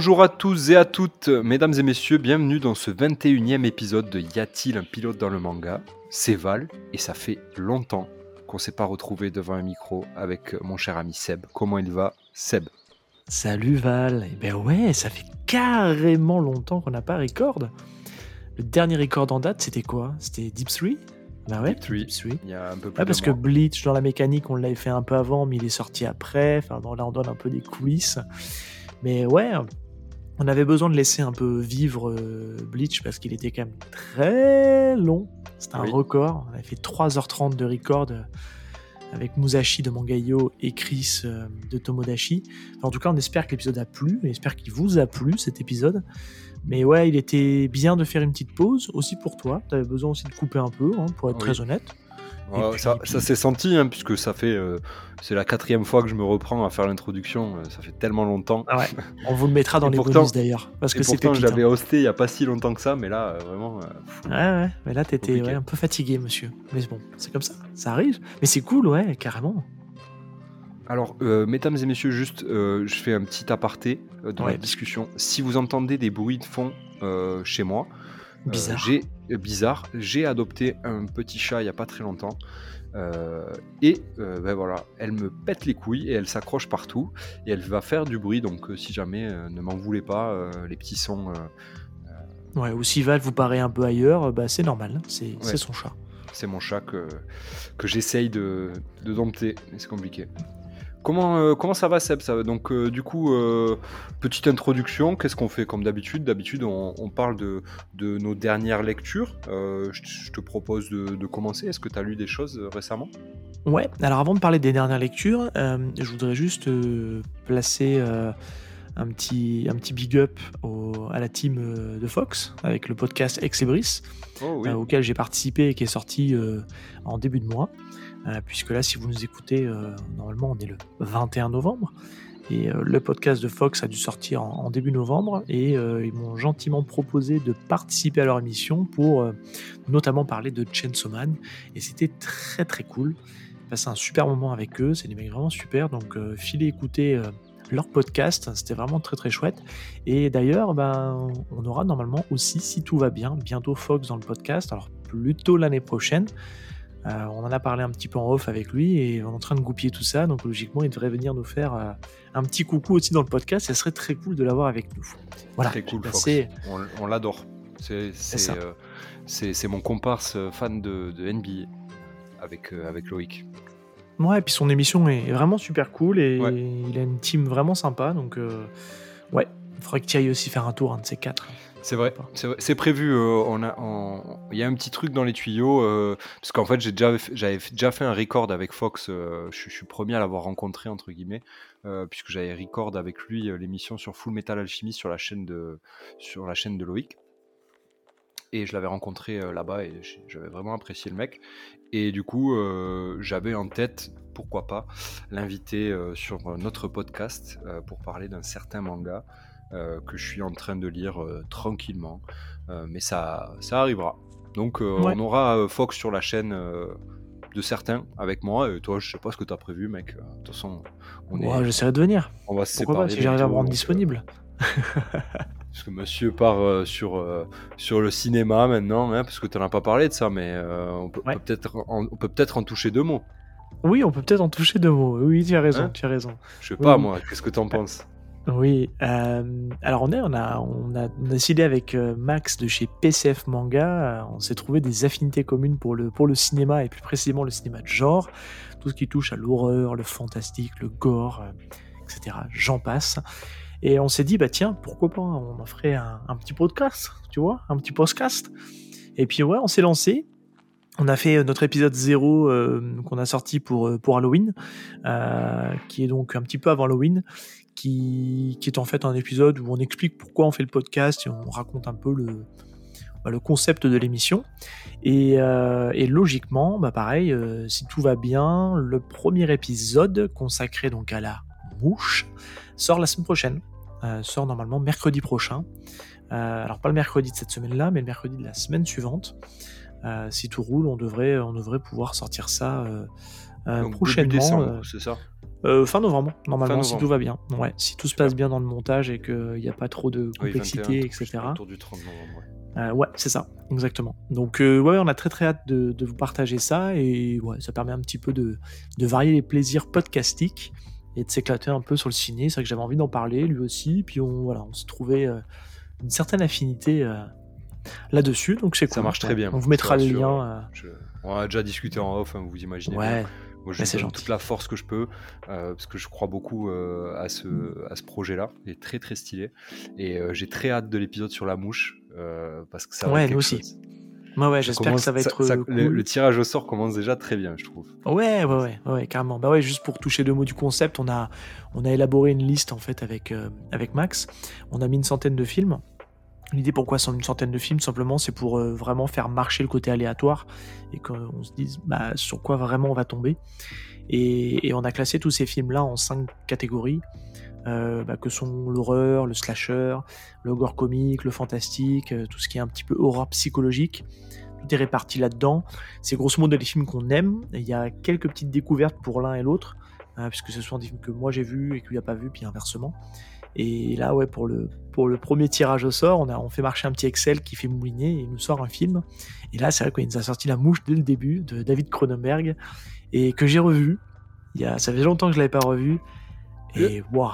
Bonjour à tous et à toutes, mesdames et messieurs, bienvenue dans ce 21e épisode de Y a-t-il un pilote dans le manga? C'est Val et ça fait longtemps qu'on s'est pas retrouvé devant un micro avec mon cher ami Seb. Comment il va, Seb? Salut Val, eh ben ouais, ça fait carrément longtemps qu'on n'a pas record. Le dernier record en date, c'était quoi? C'était Deep 3 Bah ouais, Deep 3. Il y a un peu plus parce de que. Bleach dans la mécanique, on l'avait fait un peu avant, mais il est sorti après. Enfin, là, on donne un peu des coulisses. Mais ouais, on avait besoin de laisser un peu vivre euh, Bleach parce qu'il était quand même très long. C'était un Oui. record. On avait fait 3h30 de record euh, avec Musashi de Mangayo et Chris euh, de Tomodachi. Enfin, en tout cas, on espère que l'épisode a plu. On espère qu'il vous a plu cet épisode. Mais ouais, il était bien de faire une petite pause aussi pour toi. Tu avais besoin aussi de couper un peu, hein, pour être Oui. très honnête. Ouais, Et puis- ça, puis- ça s'est senti, hein, puisque ça fait. euh, c'est la quatrième fois que je me reprends à faire l'introduction. euh, ça fait tellement longtemps. Ah ouais, on vous le mettra dans Et les pourtant- bonus d'ailleurs. Parce que pourtant, je l'avais hosté il y a pas si longtemps que ça, mais là, euh, vraiment. pff, hein. Ouais, ouais, mais là t'étais ouais, un peu fatigué, monsieur. Mais bon, c'est comme ça, ça arrive. Mais c'est cool, ouais, carrément. Alors, euh, mesdames et messieurs, juste, euh, je fais un petit aparté euh, dans Ouais. la discussion. Si vous entendez des bruits de fond chez moi, Bizarre. j'ai euh, bizarre, j'ai adopté un petit chat il y a pas très longtemps. euh, et euh, ben voilà, elle me pète les couilles et elle s'accroche partout et elle va faire du bruit. Donc, euh, si jamais, euh, ne m'en voulez pas, euh, les petits sons. euh, Ouais, ou si Val vous paraît un peu ailleurs, euh, bah c'est normal, hein, c'est son chat. c'est mon chat que, que j'essaye de, de dompter, mais c'est compliqué. Comment, euh, comment ça va Seb ça? Donc euh, du coup, euh, petite introduction, qu'est-ce qu'on fait? Comme d'habitude D'habitude on, on parle de, de nos dernières lectures. Je, te- propose de, de commencer. Est-ce que tu as lu des choses récemment? Ouais, alors avant de parler des dernières lectures, je voudrais juste placer un, petit, un petit big up au- à la team de Fox avec le podcast Ex. Oh oui. auquel j'ai participé et qui est sorti en début de mois. Euh, puisque là, si vous nous écoutez, euh, normalement, on est le 21 novembre. Et euh, le podcast de Fox a dû sortir en, début novembre. Et ils m'ont gentiment proposé de participer à leur émission pour notamment parler de Chainsaw Man. Et c'était très très cool. Passé un super moment avec eux. C'est des mecs vraiment super. Donc, euh, filez écouter. leur podcast, c'était vraiment très très chouette. Et d'ailleurs, ben, on aura normalement aussi, si tout va bien, bientôt Fox dans le podcast, alors plutôt l'année prochaine. Euh, on en a parlé un petit peu en off avec lui et on est en train de goupiller tout ça, donc logiquement il devrait venir nous faire euh, un petit coucou aussi dans le podcast, ça serait très cool de l'avoir avec nous. Voilà, Très cool, Fox. passé- On, on l'adore. C'est euh, mon comparse fan de, de NBA avec, avec Loïc. Ouais, et puis son émission est vraiment super cool et Ouais. il a une team vraiment sympa, donc ouais, il faudrait que tu ailles aussi faire un tour, un de ces quatre. C'est vrai, c'est prévu. euh, on a, on- il y a un petit truc dans les tuyaux euh, parce qu'en fait, j'ai déjà, fait- j'avais déjà fait un record avec Fox. euh, je, suis- je suis le premier à l'avoir rencontré entre guillemets, puisque j'avais record avec lui l'émission sur Full Metal Alchemy sur la chaîne de, sur la chaîne de Loïc. Et je l'avais rencontré là-bas et j'avais vraiment apprécié le mec. Et du coup, j'avais en tête, pourquoi pas, l'inviter sur notre podcast pour parler d'un certain manga que je suis en train de lire euh, tranquillement. Euh, mais ça, ça arrivera. Donc euh, Ouais. on aura euh, Fox sur la chaîne euh, de certains avec moi. Et toi, je sais pas ce que tu as prévu, mec. Euh, De toute façon, on, Ouais, est, j'essaierai de venir. on va se Pourquoi pas, si j'arrive à me rendre euh, disponible. parce que monsieur part euh, sur, euh, sur le cinéma maintenant, hein, parce que tu n'en as pas parlé de ça, mais euh, on peut, Ouais. peut peut-être en, on peut peut-être en toucher deux mots. Oui, on peut peut-être en toucher deux mots. Oui, tu as raison, Hein tu as raison. Je sais pas, moi, qu'est-ce que tu en penses? Oui, euh, alors on, est, on, a, décidé avec euh, Max de chez PCF Manga, euh, on s'est trouvé des affinités communes pour le, cinéma et plus précisément le cinéma de genre, tout ce qui touche à l'horreur, le fantastique, le gore, etc. J'en passe. Et on s'est dit, bah tiens, pourquoi pas, on en ferait un, petit podcast, tu vois, un petit podcast. Et puis ouais, on s'est lancé. On a fait notre épisode 0 euh, qu'on a sorti pour, Halloween, qui est donc un petit peu avant Halloween qui, est en fait un épisode où on explique pourquoi on fait le podcast et on raconte un peu le, bah, concept de l'émission. Et, euh, logiquement, bah pareil, euh, si tout va bien, le premier épisode consacré donc à la mouche sort la semaine prochaine. Euh, sort normalement mercredi prochain. Alors pas le mercredi de cette semaine-là, mais le mercredi de la semaine suivante. Si tout roule, on devrait, on devrait pouvoir sortir ça euh, prochainement. c'est ça? fin novembre, normalement, si tout va bien. Ouais, si tout se passe bien dans le montage et qu'il n'y a pas trop de complexité, etc. Autour du 30 novembre, euh, ouais, c'est ça, exactement. Donc euh, ouais, on a très très hâte de, vous partager ça et ouais, ça permet un petit peu de, varier les plaisirs podcastiques et de s'éclater un peu sur le ciné. C'est vrai que j'avais envie d'en parler, lui aussi. Puis on voilà, on se trouvait euh, une certaine affinité là-dessus, donc c'est cool. Ça marche très bien. On vous mettra le lien. On a déjà discuté en off, hein, vous imaginez. Ouais. Moi, je donne toute la force que je peux parce que je crois beaucoup à ce, à ce projet-là. Il est très très stylé et j'ai très hâte de l'épisode sur la mouche euh, parce que ça ouais, nous aussi. Ouais, j'espère que ça va être. le, tirage au sort commence déjà très bien, je trouve. Ouais, ouais, ouais, ouais, carrément. Bah ouais, juste pour toucher deux mots du concept, on a, on a élaboré une liste en fait avec, euh, avec Max. On a mis une centaine de films. L'idée pourquoi c'est une centaine de films, simplement, c'est pour euh, vraiment faire marcher le côté aléatoire et qu'on se dise bah, sur quoi vraiment on va tomber. Et, on a classé tous ces films-là en cinq catégories. Euh, bah, que sont l'horreur, le slasher, le gore comique, le fantastique, euh, tout ce qui est un petit peu horreur psychologique. Tout est réparti là-dedans. C'est grosso modo des films qu'on aime. Il y a quelques petites découvertes pour l'un et l'autre, euh, puisque ce sont des films que moi j'ai vus et qu'il n'y a pas vu, puis inversement. Et là, ouais, pour le, pour le premier tirage au sort, on, a, on fait marcher un petit Excel qui fait mouliner et il nous sort un film. Et là, c'est vrai qu'il nous a sorti La Mouche dès le début de David Cronenberg et que j'ai revu. Il y a, ça fait longtemps que je l'avais pas revu. Et waouh,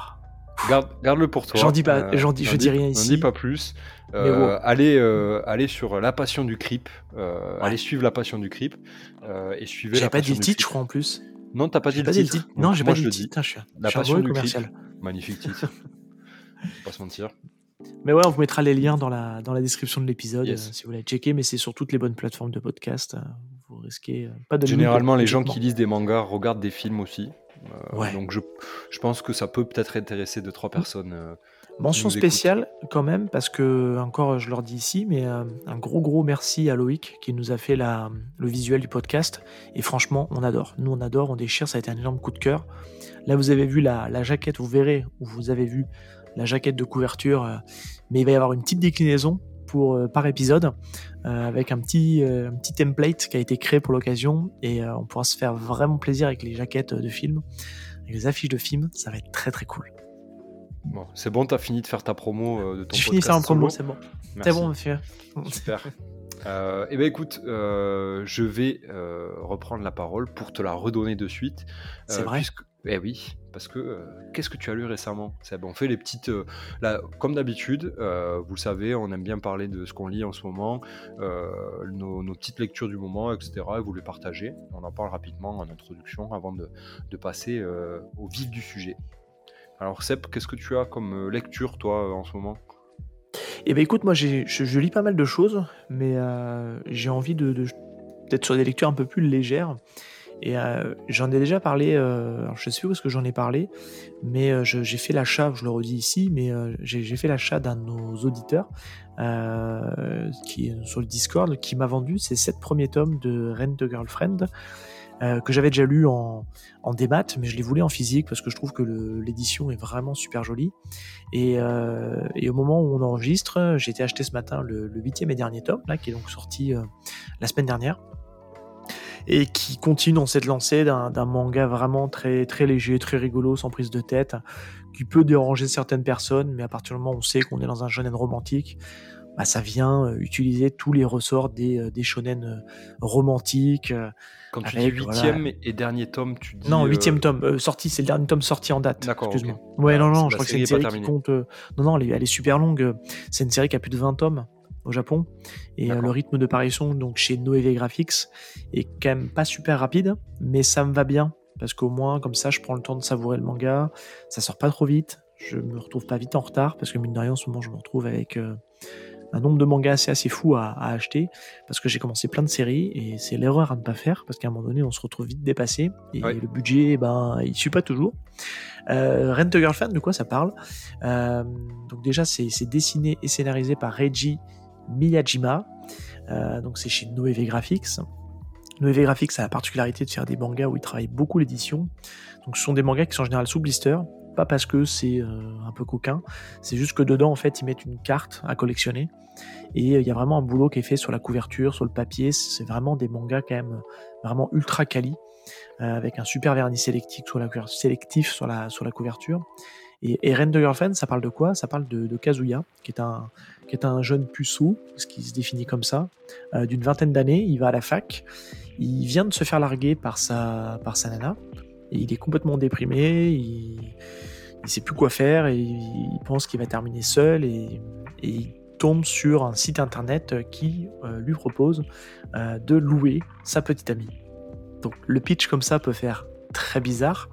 Garde, le pour toi. J'en dis pas, euh, j'en dis, je dis rien ici. Dis pas plus. Euh, allez, euh, allez sur la passion du creep. Allez suivre la passion du creep et suivez. J'ai pas dit le titre, je crois en plus. Non, t'as pas dit le titre. Non, j'ai pas dit le titre. Je suis, la passion du commercial. Magnifique titre. Pas se mentir. Mais ouais, on vous mettra les liens dans la, dans la description de l'épisode si vous voulez checker, mais c'est sur toutes les bonnes plateformes de podcast. vous risquez pas de. Généralement, les gens qui lisent des mangas regardent des films aussi. Euh, donc je, je, pense que ça peut peut-être intéresser deux trois personnes. Euh, Mention spéciale quand même parce que encore je leur dis ici, mais euh, un gros gros merci à Loïc qui nous a fait la, le visuel du podcast et franchement on adore. Nous on adore, on déchire, ça a été un énorme coup de cœur. Là vous avez vu la, la jaquette, vous verrez où vous avez vu la jaquette de couverture, mais il va y avoir une petite déclinaison pour, par épisode avec un petit, un petit template qui a été créé pour l'occasion et on pourra se faire vraiment plaisir avec les jaquettes de films, avec les affiches de films, ça va être très très cool. Bon, c'est bon, t'as fini de faire ta promo de ton J'ai fini ça en promo, c'est bon. C'est bon, monsieur. Super. Euh, eh bien écoute, je vais reprendre la parole pour te la redonner de suite. c'est vrai. Eh oui, parce que euh, qu'est-ce que tu as lu récemment On fait les petites. Euh, comme d'habitude, euh, vous le savez, on aime bien parler de ce qu'on lit en ce moment, nos, petites lectures du moment, etc. Et vous les partagez. On en parle rapidement en introduction avant de, passer au vif du sujet. Alors, Seb, qu'est-ce que tu as comme lecture, toi, en ce moment? Eh bien, écoute, moi, je, lis pas mal de choses, mais j'ai envie de, sur des lectures un peu plus légères. Et euh, j'en ai déjà parlé, euh, alors je sais plus où est-ce que j'en ai parlé, mais euh, j'ai fait l'achat, je le redis ici, mais j'ai fait l'achat d'un de nos auditeurs qui sur le Discord qui m'a vendu ces sept premiers tomes de Rent a Girlfriend. que j'avais déjà lu en, en démat, mais je les voulais en physique parce que je trouve que l'édition est vraiment super jolie. Et, au moment où on enregistre, j'ai été acheter ce matin le huitième et dernier tome, qui est donc sorti la semaine dernière et qui continue dans cette lancée d'un manga vraiment très, très léger, très rigolo, sans prise de tête, qui peut déranger certaines personnes, mais à partir du moment où on sait qu'on est dans un shonen romantique, bah, ça vient euh, utiliser tous les ressorts des, euh, des shonen euh, romantiques. Quand tu dis huitième et dernier tome, tu dis... Non, huitième tome, sorti, c'est le dernier tome sorti en date. D'accord, excuse-moi. Ouais, non, non, je crois que c'est une série qui compte... non, non, elle est, elle est super longue. C'est une série qui a plus de 20 tomes au Japon. Et euh, le rythme de parution donc chez Noévé Graphics est quand même pas super rapide, mais ça me va bien parce qu'au moins comme ça je prends le temps de savourer le manga, ça sort pas trop vite, je me retrouve pas vite en retard parce que mine de rien en ce moment je me retrouve avec euh, un nombre de mangas assez assez fou à, acheter parce que j'ai commencé plein de séries et c'est l'erreur à ne pas faire parce qu'à un moment donné on se retrouve vite dépassé et le budget ben il suit pas toujours. Euh, Rent a Girlfriend de quoi ça parle? Euh, Donc déjà c'est dessiné et scénarisé par Reggie Miyajima. Euh, donc c'est chez Noévé Graphics. Noévé Graphics a la particularité de faire des mangas où il travaille beaucoup l'édition. Donc ce sont des mangas qui sont en général sous blister, pas parce que c'est euh, un peu coquin, c'est juste que dedans en fait ils mettent une carte à collectionner et euh, il y a vraiment un boulot qui est fait sur la couverture, sur le papier. C'est vraiment des mangas quand même vraiment ultra quali. avec un super vernis sélectif sélectif sur la, sur la couverture. Et, et Rent the Girlfriend, ça parle de quoi? Ça parle de, Kazuya, qui est, un, qui est un jeune puceau, ce qui se définit comme ça, d'une vingtaine d'années. Il va à la fac. Il vient de se faire larguer par sa, par sa nana. Et il est complètement déprimé. Il, il sait plus quoi faire et il pense qu'il va terminer seul et, il tombe sur un site internet qui euh, lui propose euh, de louer sa petite amie. Donc le pitch comme ça peut faire très bizarre,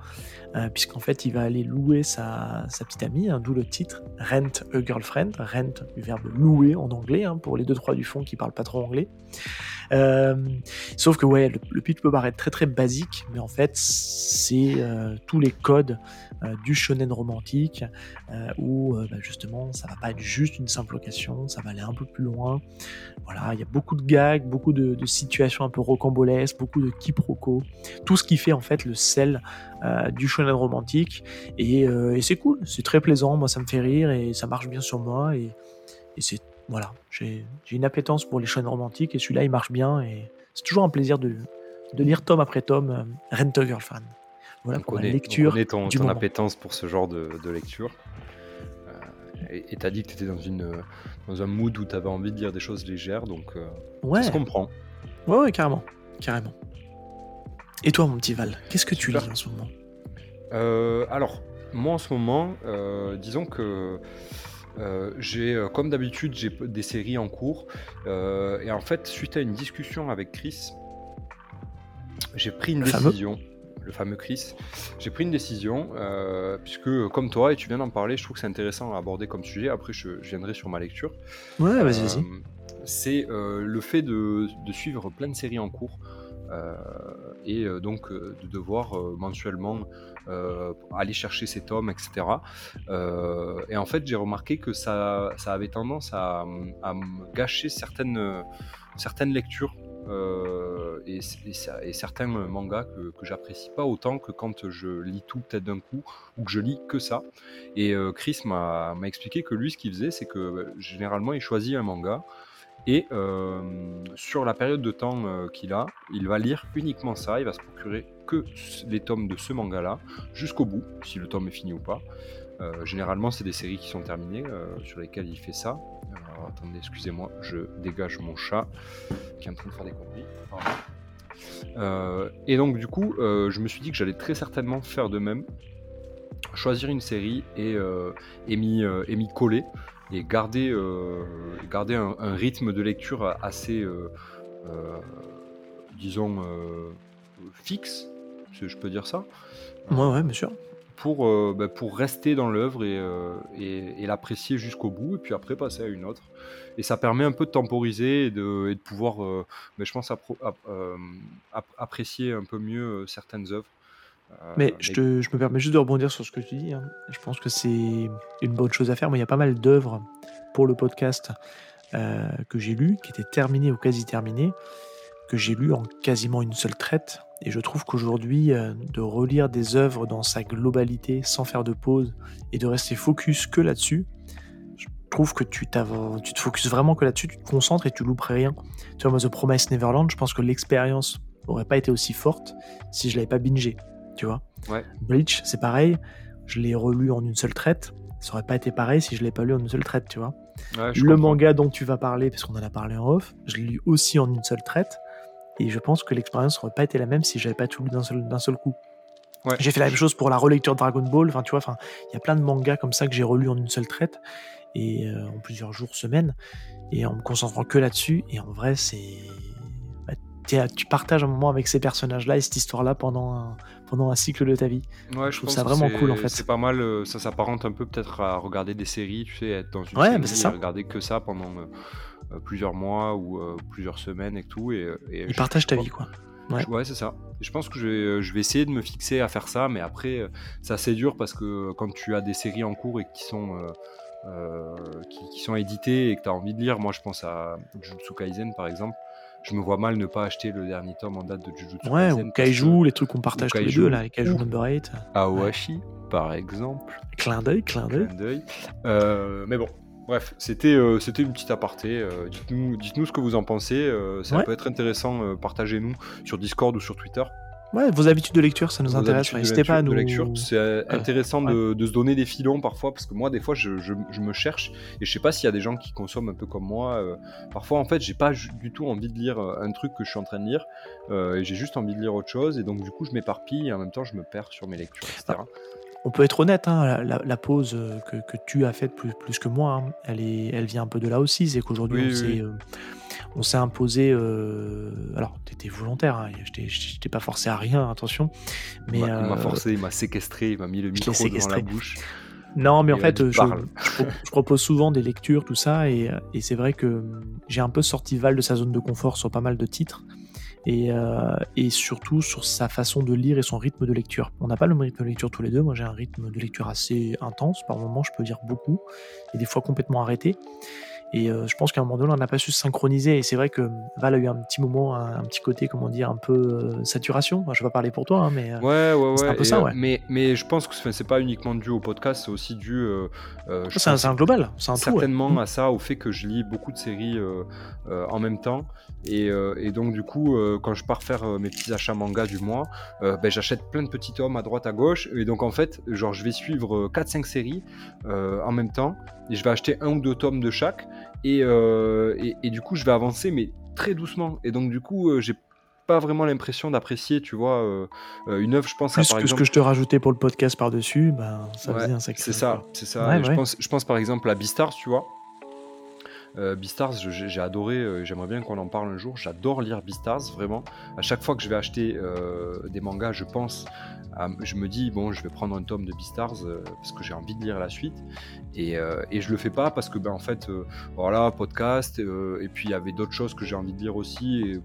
euh, puisqu'en fait il va aller louer sa, petite amie, hein, d'où le titre Rent a Girlfriend, rent du verbe louer en anglais, hein, pour les deux trois du fond qui parlent pas trop anglais. Euh, sauf que ouais, le, pitch peut paraître très très basique, mais en fait c'est euh, tous les codes du shonen romantique où bah, justement ça va pas être juste une simple location, ça va aller un peu plus loin. Voilà, il y a beaucoup de gags, beaucoup de, situations un peu rocambolesques, beaucoup de quiproquos, tout ce qui fait en fait le sel du shonen romantique et, c'est cool, c'est très plaisant, moi ça me fait rire et ça marche bien sur moi et, et c'est voilà, j'ai une appétence pour les chaînes romantiques et celui-là il marche bien et c'est toujours un plaisir de, de, lire tome après tome euh, Rent a Girlfriend. Voilà pour la lecture. On ton, ton appétence pour ce genre de, de lecture. Euh, et t'as dit que t'étais dans, une, dans un mood où t'avais envie de lire des choses légères, donc euh, ouais. ça se comprend. Ouais, ouais, carrément. carrément. Et toi, mon petit Val, qu'est-ce que tu lis en ce moment euh, Alors, moi en ce moment, euh, disons que euh, j'ai, comme d'habitude, j'ai des séries en cours. Et en fait, suite à une discussion avec Chris, j'ai pris une décision. Le fameux Chris. J'ai pris une décision, puisque comme toi, et tu viens d'en parler, je trouve que c'est intéressant à aborder comme sujet. Après, je, viendrai sur ma lecture. Ouais, vas-y, vas-y. C'est le fait de, de, suivre plein de séries en cours. Et donc de devoir mensuellement euh, aller chercher ces tomes, etc. Euh, et en fait, j'ai remarqué que ça, ça avait tendance à, gâcher certaines, certaines lectures euh, et, certains mangas que, que j'apprécie pas autant que quand je lis tout peut-être d'un coup ou que je lis que ça. Et Chris m'a expliqué que lui, ce qu'il faisait, c'est que généralement, il choisit un manga et sur la période de temps qu'il a, il va lire uniquement ça, il va se procurer que les tomes de ce manga-là, jusqu'au bout, si le tome est fini ou pas. généralement, c'est des séries qui sont terminées, sur lesquelles il fait ça. Alors, attendez, excusez-moi, je dégage mon chat qui est en train de faire des conneries. et donc, du coup, je me suis dit que j'allais très certainement faire de même, choisir une série et, et m'y coller et garder, euh, garder un, rythme de lecture assez, euh, euh, disons, fixe, si je peux dire ça. Ouais, ouais, bien sûr. Pour, bah, pour rester dans l'œuvre et, et, l'apprécier jusqu'au bout, et puis après passer à une autre. Et ça permet un peu de temporiser et de, et de pouvoir, mais je pense, apprécier un peu mieux certaines œuvres. Euh, mais je, te, je, me permets juste de rebondir sur ce que tu dis. Hein. Je pense que c'est une bonne chose à faire. Moi, il y a pas mal d'œuvres pour le podcast euh, que j'ai lues, qui étaient terminées ou quasi terminées, que j'ai lues en quasiment une seule traite. Et je trouve qu'aujourd'hui, euh, de relire des œuvres dans sa globalité, sans faire de pause, et de rester focus que là-dessus, je trouve que tu, tu te focuses vraiment que là-dessus, tu te concentres et tu louperais rien. Tu vois, moi, The Promise Neverland, je pense que l'expérience n'aurait pas été aussi forte si je l'avais pas bingé tu vois. Ouais. Bleach, c'est pareil. Je l'ai relu en une seule traite. Ça aurait pas été pareil si je l'ai pas lu en une seule traite, tu vois. le manga dont tu vas parler, parce qu'on en a parlé en off, je l'ai lu aussi en une seule traite. Et je pense que l'expérience aurait pas été la même si j'avais pas tout lu d'un seul, d'un seul coup. Ouais. J'ai fait la même chose pour la relecture de Dragon Ball. Enfin, tu vois, enfin, il y a plein de mangas comme ça que j'ai relu en une seule traite et euh, en plusieurs jours, semaines, et en me concentrant que là-dessus. Et en vrai, c'est tu partages un moment avec ces personnages-là et cette histoire-là pendant un, pendant un cycle de ta vie. Ouais, je, trouve ça vraiment cool en fait. C'est pas mal, euh, ça s'apparente un peu peut-être à regarder des séries, tu sais, être dans une ouais, série ça. et regarder que ça pendant euh, plusieurs mois ou euh, plusieurs semaines et tout. Et, et Il partage ta vie, quoi. Ouais, ouais c'est ça. Je pense que je vais, je vais essayer de me fixer à faire ça, mais après, c'est assez dur parce que quand tu as des séries en cours et qui sont. qui, qui, sont éditées et que tu as envie de lire, moi je pense à Jujutsu Kaisen par exemple, je me vois mal ne pas acheter le dernier tome en date de Jujutsu Ouais, ou Kaiju, les trucs qu'on partage tous les deux, là, Kaiju Number 8. Awashi, par exemple. Clin d'œil, clin d'œil. Euh, mais bon, bref, c'était euh, c'était une petite aparté. Euh, dites-nous dites ce que vous en pensez. ça peut être intéressant. Partagez-nous sur Discord ou sur Twitter. Ouais, vos habitudes de lecture, ça nous intéresse. N'hésitez pas à nous. c'est euh, intéressant de, se donner des filons parfois, parce que moi, des fois, je, me cherche et je sais pas s'il y a des gens qui consomment un peu comme moi. Euh, parfois, en fait, j'ai pas du tout envie de lire euh, un truc que je suis en train de lire, et j'ai juste envie de lire autre chose, et donc du coup, je m'éparpille et en même temps, je me perds sur mes lectures, etc. Ah, on peut être honnête, hein, la, pause que, tu as faite plus, plus que moi, hein, elle, est, elle vient un peu de là aussi. C'est qu'aujourd'hui, on s'est imposé. Euh, alors, tu étais volontaire, hein, je t'ai pas forcé à rien, attention. Mais, il m'a euh, forcé, il m'a séquestré, il m'a mis le micro dans la bouche. Non, mais en fait, je, propose souvent des lectures, tout ça, et, et c'est vrai que j'ai un peu sorti Val de sa zone de confort sur pas mal de titres et, euh, et, surtout sur sa façon de lire et son rythme de lecture. On n'a pas le même rythme de lecture tous les deux. Moi, j'ai un rythme de lecture assez intense. Par moments, je peux lire beaucoup et des fois complètement arrêté. Et euh, je pense qu'à un moment donné, on n'a pas su se synchroniser. Et c'est vrai que Val a eu un petit moment, un, petit côté, comment dire, un peu euh, saturation. je vais pas parler pour toi, hein, mais euh, ouais, ouais, ouais. c'est un peu ça, ouais. Mais, mais je pense que c'est pas uniquement dû au podcast, c'est aussi dû. c'est un, un, global, c'est un Certainement tout, à ça, au fait que je lis beaucoup de séries en même temps. Et, et, donc, du coup, quand je pars faire mes petits achats manga du mois, ben, j'achète plein de petits tomes à droite, à gauche. Et donc, en fait, genre, je vais suivre 4-5 séries en même temps. Et je vais acheter un ou deux tomes de chaque. Euh, et, et, du coup, je vais avancer, mais très doucement. Et donc, du coup, euh, j'ai pas vraiment l'impression d'apprécier, tu vois, euh, une œuvre, je pense. Plus à, par que ce que je te rajoutais pour le podcast par-dessus, ben, ça faisait un sacré. C'est ça, c'est ça. Je, pense, je pense par exemple à Beastars, tu vois. Euh, Beastars, j'ai adoré, euh, j'aimerais bien qu'on en parle un jour. J'adore lire Beastars, vraiment. À chaque fois que je vais acheter euh, des mangas, je pense, je me dis, bon, je vais prendre un tome de Beastars euh, parce que j'ai envie de lire la suite. Et, et, je le fais pas parce que, ben, en fait, voilà, podcast, et puis il y avait d'autres choses que j'ai envie de lire aussi, et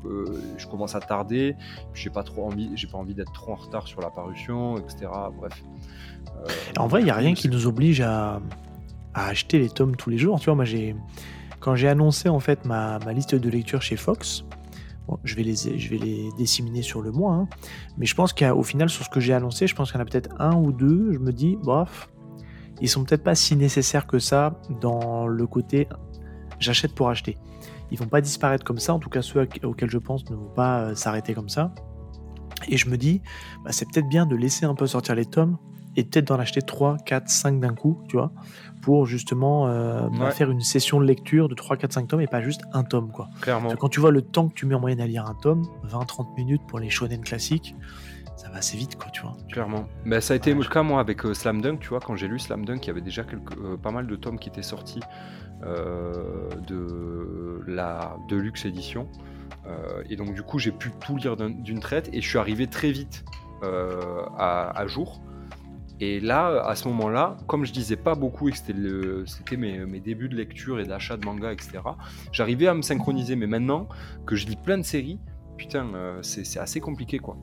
je commence à tarder, j'ai pas trop envie, j'ai pas envie d'être trop en retard sur la parution, etc. Bref. en vrai, il n'y a rien qui nous oblige à, à acheter les tomes tous les jours. Tu vois, moi j'ai quand j'ai annoncé en fait ma, liste de lecture chez Fox, je, vais les, je vais les disséminer sur le mois, hein, mais je pense qu'au final, sur ce que j'ai annoncé, je pense qu'il y en a peut-être un ou deux, je me dis, bof, ils sont peut-être pas si nécessaires que ça dans le côté j'achète pour acheter. Ils vont pas disparaître comme ça, en tout cas ceux auxquels je pense ne vont pas euh, s'arrêter comme ça. Et je me dis, bah, c'est peut-être bien de laisser un peu sortir les tomes et peut-être d'en acheter 3, 4, 5 d'un coup, tu vois, pour justement euh, bah, faire une session de lecture de 3, 4, 5 tomes et pas juste un tome. Quoi. Clairement. Quand tu vois le temps que tu mets en moyenne à lire un tome, 20-30 minutes pour les shonen classiques, ça va assez vite, quoi, tu vois. Clairement. Mais ça a été le cas, moi, avec euh, Slam Dunk, tu vois, quand j'ai lu Slam Dunk, il y avait déjà quelques, euh, pas mal de tomes qui étaient sortis de la Deluxe édition. et donc, du coup, j'ai pu tout lire d'une traite et je suis arrivé très vite à, à, jour. Et là, à ce moment-là, comme je disais pas beaucoup et que c'était mes, mes, débuts de lecture et d'achat de manga, etc., j'arrivais à me synchroniser. Mais maintenant que je lis plein de séries, putain, euh, c'est assez compliqué, quoi.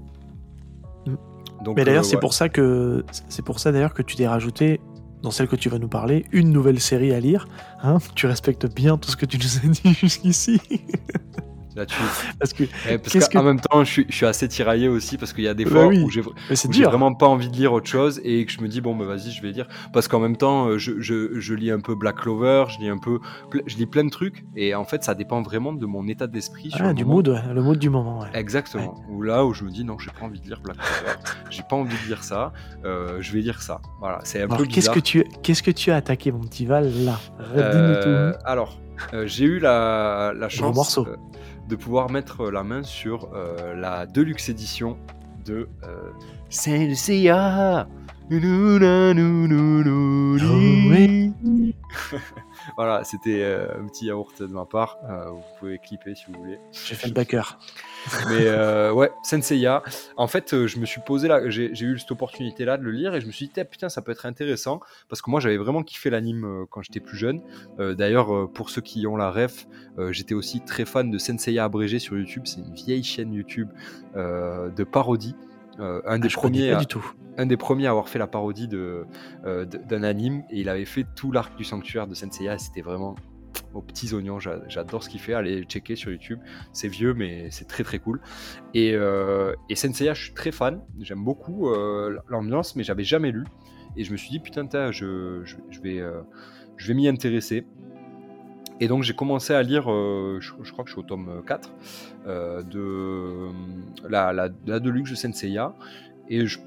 Mm. Donc, mais d'ailleurs, euh, c'est pour ça que c'est pour ça d'ailleurs que tu t'es rajouté dans celle que tu vas nous parler une nouvelle série à lire. Hein tu respectes bien tout ce que tu nous as dit jusqu'ici. Parce que eh, parce qu'en même temps, je suis, je suis, assez tiraillé aussi parce qu'il y a des bah fois où j'ai vraiment pas envie de lire autre chose et que je me dis bon bah vas-y je vais lire parce qu'en même temps euh, je, je, je, lis un peu Black Clover, je lis un peu je lis plein de trucs et en fait ça dépend vraiment de mon état d'esprit. Ah, du mood, le mood du moment. Exactement. Ou là où je me dis non j'ai pas envie de lire Black Clover, j'ai pas envie de lire ça, euh, je vais lire ça. Voilà c'est un peu Qu'est-ce que tu qu'est-ce que tu as attaqué mon petit Val là? Euh, Alors j'ai eu la, la chance de pouvoir mettre la main sur euh, la Deluxe édition de euh, Saint Lucia. voilà, c'était euh, un petit yaourt de ma part. Euh, vous pouvez clipper si vous voulez. J'ai fait le backer. Mais euh, ouais, Senseiya. En fait, je me suis posé là, j'ai eu cette opportunité-là de le lire et je me suis dit, putain, ça peut être intéressant parce que moi, j'avais vraiment kiffé l'anime quand j'étais plus jeune. D'ailleurs, pour ceux qui ont la ref, j'étais aussi très fan de Senseiya abrégé sur YouTube. C'est une vieille chaîne YouTube de parodie. Un ah, des premiers. du tout un des premiers à avoir fait la parodie euh, d'un anime et il avait fait tout l'arc du sanctuaire de Senseiya. C'était vraiment aux petits oignons. J'adore ce qu'il fait. Allez checker sur YouTube. C'est vieux, mais c'est très très cool. Et, euh, et, Senseiya, je suis très fan. J'aime beaucoup euh, l'ambiance, mais j'avais jamais lu. Et je me suis dit, putain, je, je, vais, je vais m'y intéresser. Et donc j'ai commencé à lire, euh, je, je crois que je suis au tome 4, euh, de euh, la, la, la Deluxe de Senseiya. Et je,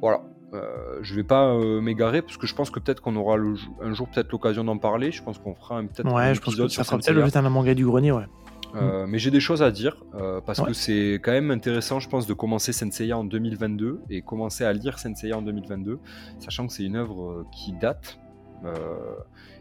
voilà, euh, je vais pas m'égarer parce que je pense que peut-être qu'on aura le, un jour peut-être l'occasion d'en parler. Je pense qu'on fera peut-être un je pense que épisode ça sur sera peut-être le un manga du grenier, ouais. Euh, Mais j'ai des choses à dire euh, parce Ouais. que c'est quand même intéressant, je pense, de commencer Senseiya en 2022 et commencer à lire Senseiya en 2022, sachant que c'est une œuvre qui date. euh,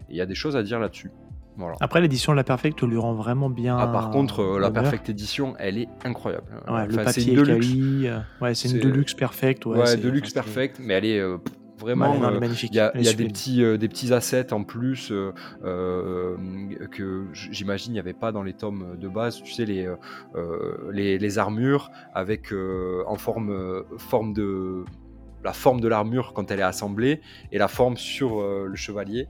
et il y a des choses à dire là-dessus. Voilà. Après, l'édition de la Perfect lui rend vraiment bien. Ah, par contre, euh, la. Perfect Édition, elle est incroyable. Ouais, le Enfin, papier une est Deluxe. quali. euh, Ouais, c'est une Deluxe Perfect. Ouais, Ouais, Deluxe enfin, Perfect, mais elle est euh, Ouais, vraiment. non, euh, magnifique. Il y a, Elle est il y a des, petits, euh, des petits assets en plus euh, que j'imagine il n'y avait pas dans les tomes de base. Tu sais, les, les, les armures avec en forme, forme de. La forme de l'armure quand elle est assemblée et la forme sur le chevalier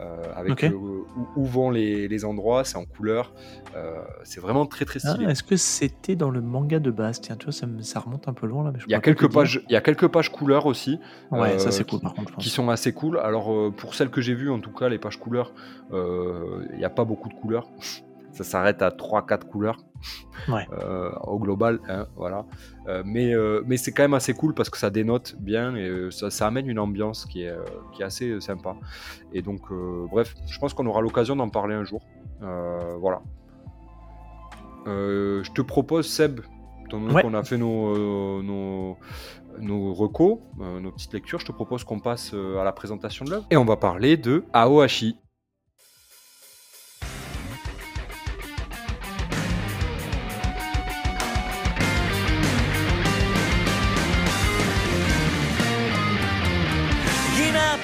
euh, avec euh, où, où vont les, les endroits, c'est en couleur. Euh, c'est vraiment très très Ah, stylé. Est-ce que c'était dans le manga de base? Tiens, tu vois, ça, me- ça remonte un peu loin là. Mais je il y a quelques pages, il y a quelques pages couleurs aussi. Ouais, ça euh, c'est cool qui- par contre. qui sont assez cool. Alors euh, pour celles que j'ai vues, en tout cas les pages couleurs, euh, il n'y a pas beaucoup de couleurs. Ça s'arrête à 3-4 couleurs Ouais. euh, au global. hein, voilà. Euh, mais euh, mais c'est quand même assez cool parce que ça dénote bien et ça, ça amène une ambiance qui est, qui est assez sympa. Et donc bref, je pense qu'on aura l'occasion d'en parler un jour. Voilà. Je te propose Seb, étant Ouais. qu'on a fait nos, nos, nos recos, nos petites lectures, je te propose qu'on passe à la présentation de l'œuvre. Et on va parler de Aohashi.「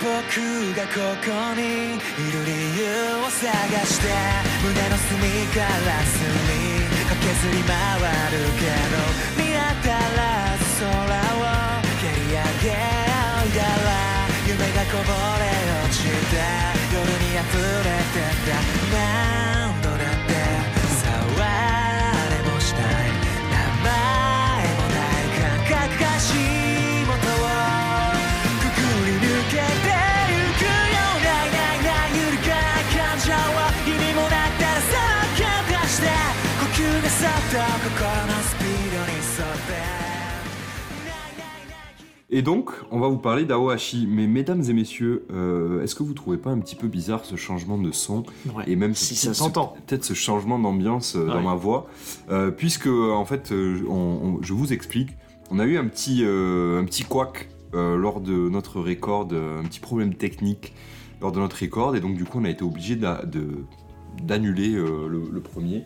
僕がここにいる理由を探して」「胸の隅から隅駆けずり回るけど」「見当たらず空を蹴り上げいだら」「夢がこぼれ落ちて夜に溢れてた」「何 Et donc, on va vous parler d'Aohashi. Mais mesdames et messieurs, euh, est-ce que vous trouvez pas un petit peu bizarre ce changement de son Ouais. et même si ça s'entend. peut-être ce changement d'ambiance euh, dans ma voix, Euh, puisque en fait, on- on- je vous explique, on a eu un petit un petit couac lors de notre record, un petit problème technique lors de notre record, et donc du coup, on a été obligé de d'annuler euh, le, le premier.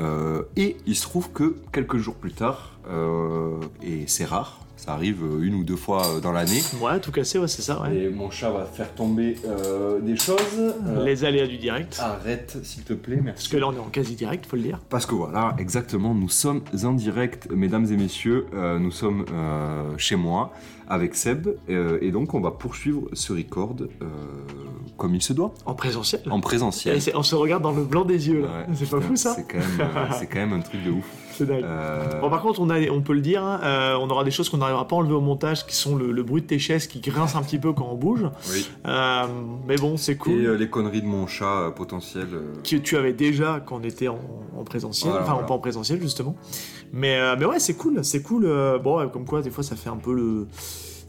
Euh, et il se trouve que quelques jours plus tard, euh, et c'est rare, ça arrive euh, une ou deux fois euh, dans l'année, Ouais, tout cassé, ouais, c'est ça. Ouais. et mon chat va faire tomber euh, des choses. Euh, Les aléas du direct. Arrête, s'il te plaît, merci. Parce que là, on est en quasi direct, faut le dire. Parce que voilà, exactement, nous sommes en direct, mesdames et messieurs, euh, nous sommes euh, chez moi avec Seb, euh, et donc on va poursuivre ce record euh, comme il se doit, En présentiel. en présentiel. Et on se regarde dans le blanc des yeux, là. Ouais, c'est pas fou, ça C'est quand, même, euh, c'est quand même un truc de ouf. C'est dingue. Euh, Bon, par contre, on, a, on peut le dire, hein, euh, on aura des choses qu'on n'arrivera pas à enlever au montage, qui sont le, le bruit de tes chaises qui grincent un petit peu quand on bouge. oui. Euh, mais bon, c'est cool. Et les conneries de mon chat potentiel. que tu avais déjà quand on était en, en présentiel, Voilà, enfin voilà. pas en présentiel justement. Mais, mais ouais, c'est cool, c'est cool. bon, comme quoi, des fois, ça fait un peu le.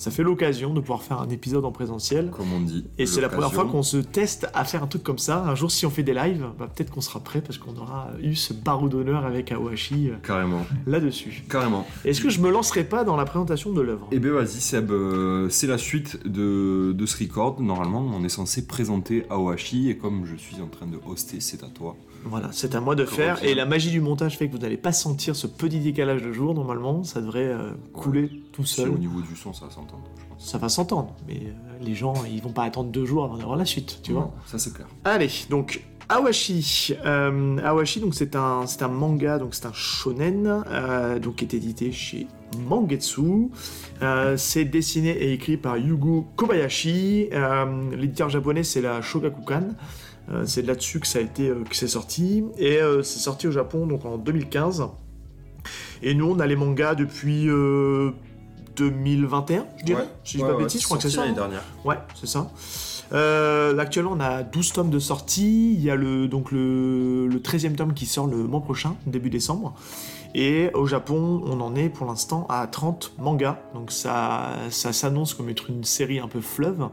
Ça fait l'occasion de pouvoir faire un épisode en présentiel. comme on dit. Et c'est la première fois qu'on se teste à faire un truc comme ça. Un jour, si on fait des lives, bah, peut-être qu'on sera prêt parce qu'on aura eu ce barreau d'honneur avec Awashi euh, Carrément, là-dessus. carrément. Est-ce que je me lancerai pas dans la présentation de l'œuvre? Eh bien vas-y Seb, euh, c'est la suite de, de ce record. Normalement, on est censé présenter Aohashi et comme je suis en train de hoster, c'est à toi. Voilà, c'est à moi de faire. bien. Et la magie du montage fait que vous n'allez pas sentir ce petit décalage de jour. Normalement, ça devrait euh, couler tout Si seul. au niveau du son, ça va s'entendre, je pense. ça va s'entendre. Mais euh, les gens, ils vont pas attendre deux jours avant d'avoir la suite, tu vois. Ça c'est clair. Allez, donc Awashi. Euh, Awashi, donc c'est un, c'est un manga, donc c'est un shonen, donc qui est édité chez Mangetsu. Euh, c'est dessiné et écrit par Yugo Kobayashi. Euh, L'éditeur japonais, c'est la Shogakukan. Euh, c'est de là-dessus que ça a été euh, que c'est sorti et euh, c'est sorti au Japon donc en 2015. Et nous, on a les mangas depuis euh, 2021, je dirais. si je dis pas je crois que c'est ça. hein. dernière. Ouais, c'est ça. Euh, actuellement, on a 12 tomes de sortie. Il y a le, donc le, le 13e tome qui sort le mois prochain, début décembre. Et au Japon, on en est pour l'instant à 30 mangas. Donc ça, ça s'annonce comme être une série un peu fleuve,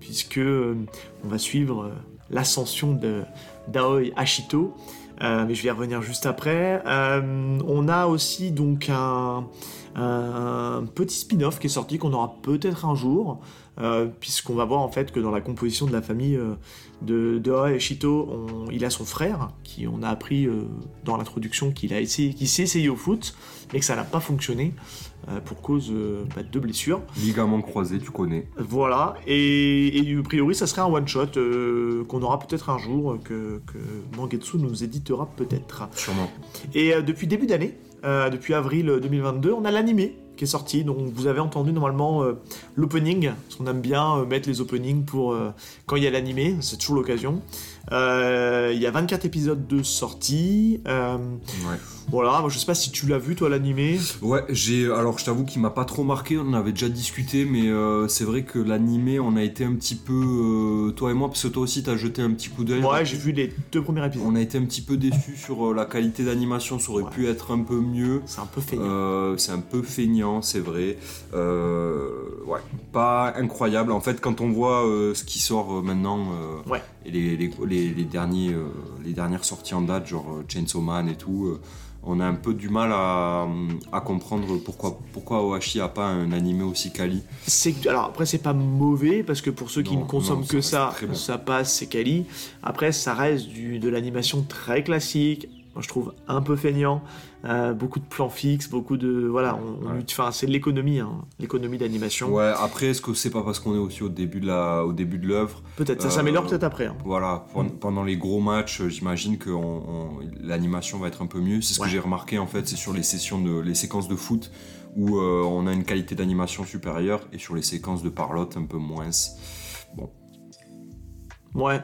puisque on va suivre l'ascension de d'Aoi Ashito. Euh, mais je vais y revenir juste après. Euh, on a aussi donc un, un petit spin-off qui est sorti qu'on aura peut-être un jour, euh, puisqu'on va voir en fait que dans la composition de la famille euh, de, de Aoi Ashito, on- il a son frère, qui on a appris euh, dans l'introduction qu'il a essayé, qu'il s'est essayé au foot, mais que ça n'a pas fonctionné pour cause bah, de blessures. Ligament croisé, tu connais. Voilà, et, et a priori, ça serait un one-shot euh, qu'on aura peut-être un jour, que, que Mangetsu nous éditera peut-être. Sûrement. Et depuis début d'année, depuis avril 2022, on a l'animé qui est sorti. Donc vous avez entendu normalement euh, l'opening, parce qu'on aime bien euh, mettre les openings pour euh, quand il y a l'animé, c'est toujours l'occasion. Il y a 24 épisodes de sortie. Voilà, moi je sais pas si tu l'as vu toi l'animé. Ouais, j'ai. Alors, je t'avoue qu'il m'a pas trop marqué. On en avait déjà discuté, mais euh, c'est vrai que l'animé, on a été un petit peu. euh, toi et moi, parce que toi aussi, t'as jeté un petit coup d'œil. Ouais, j'ai vu les deux premiers épisodes. On a été un petit peu déçus sur euh, la qualité d'animation. Ça aurait Ouais. pu être un peu mieux. C'est un peu feignant. C'est un peu feignant, c'est vrai. Ouais, pas incroyable. En fait, quand on voit ce qui sort maintenant, Ouais. et les, les, les- les derniers, les dernières sorties en date, genre Chainsaw Man et tout, on a un peu du mal à, à comprendre pourquoi, pourquoi Ohashi a pas un animé aussi quali. Alors après c'est pas mauvais parce que pour ceux qui Non, ne consomment non, ça que ça, bon. ça passe, c'est quali. Après ça reste du, de l'animation très classique. Moi je trouve un peu feignant, Euh, beaucoup de plans fixes, beaucoup de voilà, on, on Ouais. ut- enfin c'est de l'économie, hein, l'économie d'animation. Ouais, après, est-ce que c'est pas parce qu'on est aussi au début de la, au début de l'œuvre? Peut-être ça Euh, s'améliore peut-être après. hein. Voilà, pen- pendant les gros matchs, euh, j'imagine que on- on- l'animation va être un peu mieux. C'est ce Ouais. que j'ai remarqué en fait, c'est sur les sessions de, les séquences de foot où euh, on a une qualité d'animation supérieure et sur les séquences de parlotte un peu moins. Bon, Ouais,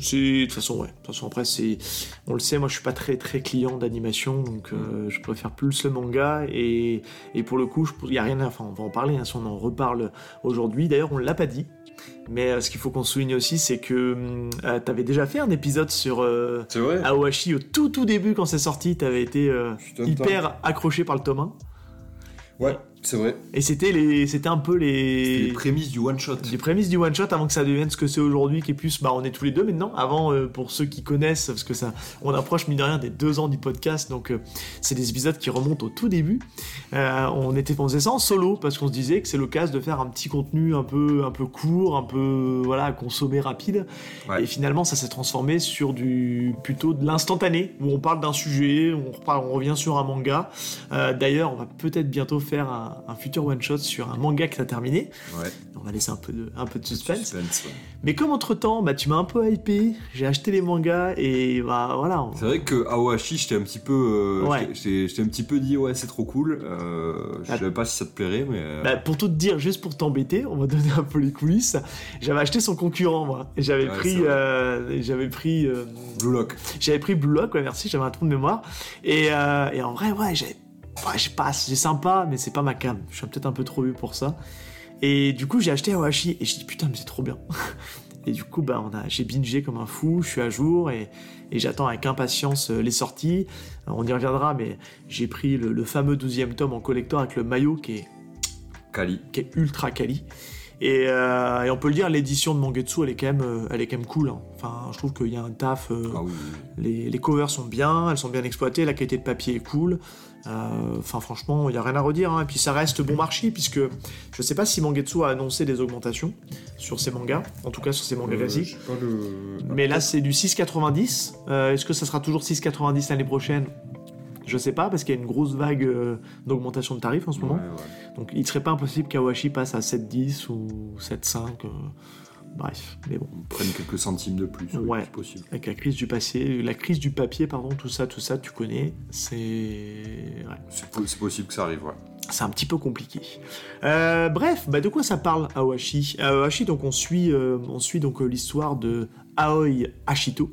c'est de toute façon ouais. De toute façon après c'est, on le sait, moi je suis pas très très client d'animation donc euh, je préfère plus le manga et, et pour le coup il y a rien à, enfin on va en parler hein, si on en reparle aujourd'hui. D'ailleurs on l'a pas dit, mais euh, ce qu'il faut qu'on souligne aussi c'est que euh, t'avais déjà fait un épisode sur euh, au tout tout début quand c'est sorti, t'avais été hyper accroché par le tome 1 Ouais, c'est vrai. et c'était les, c'était un peu les, Les prémices du one shot. les prémices du one shot avant que ça devienne ce que c'est aujourd'hui qui est plus bah on est tous les deux maintenant avant euh, pour ceux qui connaissent parce que ça on approche mine de rien des deux ans du podcast donc euh, c'est des épisodes qui remontent au tout début Euh, on était on faisait ça en solo parce qu'on se disait que c'est l'occasion de faire un petit contenu un peu un peu court un peu voilà à consommer rapide Ouais. et finalement ça s'est transformé sur du plutôt de l'instantané où on parle d'un sujet on reparle on revient sur un manga d'ailleurs on va peut-être bientôt faire un, un futur one shot sur un manga que t'as terminé Ouais. on va laisser un peu de, un peu de suspense. Suspense, ouais. Mais comme entre temps, bah, tu m'as un peu hypé, j'ai acheté les mangas et bah voilà. on- C'est vrai que Aohashi, j'étais un petit peu, euh, Ouais. un petit peu dit ouais c'est trop cool. Euh, je Ah. savais pas si ça te plairait, mais euh, Bah, pour tout te dire, juste pour t'embêter, on va donner un peu les coulisses. J'avais acheté son concurrent, moi. Et j'avais pris, euh, j'avais pris, euh, Blue Lock. j'avais pris Blue Lock, ouais, merci, j'avais un trou de mémoire. Et, euh, et en vrai, ouais, j'ai, ouais, j'ai pas, c'est sympa, mais c'est pas ma cam. Je suis peut-être un peu trop vieux pour ça. Et du coup, j'ai acheté Awashi et je dis putain, mais c'est trop bien. Et du coup, bah, on a, j'ai bingé comme un fou, je suis à jour et, et j'attends avec impatience euh, les sorties. On y reviendra, mais j'ai pris le, le fameux 12e tome en collector avec le maillot qui est, Kali. qui est ultra quali. Et, euh, et on peut le dire, l'édition de Mangetsu, elle est quand même, euh, elle est quand même cool. hein. Enfin, je trouve qu'il y a un taf. euh, Ah oui. les, les covers sont bien, elles sont bien exploitées, la qualité de papier est cool. Euh, Enfin, franchement, il n'y a rien à redire. hein. Et puis ça reste bon marché, puisque je sais pas si Mangetsu a annoncé des augmentations sur ses mangas, en tout cas sur ses mangas Euh, classiques. le- Mais là, c'est du 6,90. Euh, Est-ce que ça sera toujours 6,90 l'année prochaine? Je sais pas, parce qu'il y a une grosse vague euh, d'augmentation de tarifs en ce moment. Ouais, ouais. Donc il serait pas impossible qu'Awashi passe à 7,10 ou 7,5. Bref, mais bon. On prenne quelques centimes de plus, oui, Ouais. c'est possible. Avec la crise du passé, la crise du papier, pardon, tout ça, tout ça, tu connais, c'est ouais, C'est po- c'est possible que ça arrive, ouais. c'est un petit peu compliqué. Euh, bref, bah de quoi ça parle Aohashi? Aohashi, donc on suit, euh, on suit donc euh, l'histoire de Aoi Ashito.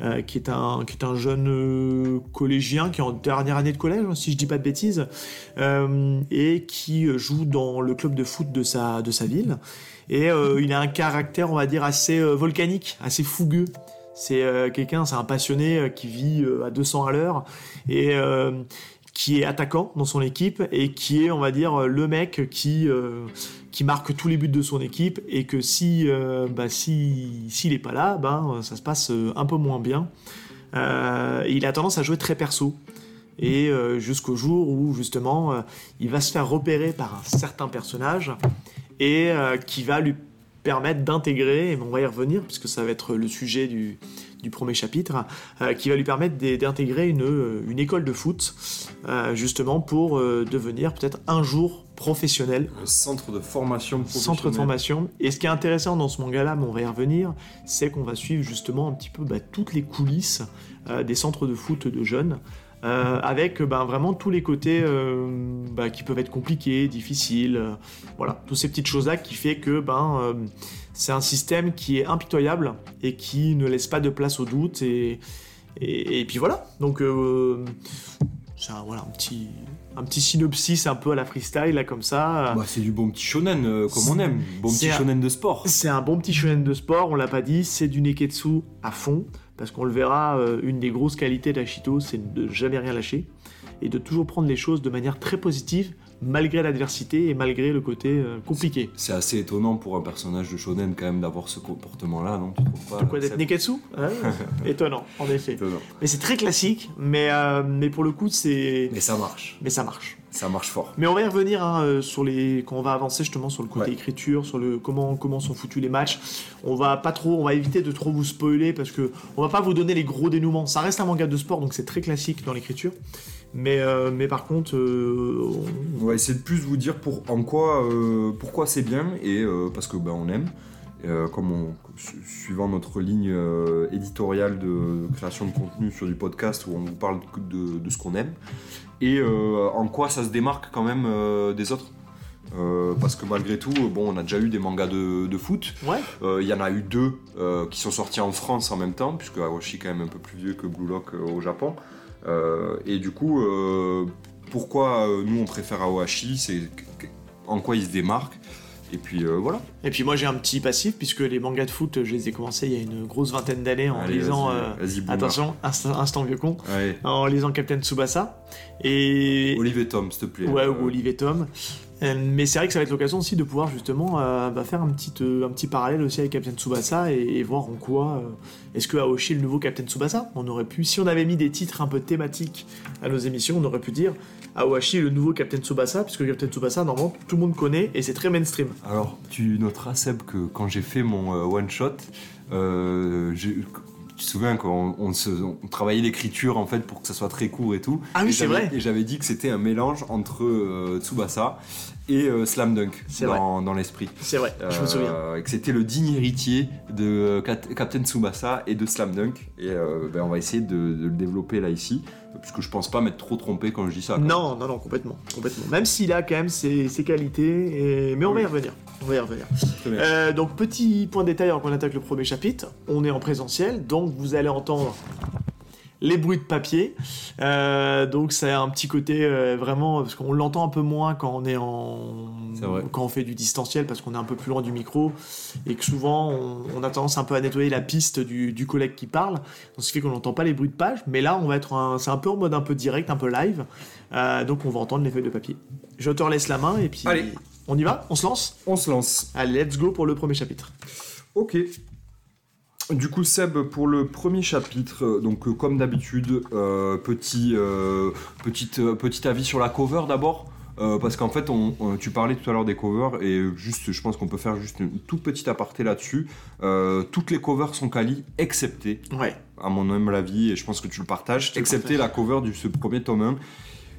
euh, qui est un qui est un jeune euh, collégien qui est en dernière année de collège si je dis pas de bêtises euh, et qui joue dans le club de foot de sa de sa ville Et euh, il a un caractère, on va dire, assez euh, volcanique, assez fougueux. C'est euh, quelqu'un, c'est un passionné qui vit à 200 à l'heure et qui est attaquant dans son équipe et qui est, on va dire, le mec qui qui marque tous les buts de son équipe et que si bah, si s'il est pas là, ben ça se passe un peu moins bien. Il a tendance à jouer très perso et jusqu'au jour où justement il va se faire repérer par un certain personnage et euh, qui va lui permettre d'intégrer, et on va y revenir puisque ça va être le sujet du, du premier chapitre, euh, qui va lui permettre d'intégrer une, euh, une école de foot euh, justement pour euh, devenir peut-être un jour professionnel Un centre de formation professionnelle. centre de formation. Et ce qui est intéressant dans ce manga-là, mais on va y revenir, c'est qu'on va suivre justement un petit peu bah, toutes les coulisses des centres de foot de jeunes. Euh, avec ben, vraiment tous les côtés euh, bah, qui peuvent être compliqués, difficiles, euh, voilà, toutes ces petites choses-là qui fait que ben, euh, c'est un système qui est impitoyable et qui ne laisse pas de place au doute et, et, et puis voilà, donc euh, c'est un, voilà, un, petit, un petit synopsis un peu à la freestyle là comme ça. Bah, c'est du bon petit shonen, euh, comme on aime. Bon petit un- shonen de sport. C'est un bon petit shonen de sport, on l'a pas dit, c'est du neketsu à fond, parce qu'on le verra, euh, une des grosses qualités d'Ashito, c'est de jamais rien lâcher, et de toujours prendre les choses de manière très positive, malgré l'adversité et malgré le côté euh, compliqué. C'est assez étonnant pour un personnage de shonen quand même d'avoir ce comportement-là, non? Tu trouves pas De quoi d'être neketsu Ouais, Étonnant, en effet. Étonnant. Mais c'est très classique, mais, euh, mais pour le coup, c'est... Mais ça marche. Mais ça marche. Ça marche fort. Mais on va y revenir hein, euh, sur les quand on va avancer justement sur le côté Ouais. écriture, sur le comment comment sont foutus les matchs. On va pas trop, on va éviter de trop vous spoiler parce que on va pas vous donner les gros dénouements. Ça reste un manga de sport donc c'est très classique dans l'écriture. Mais euh, mais par contre, euh, on- On va essayer de plus vous dire pour, en quoi, euh, pourquoi c'est bien et parce que ben, on aime. Euh, comme on, suivant notre ligne euh, éditoriale de création de contenu sur du podcast où on vous parle de, de ce qu'on aime et euh, en quoi ça se démarque quand même des autres. Parce que malgré tout, bon, on a déjà eu des mangas de, de foot. ouais, Il y en a eu deux qui sont sortis en France en même temps, puisque Awashi est quand même un peu plus vieux que Blue Lock au Japon. Et du coup, pourquoi nous on préfère Awashi C'est en quoi il se démarque? Et puis euh, voilà. Et puis moi j'ai un petit passif puisque les mangas de foot, je les ai commencés il y a une grosse vingtaine d'années en Allez, lisant. vas-y, euh, vas-y, attention, instant, instant vieux con, en lisant Captain Tsubasa. Et Olive et Tom, s'il te plaît. Ouais, ou Olive et Tom. Euh, mais c'est vrai que ça va être l'occasion aussi de pouvoir justement euh, bah, faire un petit, euh, un petit parallèle aussi avec Captain Tsubasa et, et voir en quoi euh, est-ce que Aoshi est le nouveau Captain Tsubasa? On aurait pu, si on avait mis des titres un peu thématiques à nos émissions, on aurait pu dire Est le nouveau Captain Tsubasa, puisque Captain Tsubasa, normalement, tout le monde connaît et c'est très mainstream. Alors, tu noteras, Seb, que quand j'ai fait mon euh, one-shot, euh, j'ai- tu te souviens qu'on on travaillait l'écriture en fait pour que ça soit très court et tout? Ah oui, c'est vrai. Et j'avais dit que c'était un mélange entre euh, Tsubasa et euh, Slam Dunk dans, dans l'esprit. C'est vrai, je me souviens. Euh, et que c'était le digne héritier de euh, Cap- Captain Tsubasa et de Slam Dunk. Et euh, ben, on va essayer de, de le développer là ici, puisque je pense pas m'être trop trompé quand je dis ça. quoi. Non, non, non, complètement. complètement. Même s'il a quand même ses, ses qualités, et... mais on va y revenir. On va y revenir. Donc petit point de détail avant qu'on attaque le premier chapitre, on est en présentiel, donc vous allez entendre les bruits de papier. Euh, donc c'est un petit côté euh, vraiment parce qu'on l'entend un peu moins quand on est en quand on fait du distanciel parce qu'on est un peu plus loin du micro et que souvent on, on a tendance un peu à nettoyer la piste du, du collègue qui parle. Donc ce qui fait qu'on n'entend pas les bruits de page, mais là on va être un- c'est un peu en mode un peu direct, un peu live. Euh, donc on va entendre les feuilles de papier. Je te laisse la main et puis Allez. on y va, on se lance? On se lance. Allez, let's go pour le premier chapitre. Ok. Du coup, Seb, pour le premier chapitre, euh, donc euh, comme d'habitude, euh, petit, euh, petite, petit avis sur la cover d'abord. parce qu'en fait, on, on- tu parlais tout à l'heure des covers et juste, je pense qu'on peut faire juste une toute petite aparté là-dessus. Toutes les covers sont quali, excepté, Ouais. à mon humble avis, et je pense que tu le partages, excepté partage. la cover du ce premier tome 1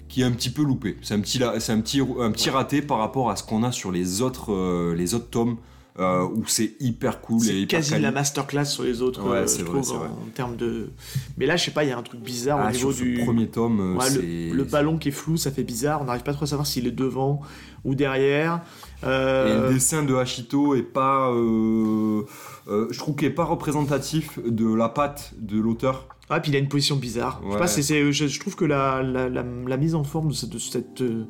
qui est un petit peu loupé. C'est un petit, la- c'est un petit, un petit raté par rapport à ce qu'on a sur les autres, les autres tomes euh, où c'est hyper cool et C'est hyper quasi quali. la masterclass sur les autres, Ouais, euh, je vrai, trouve, en, vrai. termes de. Mais là, je sais pas, il y a un truc bizarre Ah, au niveau sur ce du. premier tome, euh, Ouais, le, le ballon qui est flou, ça fait bizarre. On n'arrive pas trop à savoir s'il est devant ou derrière. Et Euh, le dessin de Hachito est pas, euh, je trouve qu'il est pas représentatif de la patte de l'auteur. Ah, puis il a une position bizarre. Je sais pas, je, je trouve que la, la, la- la mise en forme de cette, de, cette, de,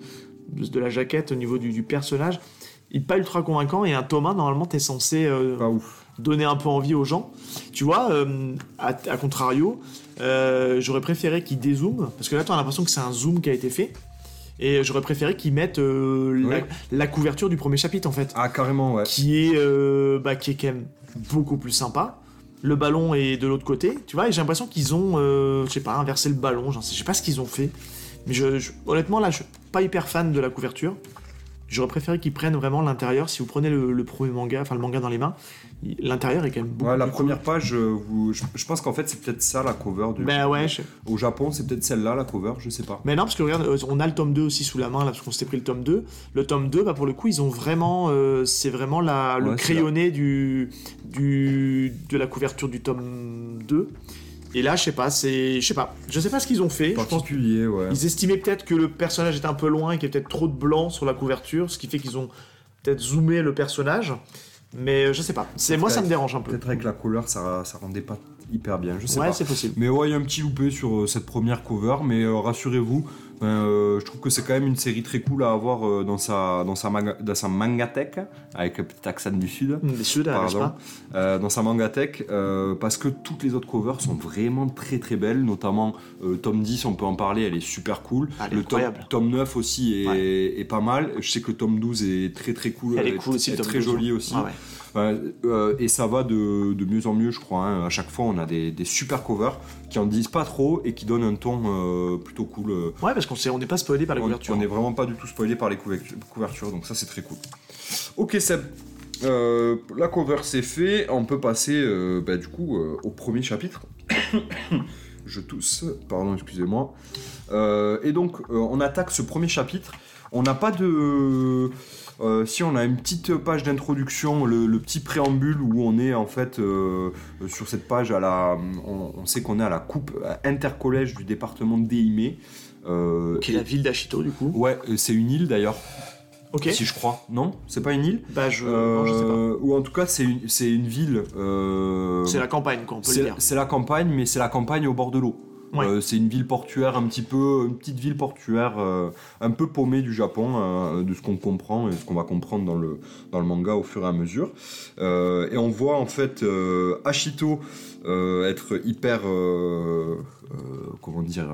de la jaquette au niveau du, du personnage il est pas ultra convaincant. Et un Thomas, normalement, t'es censé euh, donner un peu envie aux gens. Tu vois, euh, à, à contrario, euh, j'aurais préféré qu'ils dézooment, parce que là, t'as l'impression que c'est un zoom qui a été fait. Et j'aurais préféré qu'ils mettent la, Ouais. la couverture du premier chapitre, en fait, Ah, carrément, ouais. qui est, bah, qui est quand même beaucoup plus sympa. Le ballon est de l'autre côté, tu vois, et j'ai l'impression qu'ils ont, euh, je sais pas, inversé le ballon, j'en sais, je sais pas ce qu'ils ont fait. Mais je, je- honnêtement, là, je suis pas hyper fan de la couverture. J'aurais préféré qu'ils prennent vraiment l'intérieur. Si vous prenez le, le premier manga, enfin le manga dans les mains, l'intérieur est quand même beaucoup Ouais, la plus première page, euh, vous- je, je pense qu'en fait, c'est peut-être ça la cover du. Ben ouais, je- Au Japon, c'est peut-être celle-là la cover, je sais pas. mais non, parce que regarde, euh, on a le tome 2 aussi sous la main, là, parce qu'on s'était pris le tome 2. Le tome 2, bah, pour le coup, ils ont vraiment. euh, c'est vraiment la, le Ouais, crayonné du, du, de la couverture du tome 2. Et là, je sais pas, c'est. Je sais pas. Je sais pas ce qu'ils ont fait. Je pense Particulier, ouais. Ils estimaient peut-être que le personnage était un peu loin et qu'il y avait peut-être trop de blanc sur la couverture, ce qui fait qu'ils ont peut-être zoomé le personnage. Mais euh, je sais pas. C'est moi, ça me dérange un peu. Peut-être avec la couleur, ça, ça rendait pas hyper bien, je sais Ouais, pas. c'est possible. Mais ouais, il y a un petit loupé sur euh, cette première cover, mais euh, rassurez-vous, ben, euh, je trouve que c'est quand même une série très cool à avoir euh, dans sa dans sa manga, dans sa mangatech avec un petit accent du sud. Des Sud, n'est-ce Pardon. pas? Euh, dans sa mangatech parce que toutes les autres covers sont vraiment très très belles notamment tome 10 on peut en parler elle est super cool Ah, elle est le tome, tome 9 aussi est, Ouais. est pas mal je sais que le tome 12 est très très cool Elle est cool aussi, est très 12, jolie ouais. aussi Ah ouais. Enfin, euh, et ça va de, de mieux en mieux, je crois. hein. À chaque fois, on a des, des super covers qui en disent pas trop et qui donnent un ton euh, plutôt cool. euh. Ouais, parce qu'on n'est pas spoilé par la on couverture. on n'est vraiment pas du tout spoilé par les couvertu- couvertures, donc ça c'est très cool. Ok Seb, la cover c'est fait, on peut passer bah, du coup au premier chapitre. Je tousse, pardon, excusez-moi. Et donc on attaque ce premier chapitre. On n'a pas de... euh, si on a une petite page d'introduction, le, le petit préambule où on est en fait euh, sur cette page à la, on, on sait qu'on est à la coupe intercollège du département d'Eimé. Euh, Qui est la ville d'Ashito, du coup. Ouais, euh, c'est une île d'ailleurs, Ok. si je crois. Non, c'est pas une île. Bah, je. non, je sais pas. Euh, Ou en tout cas, c'est une, c'est une ville. euh, C'est la campagne, quoi, on peut le dire. c'est la campagne, mais c'est la campagne au bord de l'eau. Ouais. Euh, c'est une ville portuaire, un petit peu, une petite ville portuaire, euh, un peu paumée du Japon, euh, de ce qu'on comprend et ce qu'on va comprendre dans le, dans le manga au fur et à mesure. Et on voit en fait Ashito être hyper, comment dire,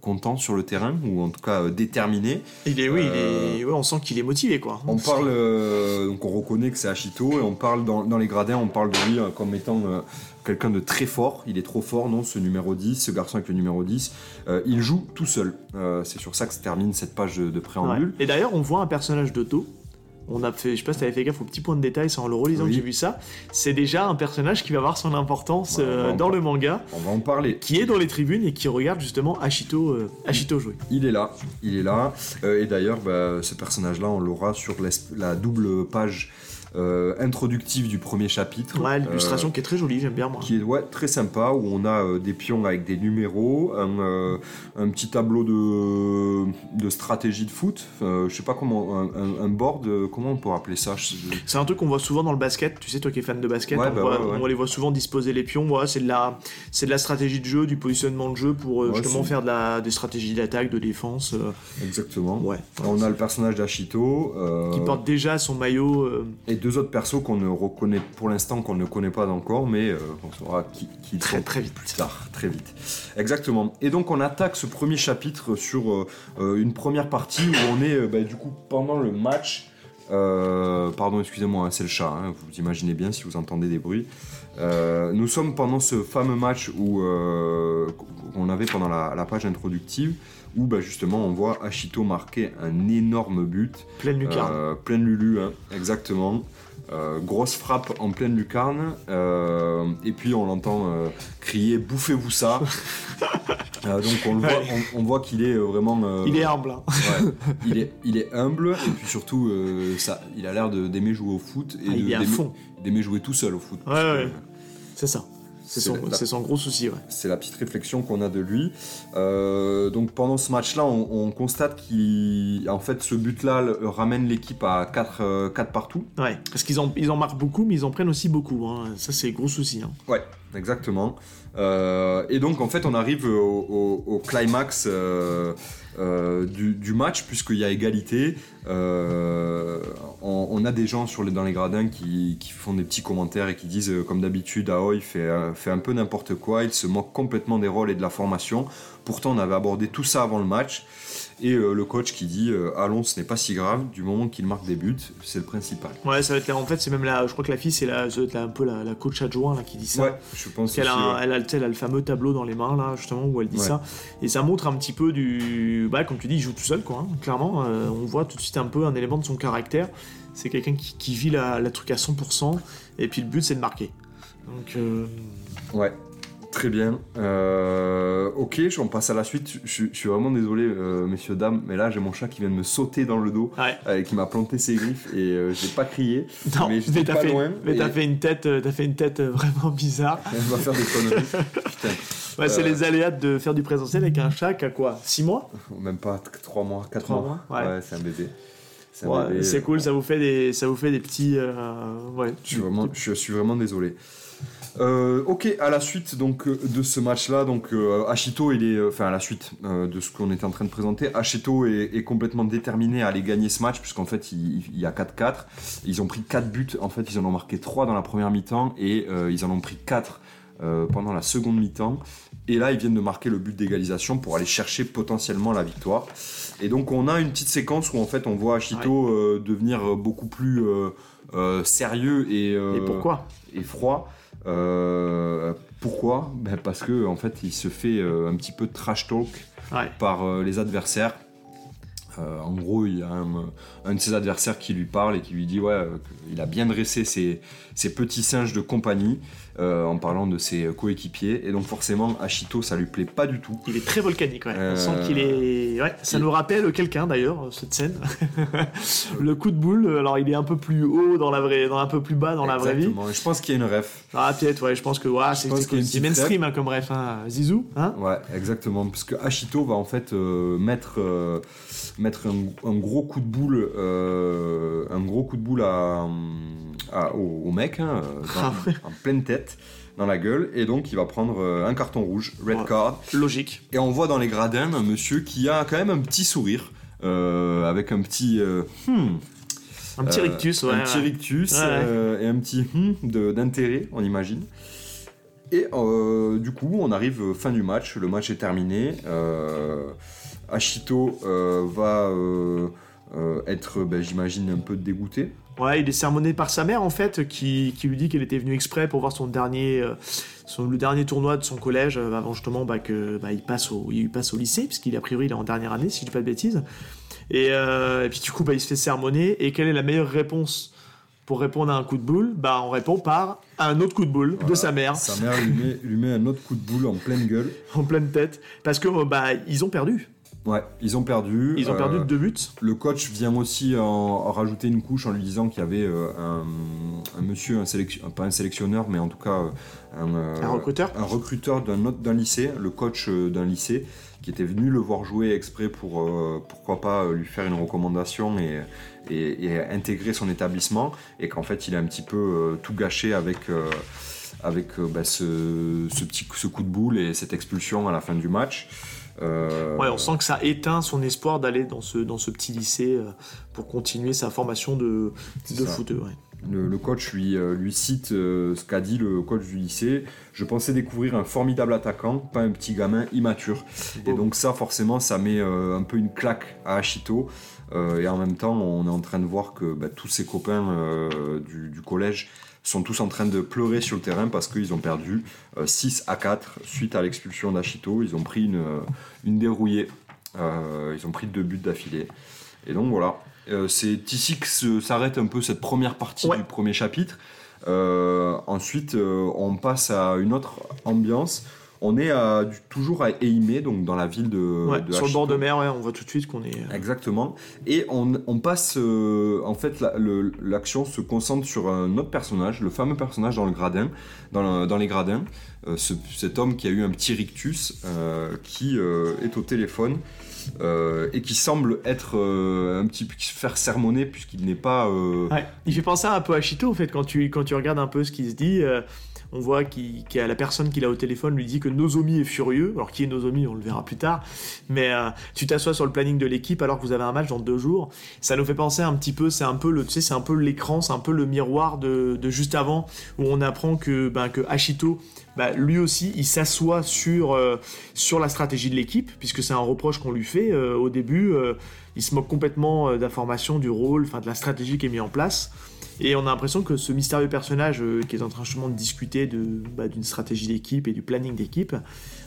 content sur le terrain, ou en tout cas déterminé. Il est, oui, il est, ouais, on sent qu'il est motivé, quoi. On parle, donc on reconnaît que c'est Ashito, et on parle dans, dans les gradins, on parle de lui comme étant quelqu'un de très fort. Il est trop fort, non, ce numéro 10, ce garçon avec le numéro 10. Euh, il joue tout seul. Euh, c'est sur ça que se termine cette page de, Ouais. préambule. Et d'ailleurs, on voit un personnage dos. On a fait, je sais pas si t'avais fait gaffe au petit point de détail, c'est en le relisant Oui. que j'ai vu ça. C'est déjà un personnage qui va avoir son importance Ouais, euh, dans le manga, On va en parler. qui est dans les tribunes et qui regarde justement Ashito, Ashito jouer. Il est là, il est là. Et d'ailleurs, bah, ce personnage-là, on l'aura sur la double page euh, introductive du premier chapitre. Ouais, Euh, l'illustration qui est très jolie, j'aime bien moi. qui est ouais, très sympa, où on a euh, des pions avec des numéros, un, euh, un petit tableau de, de stratégie de foot, je sais pas comment, un, board, comment on peut appeler ça C'est un truc qu'on voit souvent dans le basket, tu sais, toi qui es fan de basket, Ouais, on, bah voit- ouais, ouais. on les voit souvent disposer les pions. Voilà, c'est de, la, de la stratégie de jeu, du positionnement de jeu pour justement faire de la, des stratégies d'attaque, de défense. Exactement. ouais. On a le personnage d'Ashito, euh, Qui porte déjà son maillot. et deux autres persos qu'on ne reconnaît pour l'instant, qu'on ne connaît pas encore, mais euh, on saura qui, qui Très, très vite. plus tard, très vite. Exactement. Et donc on attaque ce premier chapitre sur euh, euh, une première partie où on est bah, du coup pendant le match. pardon, excusez-moi, hein, c'est le chat. hein, vous imaginez bien si vous entendez des bruits. Nous sommes pendant ce fameux match où qu'on avait pendant la, la page introductive où bah, justement on voit Ashito marquer un énorme but pleine lucarne. euh, pleine Lulu, hein, exactement. Euh, grosse frappe en pleine lucarne. euh, et puis on l'entend euh, crier Bouffez-vous ça Donc on le voit, on, on voit qu'il est vraiment. Il est humble. hein. ouais, il, est, il est humble et puis surtout ça, il a l'air d'aimer jouer au foot et Ah, d'aimer jouer tout seul au foot. Ouais, ouais. C'est ça. C'est son, gros souci, ouais. C'est la petite réflexion qu'on a de lui. Euh, donc pendant ce match-là, on, on constate qu'en fait ce but-là ramène l'équipe à 4, partout. Ouais. Parce qu'ils en, ils en marquent beaucoup, mais ils en prennent aussi beaucoup. hein. Ça, c'est gros souci. hein. Ouais, exactement. Euh, et donc en fait, on arrive au, au- au climax euh, du, match, puisqu'il y a égalité. Euh, on, a des gens sur les, dans les gradins qui, font des petits commentaires et qui disent, euh, comme d'habitude, Aoi fait, fait un peu n'importe quoi, il se moque complètement des rôles et de la formation. Pourtant, on avait abordé tout ça avant le match. Et euh, le coach qui dit euh, Allons, ce n'est pas si grave, du moment qu'il marque des buts, c'est le principal. Ouais, ça va être. En fait, c'est même la. Je crois que la fille, c'est la, ça doit être la- un peu la, la coach adjoint là, qui dit ça. Ouais, je pense Qu'elle a, ouais. elle, a, elle a le fameux tableau dans les mains là justement où elle dit Ouais. ça et ça montre un petit peu du bah comme tu dis il joue tout seul quoi hein. clairement euh, on voit tout de suite un peu un élément de son caractère c'est quelqu'un qui, qui vit la, la truc à 100% et puis le but c'est de marquer donc Ouais, très bien. Euh, ok, on passe à la suite. Je, je suis vraiment désolé, euh, messieurs, dames, mais là j'ai mon chat qui vient de me sauter dans le dos, ouais euh, qui m'a planté ses griffes et euh, j'ai pas crié. non Mais j'étais pas fait, loin, mais t'as fait une tête t'as fait une tête vraiment bizarre Elle va faire des conneries. Putain, ouais, c'est les aléas de faire du présentiel avec un chat qui a quoi 6 mois même pas 3 mois, 4 Trois mois. mois, ouais. c'est un bébé. C'est Ouais, cool ça vous fait des ça vous fait des petits euh, ouais Je suis vraiment, je suis vraiment désolé. Euh, ok, à la suite donc euh, de ce match-là, donc euh, Ashito, il est, euh, enfin à la suite de ce qu'on était en train de présenter, Ashito est, est complètement déterminé à aller gagner ce match puisqu'en fait il, il y a 4-4. Ils ont pris 4 buts, en fait ils en ont marqué 3 dans la première mi-temps et ils en ont pris 4 euh, pendant la seconde mi-temps. Et là ils viennent de marquer le but d'égalisation pour aller chercher potentiellement la victoire. Et donc on a une petite séquence où en fait on voit Ashito devenir beaucoup plus euh, sérieux et, euh, et pourquoi? et froid. Euh, pourquoi? Ben Parce que en fait, il se fait euh, un petit peu trash talk ouais par euh, les adversaires. En gros, il y a un, un de ses adversaires qui lui parle et qui lui dit ouais, euh, qu'il a bien dressé ses, ses petits singes de compagnie euh, en parlant de ses coéquipiers. Et donc forcément, Ashito, ça lui plaît pas du tout. Il est très volcanique, ouais. Euh, On sent qu'il est. Ouais, ça il- nous rappelle quelqu'un d'ailleurs, cette scène. le coup de boule, alors il est un peu plus haut dans la vraie, dans un peu plus bas dans la vraie vie. Exactement. Et Je pense qu'il y a une ref. Ah, peut-être, ouais, je pense que ouais, c'est petite mainstream hein, comme bref, hein. Zizou, hein Ouais, exactement. Parce que Ashito va en fait euh, mettre, euh, mettre un, un gros coup de boule, euh, un gros coup de boule à, à- au, au mec, hein, dans- Ah en pleine tête, dans la gueule, et donc il va prendre euh, un carton rouge, red Ouais. card. Logique. Et on voit dans les gradins un monsieur qui a quand même un petit sourire, euh, avec un petit, euh, hmm, Un petit rictus, ouais. un petit rictus Ouais. et un petit hmm d'intérêt, on imagine. Et euh, du coup, on arrive fin du match, le match est terminé. Euh, Ashito euh, va euh, être, ben, j'imagine, un peu dégoûté. Ouais, il est sermonné par sa mère en fait, qui, qui lui dit qu'elle était venue exprès pour voir son dernier, euh, son, le dernier tournoi de son collège euh, avant justement bah, que bah, il passe au, il passe au lycée, puisqu'il a priori il est en dernière année, si je dis pas de bêtises. Et, euh, et puis du coup, bah, il se fait sermonner. Et quelle est la meilleure réponse pour répondre à un coup de boule? Bah, on répond par un autre coup de boule de sa mère Sa mère lui met, lui met un autre coup de boule en pleine gueule. en pleine tête, parce que euh, bah ils ont perdu. Ouais, ils ont perdu. Ils ont Euh, perdu de deux buts. Le coach vient aussi en, en rajouter une couche en lui disant qu'il y avait euh, un, un monsieur, un sélection, pas un sélectionneur, mais en tout cas euh, un, euh, Un recruteur un recruteur d'un autre d'un lycée, le coach euh, d'un lycée, qui était venu le voir jouer exprès pour euh, pourquoi pas euh, lui faire une recommandation et, et- et intégrer son établissement, et qu'en fait il a un petit peu euh, tout gâché avec. euh, avec euh, bah, ce, ce petit ce coup de boule et cette expulsion à la fin du match. Euh, Ouais, on sent que ça éteint son espoir d'aller dans ce, dans ce petit lycée euh, pour continuer sa formation de, de. Ouais. Le, le coach lui, euh, lui cite ce qu'a dit le coach du lycée. Je pensais découvrir un formidable attaquant, pas un petit gamin immature. Et donc ça, forcément, ça met un peu une claque à Ashito. Et en même temps, on est en train de voir que bah, tous ses copains du, du collège sont tous en train de pleurer sur le terrain parce qu'ils ont perdu euh, 6 à 4 suite à l'expulsion d'Ashito. Ils ont pris une, euh, une dérouillée. Euh, ils ont pris deux buts d'affilée. Et donc voilà, Euh, c'est ici que s'arrête un peu cette première partie Ouais. du premier chapitre. Euh, ensuite, euh, on passe à une autre ambiance. On est du- toujours à Eime, donc dans la ville de, Ouais, de sur le bord de mer, ouais, on voit tout de suite qu'on est. euh, Exactement. Et on, on passe, euh, en fait, la- l'action se concentre sur un autre personnage, le fameux personnage dans le gradin, dans, le- dans les gradins, Euh, ce- cet homme qui a eu un petit rictus, euh, qui euh, est au téléphone euh, et qui semble être euh, un petit peu se faire sermonner puisqu'il n'est pas. euh, Ouais. Il fait penser un peu à Chito, en fait, quand tu, quand tu regardes un peu ce qu'il se dit. On voit qu'il qu'il y a la personne qu'il a au téléphone lui dit que Nozomi est furieux. Alors qui est Nozomi, on le verra plus tard. Mais euh, tu t'assois sur le planning de l'équipe alors que vous avez un match dans deux jours. Ça nous fait penser un petit peu, c'est un peu le, tu sais, c'est un peu l'écran, c'est un peu le miroir de, juste avant où on apprend que, ben, que Hashito, bah, lui aussi, il s'assoit sur, euh, sur la stratégie de l'équipe, puisque c'est un reproche qu'on lui fait euh, au début. il se moque complètement d'informations, du rôle, enfin de la stratégie qui est mise en place. Et on a l'impression que ce mystérieux personnage euh, qui est en train justement de discuter de, bah, d'une stratégie d'équipe et du planning d'équipe,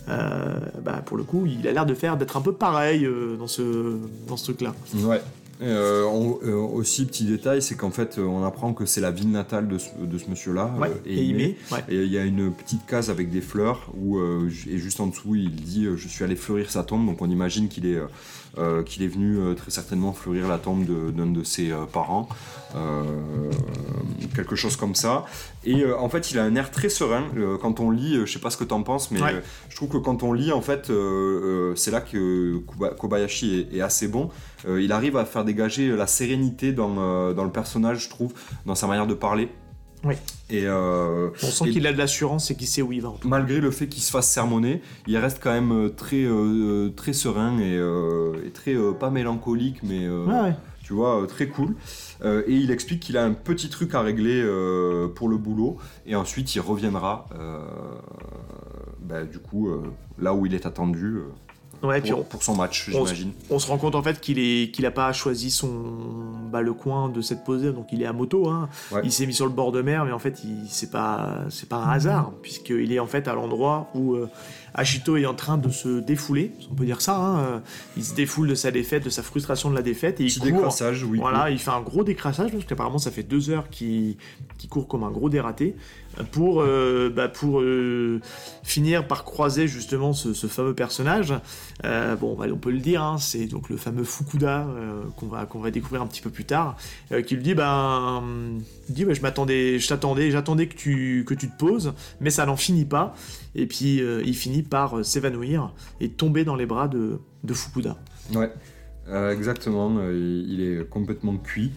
euh, bah, pour le coup, il a l'air de faire d'être un peu pareil euh, dans ce, dans ce truc-là. Ouais. On- aussi, petit détail, c'est qu'en fait, on apprend que c'est la ville natale de ce, de ce monsieur-là. Ouais, et il met. Ouais. Et il y a une petite case avec des fleurs où, et juste en dessous, il dit Je suis allé fleurir sa tombe. Donc on imagine qu'il est, euh, qu'il est venu euh, très certainement fleurir la tombe d'un de, ses euh, parents. Quelque chose comme ça. Et en fait, il a un air très serein. Quand on lit, je sais pas ce que t'en penses, mais Ouais. je trouve que quand on lit, en fait, c'est là que Kobayashi est, est assez bon. Il arrive à faire dégager la sérénité dans, dans le personnage, je trouve, dans sa manière de parler. Oui. Et euh, On sent qu'il a de l'assurance et qu'il sait où il va. en tout cas. malgré le fait qu'il se fasse sermonner, il reste quand même euh, très, euh, très serein et, euh, et très pas mélancolique, mais Ouais, ouais. tu vois, très cool. Et il explique qu'il a un petit truc à régler pour le boulot, et ensuite il reviendra, bah, du coup, là où il est attendu puis pour, on, pour son match, j'imagine. on se rend compte en fait qu'il est qu'il a pas choisi son bah, le coin de cette posée donc il est à moto hein. Ouais. il s'est mis sur le bord de mer mais en fait il c'est pas c'est pas un hasard puisqu'il est en fait à l'endroit où euh, Ashito est en train de se défouler on peut dire ça hein. Il se défoule de sa défaite de sa frustration de la défaite et il court décrassage, oui. voilà, il fait un gros décrassage parce qu'apparemment ça fait deux heures qu'il qu'il court comme un gros dératé pour, euh, bah, pour euh, finir par croiser justement ce, fameux personnage. Euh, bon, bah, on peut le dire, hein, c'est donc le fameux Fukuda qu'on va, va découvrir un petit peu plus tard, qui lui dit, ben, dit, je m'attendais, je t'attendais, j'attendais que tu, que tu te poses, mais ça n'en finit pas. Et puis il finit par s'évanouir et tomber dans les bras de, de Fukuda. Ouais, exactement. il est complètement cuit.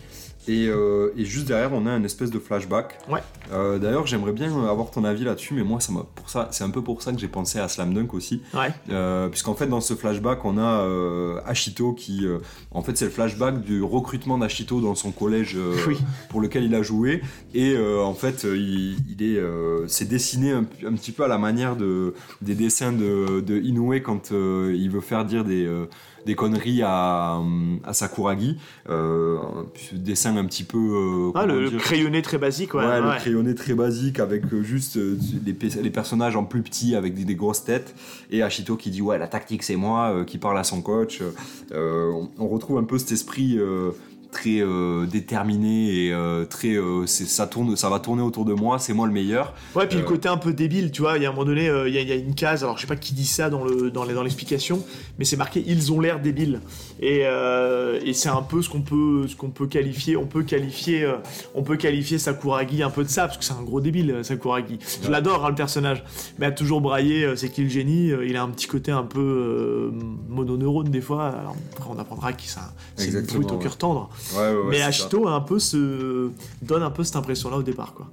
Et, euh, et juste derrière, on a un espèce de flashback. Ouais. Euh, D'ailleurs, j'aimerais bien avoir ton avis là-dessus, mais moi, ça m'a- pour ça, c'est un peu pour ça que j'ai pensé à Slam Dunk aussi. Ouais, Euh, puisqu'en fait dans ce flashback on a euh, Ashito qui euh, en fait c'est le flashback du recrutement d'Ashito dans son collège euh, Oui. pour lequel il a joué et euh, en fait euh, il, il est euh, c'est dessiné un, un petit peu à la manière de des dessins de, de Inoue quand euh, il veut faire dire des euh, des conneries à, à Sakuragi euh, dessin un petit peu euh, Ah, le, crayonné très basique, ouais. Ouais, le ouais. crayonné très basique avec euh, juste euh, les, pe- les personnages en plus petits avec des, des grosses têtes et Ashito qui dit ouais la tactique c'est moi euh, qui parle à son coach Euh, on, retrouve un peu cet esprit euh, très euh, déterminé et euh, très euh, ça tourne ça va tourner autour de moi c'est moi le meilleur Ouais, puis le côté un peu débile, tu vois, il y a un moment donné, il y, a- il y a une case, alors je sais pas qui dit ça dans le dans l'explication, mais c'est marqué ils ont l'air débiles. Et, euh, et c'est un peu ce qu'on peut ce qu'on peut qualifier, on peut qualifier euh, on peut qualifier Sakuragi un peu de ça parce que c'est un gros débile euh, Sakuragi. Je l'adore hein, le personnage, mais à toujours brailler, euh, c'est qui le génie, il a un petit côté un peu mononeurone des fois. Alors, après on apprendra qu'il c'est un- c'est une brute au cœur tendre. ouais, ouais, ouais, mais. Ashito a un peu ce donne un peu cette impression là au départ quoi.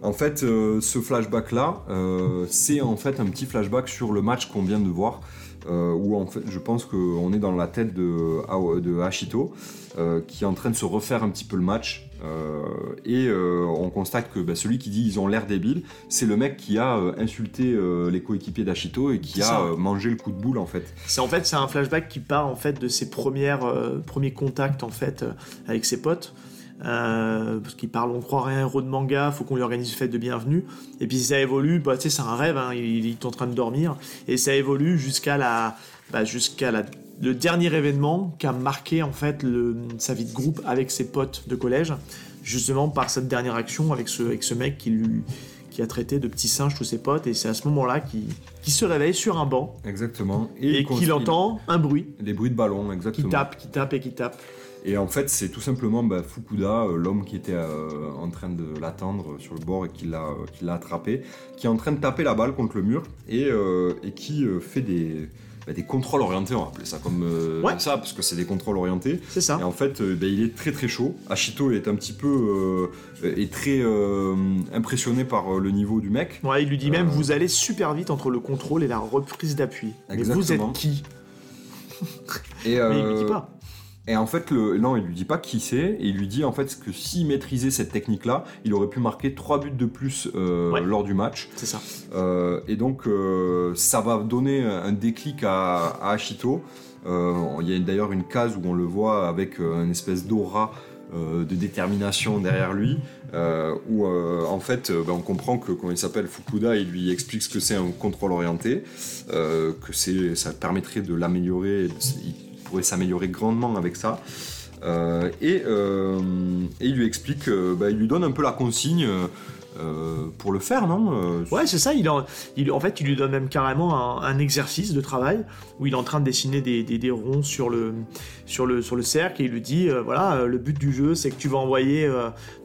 En fait, euh, ce flashback-là, euh, c'est en fait un petit flashback sur le match qu'on vient de voir, euh, où en fait, je pense qu'on est dans la tête de, de Hashito, euh, qui est en train de se refaire un petit peu le match. euh, et euh, on constate que bah, celui qui dit ils ont l'air débiles, c'est le mec qui a insulté les coéquipiers d'Hashito et qui a mangé le coup de boule en fait. C'est en fait c'est un flashback qui part en fait de ses premières premiers contacts en fait avec ses potes. Euh, parce qu'il parle, on croirait un héros de manga, faut qu'on lui organise une fête de bienvenue. Et puis ça évolue, bah, tu sais, c'est un rêve, hein, il, il est en train de dormir. Et ça évolue jusqu'à la, bah, jusqu'à la, le dernier événement qui a marqué en fait le, sa vie de groupe avec ses potes de collège, justement par cette dernière action avec ce, avec ce mec qui lui, qui a traité de petit singe tous ses potes. Et c'est à ce moment-là qu'il se réveille sur un banc Exactement. et, il qu'il entend un bruit Des bruits de ballon, qui exactement. tape, qui tape et qui tape. Et en fait, c'est tout simplement bah, Fukuda, euh, l'homme qui était euh, en train de l'attendre sur le bord et qui l'a, euh, qui l'a attrapé, qui est en train de taper la balle contre le mur et, euh, et qui fait des, bah, des contrôles orientés, on va appeler ça comme euh, Ouais. ça, parce que c'est des contrôles orientés. C'est ça. Et en fait, bah, il est très très chaud. Ashito est un petit peu est très impressionné par le niveau du mec. Ouais, il lui dit même vous allez super vite entre le contrôle et la reprise d'appui. Mais vous Exactement. êtes qui? Et, Mais il lui dit pas. Et en fait, le, non, il lui dit pas qui c'est, et il lui dit en fait que s'il maîtrisait cette technique-là, il aurait pu marquer 3 buts de plus euh, Ouais. lors du match. C'est ça. Euh, et donc, euh, ça va donner un déclic à, à Ashito. Il y a d'ailleurs une case où on le voit avec une espèce d'aura euh, de détermination derrière lui, euh, où euh, en fait, ben, on comprend que quand il s'appelle Fukuda, il lui explique ce que c'est un contrôle orienté, que ça permettrait de l'améliorer, pourrait s'améliorer grandement avec ça. Euh, et, euh, et il lui explique, euh, ben, il lui donne un peu la consigne pour le faire, non Ouais, c'est ça. Il en, fait, il lui donne même carrément un, exercice de travail où il est en train de dessiner des, des- ronds sur le, sur, le, sur le cercle et il lui dit voilà, le but du jeu, c'est que tu vas envoyer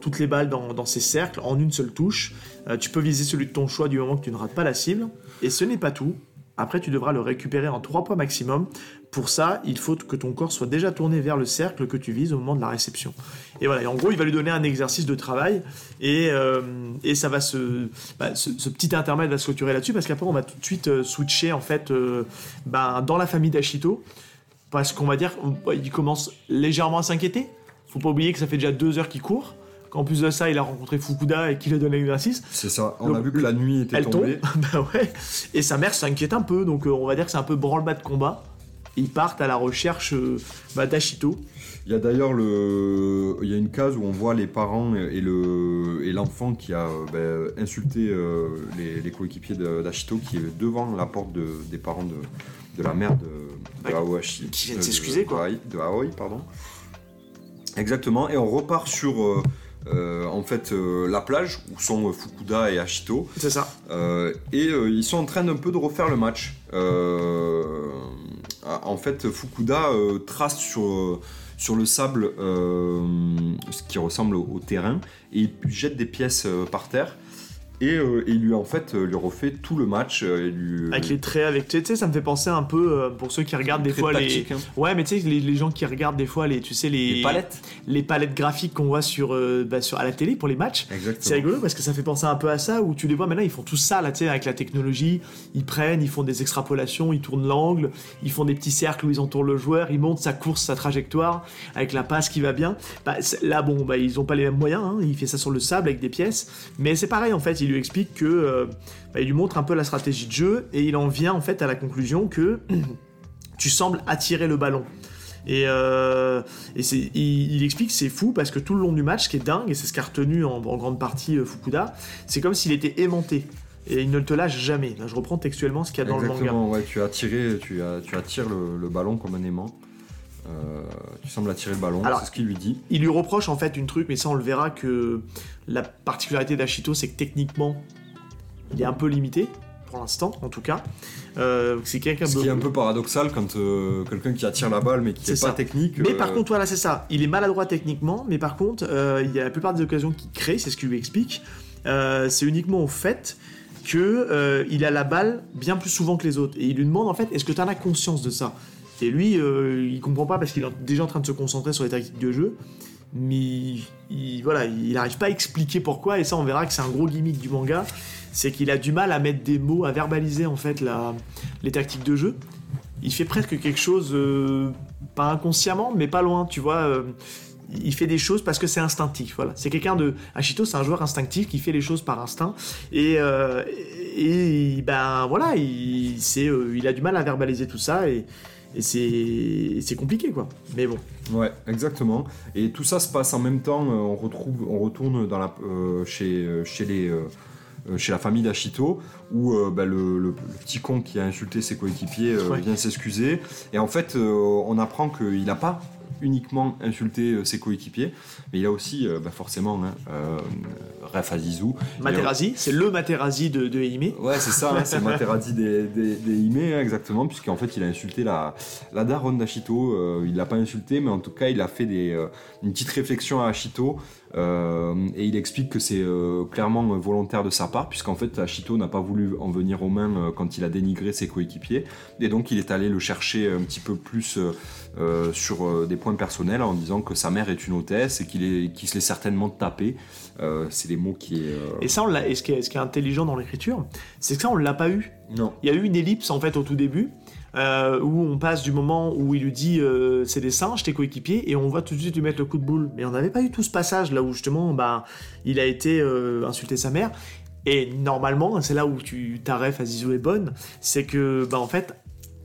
toutes les balles dans, dans ces cercles en une seule touche. Tu peux viser celui de ton choix du moment que tu ne rates pas la cible. Et ce n'est pas tout. Après, tu devras le récupérer en trois points maximum. Pour ça, il faut que ton corps soit déjà tourné vers le cercle que tu vises au moment de la réception. Et voilà, et en gros, il va lui donner un exercice de travail et, euh, et ça va se, bah, ce, ce petit intermède va se clôturer là-dessus parce qu'après, on va tout de suite euh, switcher en fait euh, ben, dans la famille d'Ashito parce qu'on va dire qu'il commence légèrement à s'inquiéter. Faut pas oublier que ça fait déjà deux heures qu'il court. Qu'en plus de ça, il a rencontré Fukuda et qu'il a donné l'exercice. C'est ça. On a vu que la nuit était Elle tombe. tombée. bah ouais. Et sa mère s'inquiète un peu, donc on va dire que c'est un peu branle-bas de combat. Ils partent à la recherche euh, bah, d'Ashito. Il y a d'ailleurs le, il y a une case où on voit les parents et le et l'enfant qui a euh, ben, insulté euh, les, les coéquipiers d'Ashito qui est devant la porte de- des parents de, de la mère de, de Aoshi. qui vient de s'excuser, quoi. De, Aoi- pardon. Exactement. Et on repart sur euh, euh, en fait euh, la plage où sont euh, Fukuda et Ashito. C'est ça. Et ils sont en train d'un peu de refaire le match. Euh, en fait, Fukuda euh, trace sur, sur le sable euh, ce qui ressemble au, terrain et il jette des pièces euh, par terre. Et, euh, et il lui en fait euh, lui refait tout le match. euh, et lui, Avec les traits, avec. Tu sais, ça me fait penser un peu, euh, pour ceux qui regardent des fois les. hein. Ouais, mais tu sais, les, les gens qui regardent des fois les. Tu sais, les. Les palettes. les palettes graphiques qu'on voit sur, euh, bah, sur, à la télé pour les matchs. C'est rigolo parce que ça fait penser un peu à ça où tu les vois maintenant ils font tout ça là tu sais avec la technologie ils prennent ils font des extrapolations ils tournent l'angle ils font des petits cercles où ils entourent le joueur ils montent sa course sa trajectoire avec la passe qui va bien bah, là bon bah ils ont pas les mêmes moyens hein. il fait ça sur le sable avec des pièces mais c'est pareil en fait il lui explique que euh, bah, il lui montre un peu la stratégie de jeu et il en vient en fait à la conclusion que tu sembles attirer le ballon et, euh, il, il explique que c'est fou parce que tout le long du match, ce qui est dingue, et c'est ce qu'a retenu en, grande partie euh, Fukuda, c'est comme s'il était aimanté. Et il ne te lâche jamais. Je reprends textuellement ce qu'il y a dans le manga. Exactement, ouais, tu attires le ballon comme un aimant. Euh, tu sembles attirer le ballon, c'est ce qu'il lui dit. Il lui reproche en fait une truc, mais ça on le verra que la particularité d'Ashito, c'est que techniquement, il est un peu limité, pour l'instant en tout cas. Euh, c'est quelqu'un Ce de- qui est un peu paradoxal quand euh, quelqu'un qui attire la balle mais qui n'est pas technique. Mais euh, par contre, voilà, c'est ça. Il est maladroit techniquement, mais par contre, euh, il y a la plupart des occasions qu'il crée, c'est ce qu'il lui explique. euh, c'est uniquement au fait que euh, il a la balle bien plus souvent que les autres. Et il lui demande en fait, est-ce que tu en as conscience de ça? Et lui, euh, il comprend pas parce qu'il est déjà en train de se concentrer sur les tactiques de jeu. Mais il, il- voilà, il n'arrive pas à expliquer pourquoi. Et ça, on verra que c'est un gros gimmick du manga. C'est qu'il a du mal à mettre des mots, à verbaliser en fait la, les tactiques de jeu. Il fait presque quelque chose, euh, pas inconsciemment, mais pas loin, tu vois. euh, il fait des choses parce que c'est instinctif. Voilà, c'est quelqu'un de Ashito, c'est un joueur instinctif qui fait les choses par instinct et euh, ben voilà, euh, il a du mal à verbaliser tout ça et c'est compliqué quoi. Mais bon, Ouais, exactement. Et tout ça se passe en même temps. euh, on retrouve, on retourne dans la, euh, chez, euh, chez les. euh, chez la famille d'Ashito, où euh, bah, le, le- le petit con qui a insulté ses coéquipiers Ouais. vient s'excuser. Et en fait, on apprend qu'il n'a pas uniquement insulté euh, ses coéquipiers, mais il a aussi, euh, bah, forcément, hein, euh, Ref Azizou. Materazzi, c'est le Materazzi de, de. Ouais, c'est ça, hein, c'est Materazzi des, des, hein, exactement, puisqu'en fait, il a insulté la, la daronne d'Ashito. euh, il l'a pas insulté, mais en tout cas, il a fait des, une petite réflexion à Ashito Euh, et il explique que c'est euh, clairement volontaire de sa part, puisqu'en fait Ashito n'a pas voulu en venir aux mains euh, quand il a dénigré ses coéquipiers, et donc il est allé le chercher un petit peu plus euh, sur euh, des points personnels en disant que sa mère est une hôtesse et qu'il se l'est certainement tapé. Euh, c'est les mots qui euh, Et ça, on l'a- et ce qui est, ce qui est intelligent dans l'écriture, c'est que ça, on l'a pas eu. Non. Il y a eu une ellipse en fait au tout début. Euh, où on passe du moment où il lui dit euh, c'est des singes, tes coéquipiers, et on voit tout de suite lui mettre le coup de boule. Mais on n'avait pas eu tout ce passage là où justement bah, il a été euh, insulté sa mère. Et normalement, c'est là où tu, ta ref à Zizou est bonne, c'est que bah, en fait,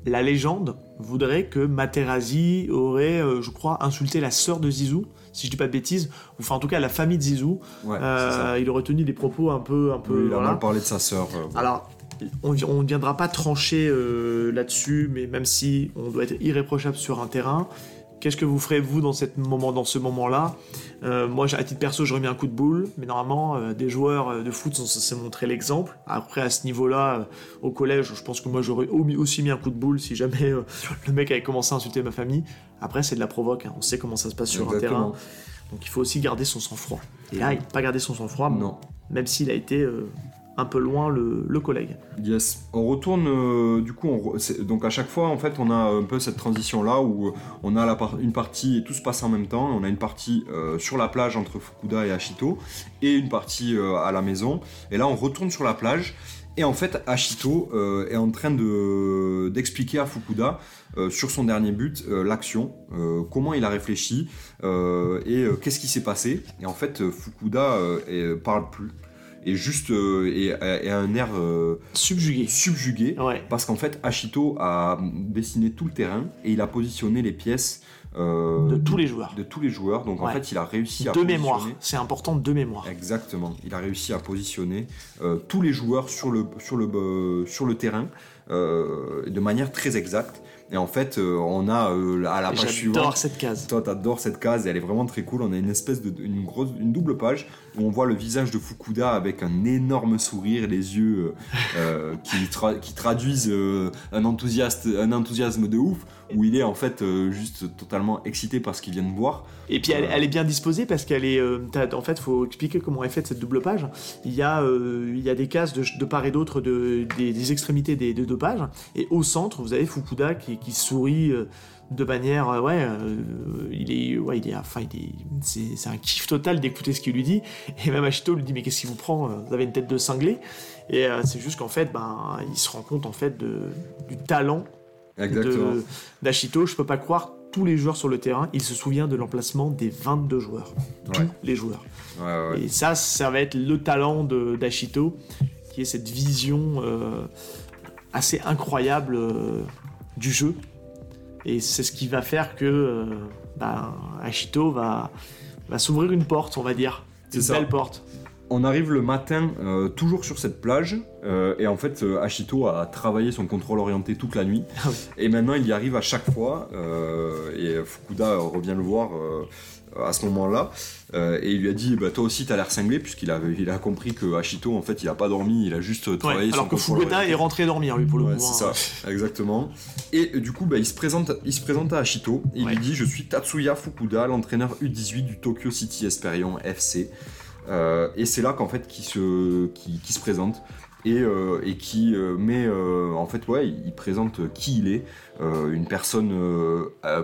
la légende voudrait que Materazzi aurait, euh, je crois, insulté la sœur de Zizou, si je dis pas de bêtises, ou enfin en tout cas la famille de Zizou. Ouais, Euh, il aurait tenu des propos un peu, un peu. Oui, il a voilà. mal parlé de sa sœur. euh, Alors, on ne viendra pas trancher euh, là-dessus, mais même si on doit être irréprochable sur un terrain, qu'est-ce que vous ferez vous dans, cette moment, dans ce moment-là? Euh, Moi, à titre perso, j'aurais mis un coup de boule, mais normalement, euh, des joueurs de foot sont censés montrer l'exemple. Après, à ce niveau-là, au collège, je pense que moi, j'aurais au- aussi mis un coup de boule si jamais le mec avait commencé à insulter ma famille. Après, c'est de la provoque, hein. on sait comment ça se passe sur un terrain, donc il faut aussi garder son sang-froid. Et là, il n'a pas gardé son sang-froid, Non. même s'il a été un peu loin le, collègue. Yes. On retourne, euh, du coup, on donc à chaque fois, en fait, on a un peu cette transition-là où euh, on a la une partie et tout se passe en même temps. On a une partie euh, sur la plage entre Fukuda et Ashito et une partie à la maison. Et là, on retourne sur la plage. Et en fait, Ashito est en train de- d'expliquer à Fukuda sur son dernier but l'action, comment il a réfléchi et qu'est-ce qui s'est passé. Et en fait, Fukuda parle plus et juste euh, et, et a un air euh, Subjugué. subjugué Ouais. parce qu'en fait Ashito a dessiné tout le terrain et il a positionné les pièces euh, De tous les joueurs. de tous les joueurs donc en fait il a réussi à De mémoire. C'est important de mémoire. exactement il a réussi à positionner euh, tous les joueurs sur le sur le euh, sur le terrain euh, de manière très exacte et en fait euh, on a euh, à la Et page suivante J'adore cette case. toi, t'adores cette case et elle est vraiment très cool. On a une espèce de une grosse, une double page où on voit le visage de Fukuda avec un énorme sourire, les yeux euh, euh, qui, tra- qui traduisent euh, un enthousiaste, un enthousiasme de ouf. Où il est en fait euh, juste totalement excité par ce qu'il vient de voir. Et puis elle, elle est bien disposée parce qu'elle est. en fait, faut expliquer comment est faite cette double page. Il y a, il y a des cases de, de part et d'autre de, des, des extrémités des, des deux pages. Et au centre, vous avez Fukuda qui, qui sourit. De manière, euh, ouais, euh, il est, ouais, il est, enfin, il est, c'est, c'est un kiff total d'écouter ce qu'il lui dit. Et même Ashito lui dit, mais qu'est-ce qui vous prend euh, Vous avez une tête de cinglé. Et euh, c'est juste qu'en fait, ben, il se rend compte en fait de, du talent de- d'Ashito. Je peux pas croire tous les joueurs sur le terrain. Il se souvient de l'emplacement des 22 joueurs. Tous Ouais. les joueurs. Ouais, ouais. Et ça, ça va être le talent de- d'Ashito, qui est cette vision assez incroyable du jeu. Et c'est ce qui va faire que euh, Ashito va, va s'ouvrir une porte, on va dire. C'est Une ça. belle porte. On arrive le matin, euh, toujours sur cette plage, euh, et en fait, euh, Ashito a travaillé son contrôle orienté toute la nuit, Ah et maintenant il y arrive à chaque fois, et Fukuda revient le voir à ce moment-là, euh, et il lui a dit, bah, toi aussi t'as l'air cinglé, puisqu'il a, il a compris que Ashito, en fait, il a pas dormi, il a juste Ouais, travaillé son alors que Fukuda est rentré dormir, lui, pour le Ouais, coup. c'est hein. ça, exactement. Et euh, du coup, bah, il, se présente, il se présente à Ashito. Et il Ouais. lui dit Je suis Tatsuya Fukuda, l'entraîneur U18 du Tokyo City Esperion FC. Euh, et c'est là qu'en fait, qui se, qui, qui se présente. Et, euh, et qui euh, met euh, en fait ouais il présente qui il est une personne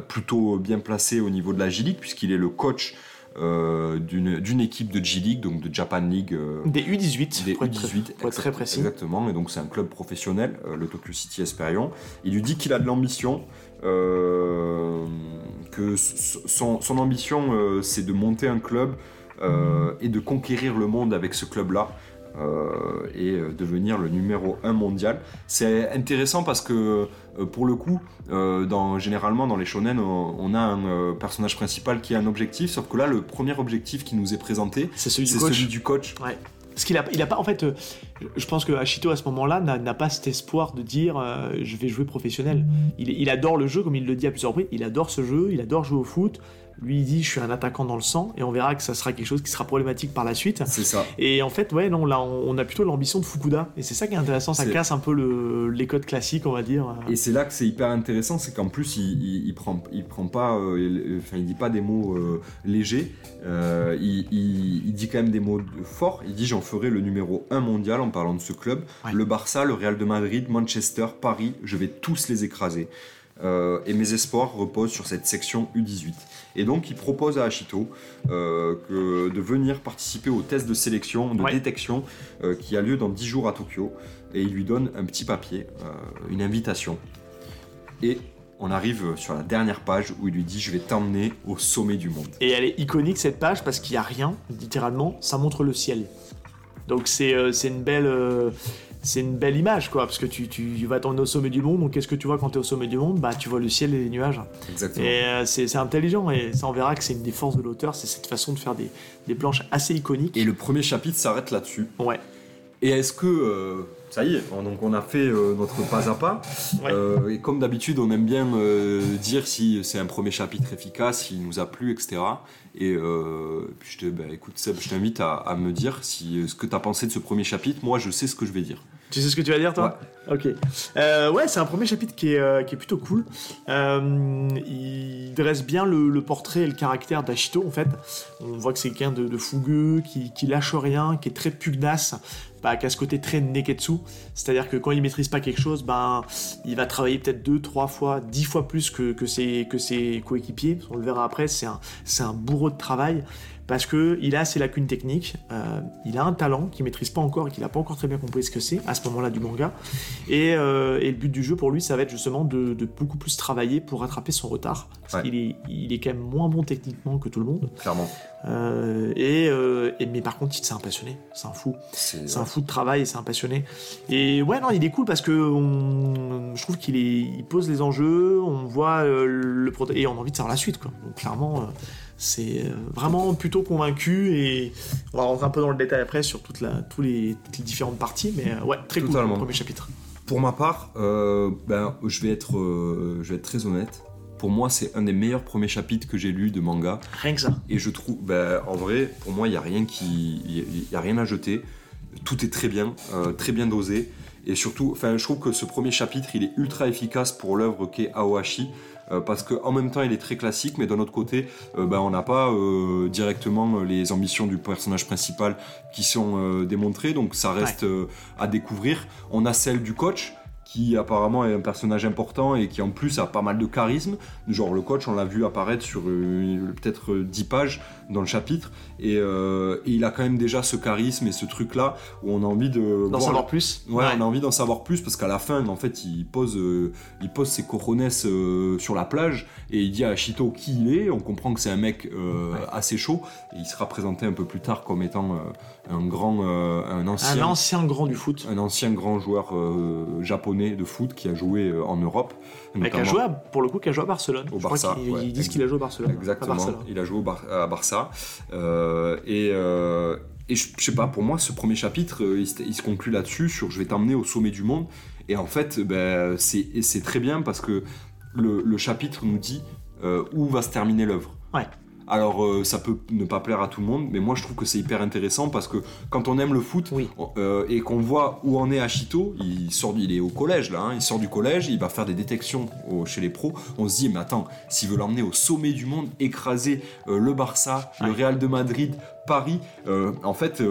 plutôt bien placée au niveau de la J-League puisqu'il est le coach euh, d'une équipe de J-League donc de Japan League euh, Des U18, des pour être très- U18, pour être très précis. Exactement, et donc c'est un club professionnel, euh, le Tokyo City Esperion. Il lui dit qu'il a de l'ambition, que son, son ambition c'est de monter un club et de conquérir le monde avec ce club-là. Euh, et euh, devenir le numéro 1 mondial. C'est intéressant parce que euh, pour le coup, dans, généralement dans les shonen, on, a un personnage principal qui a un objectif, sauf que là, le premier objectif qui nous est présenté, C'est celui du coach. celui du coach. Ouais. Parce qu'il a, il a pas, en fait, euh, je pense que Ashito à ce moment-là n'a n'a pas cet espoir de dire euh, je vais jouer professionnel. Il, il adore le jeu, comme il le dit à plusieurs reprises. Il adore ce jeu, il adore jouer au foot, Lui, il dit je suis un attaquant dans le sang, et on verra que ça sera quelque chose qui sera problématique par la suite. C'est ça. Et en fait, ouais, non, là, on, on a plutôt l'ambition de Fukuda, et c'est ça qui est intéressant, ça casse un peu le, les codes classiques, on va dire. Et c'est là que c'est hyper intéressant, c'est qu'en plus il, il, il prend, il prend pas, euh, il, enfin il dit pas des mots euh, légers, euh, il, dit quand même des mots forts. Il dit j'en ferai le numéro 1 mondial en parlant de ce club. Ouais. Le Barça, le Real de Madrid, Manchester, Paris, je vais tous les écraser. Euh, et mes espoirs reposent sur cette section U18. Et donc il propose à Ashito euh, que de venir participer au test de sélection, de Ouais. détection euh, qui a lieu dans 10 jours à Tokyo. Et il lui donne un petit papier, euh, une invitation. Et on arrive sur la dernière page où il lui dit je vais t'emmener au sommet du monde. Et elle est iconique cette page parce qu'il n'y a rien, littéralement, ça montre le ciel. Donc c'est une belle c'est une belle image quoi, parce que tu, tu vas t'emmener au sommet du monde, donc qu'est-ce que tu vois quand tu es au sommet du monde? Bah tu vois le ciel et les nuages. Exactement. Et euh, c'est intelligent et ça on verra que c'est une des forces de l'auteur, c'est cette façon de faire des, des planches assez iconiques. Et le premier chapitre s'arrête là-dessus. Ouais, Et est-ce que euh, ça y est, donc on a fait euh, notre pas à pas. Ouais. Et comme d'habitude, on aime bien dire si c'est un premier chapitre efficace, s'il nous a plu, etc. Et euh, puis je te, bah, écoute Seb, je t'invite à, à me dire si ce que tu as pensé de ce premier chapitre. Moi, je sais ce que je vais dire. Tu sais ce que tu vas dire, toi Ok. Euh, ouais, c'est un premier chapitre qui est, euh, qui est plutôt cool. Euh, il dresse bien le, le portrait et le caractère d'Ashito, en fait. On voit que c'est quelqu'un de, de fougueux, qui, qui lâche rien, qui est très pugnace, bah, qui a ce côté très neketsu. C'est-à-dire que quand il maîtrise pas quelque chose, ben, il va travailler peut-être deux, trois fois, dix fois plus que, que ses, que ses coéquipiers. On le verra après, c'est un, c'est un bourreau de travail parce que il a ses lacunes techniques, euh, il a un talent qu'il maîtrise pas encore et qu'il a pas encore très bien compris ce que c'est à ce moment-là du manga. Et, euh, et le but du jeu pour lui, ça va être justement de, de beaucoup plus travailler pour rattraper son retard, parce Ouais. qu'il est, il est quand même moins bon techniquement que tout le monde. Clairement. Euh, et, et- mais par contre, il s'est un passionné, c'est un fou. C'est C'est un fou de travail et c'est un passionné. Et ouais, non, il est cool parce que on- je trouve qu'il il pose les enjeux, on voit le et on a envie de savoir la suite, quoi. Donc clairement, c'est euh, vraiment plutôt convaincu et on va rentrer un peu dans le détail après sur toute la, tous les, toutes les différentes parties, mais euh, ouais, très cool Totalement. le premier chapitre. Pour ma part, euh, ben, je, vais être, euh, je vais être très honnête. Pour moi, c'est un des meilleurs premiers chapitres que j'ai lu de manga. Rien que ça. Et je trouve, ben, en vrai, pour moi, il n'y a, rien qui- il y a- il y a rien à jeter. Tout est très bien, euh, très bien dosé. Et surtout, je trouve que ce premier chapitre, il est ultra efficace pour l'œuvre qu'est Aohashi. Euh, parce qu'en même temps, il est très classique, mais d'un autre côté, ben, on n'a pas euh, directement les ambitions du personnage principal qui sont démontrées, donc ça reste à découvrir. On a celle du coach, qui apparemment est un personnage important et qui en plus a pas mal de charisme. Genre le coach, on l'a vu apparaître sur peut-être euh, 10 pages dans le chapitre, et, euh, et il a quand même déjà ce charisme et ce truc-là où on a envie de D'en voir savoir plus. Ouais, on a envie d'en savoir plus parce qu'à la fin, en fait, il pose, euh, il pose ses coronets euh, sur la plage et il dit à Ashito qui il est. On comprend que c'est un mec euh, Ouais. assez chaud et il sera présenté un peu plus tard comme étant euh, un grand, euh, un Un ancien, ancien grand du foot. un ancien grand joueur euh, japonais de foot qui a joué euh, en Europe. Mais qui a notamment- joué, à- pour le coup, qui a joué à Barcelone. Au Je crois Barça, qu'ils ouais, ils disent qu'il a joué à Barcelone. pas Exactement, Barcelone. il a joué au Bar- à Barça. Euh, et euh, et je, je sais pas, pour moi, ce premier chapitre, euh, il, se- il se conclut là-dessus, sur je vais t'emmener au sommet du monde. Et en fait, ben, c'est très bien parce que le, le chapitre nous dit euh, où va se terminer l'œuvre. Ouais. Alors, euh, ça peut ne pas plaire à tout le monde, mais moi je trouve que c'est hyper intéressant parce que quand on aime le foot Oui. euh, et qu'on voit où en est Ashito, il sort, il est au collège là, hein, il sort du collège, il va faire des détections au- chez les pros. On se dit, mais attends, s'il veut l'emmener au sommet du monde, écraser euh, le Barça, le. Real de Madrid, Paris, en fait,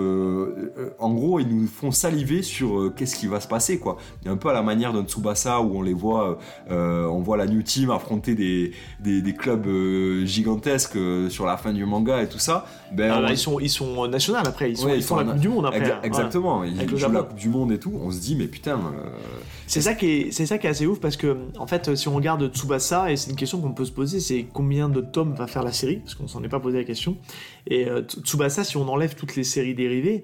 en gros, ils nous font saliver sur qu'est-ce qui va se passer quoi. Il y a un peu à la manière d'un Tsubasa où on les voit, on voit la New Team affronter des, des, des clubs gigantesques sur la fin du manga et tout ça. Ben, Ah, on- bah, ils, sont, ils sont nationaux après, ils, sont, Ouais, ils ils font la Coupe du Monde après. Exa- Voilà. Exactement, ils Avec le jouent la. Coupe du Monde et tout. On se dit, mais putain, euh, C'est ça qui est, ça qui est assez ouf parce que en fait, si on regarde Tsubasa et c'est une question qu'on peut se poser, c'est combien de tomes va faire la série parce qu'on s'en est pas posé la question. Et euh, Tsubasa, si on enlève toutes les séries dérivées,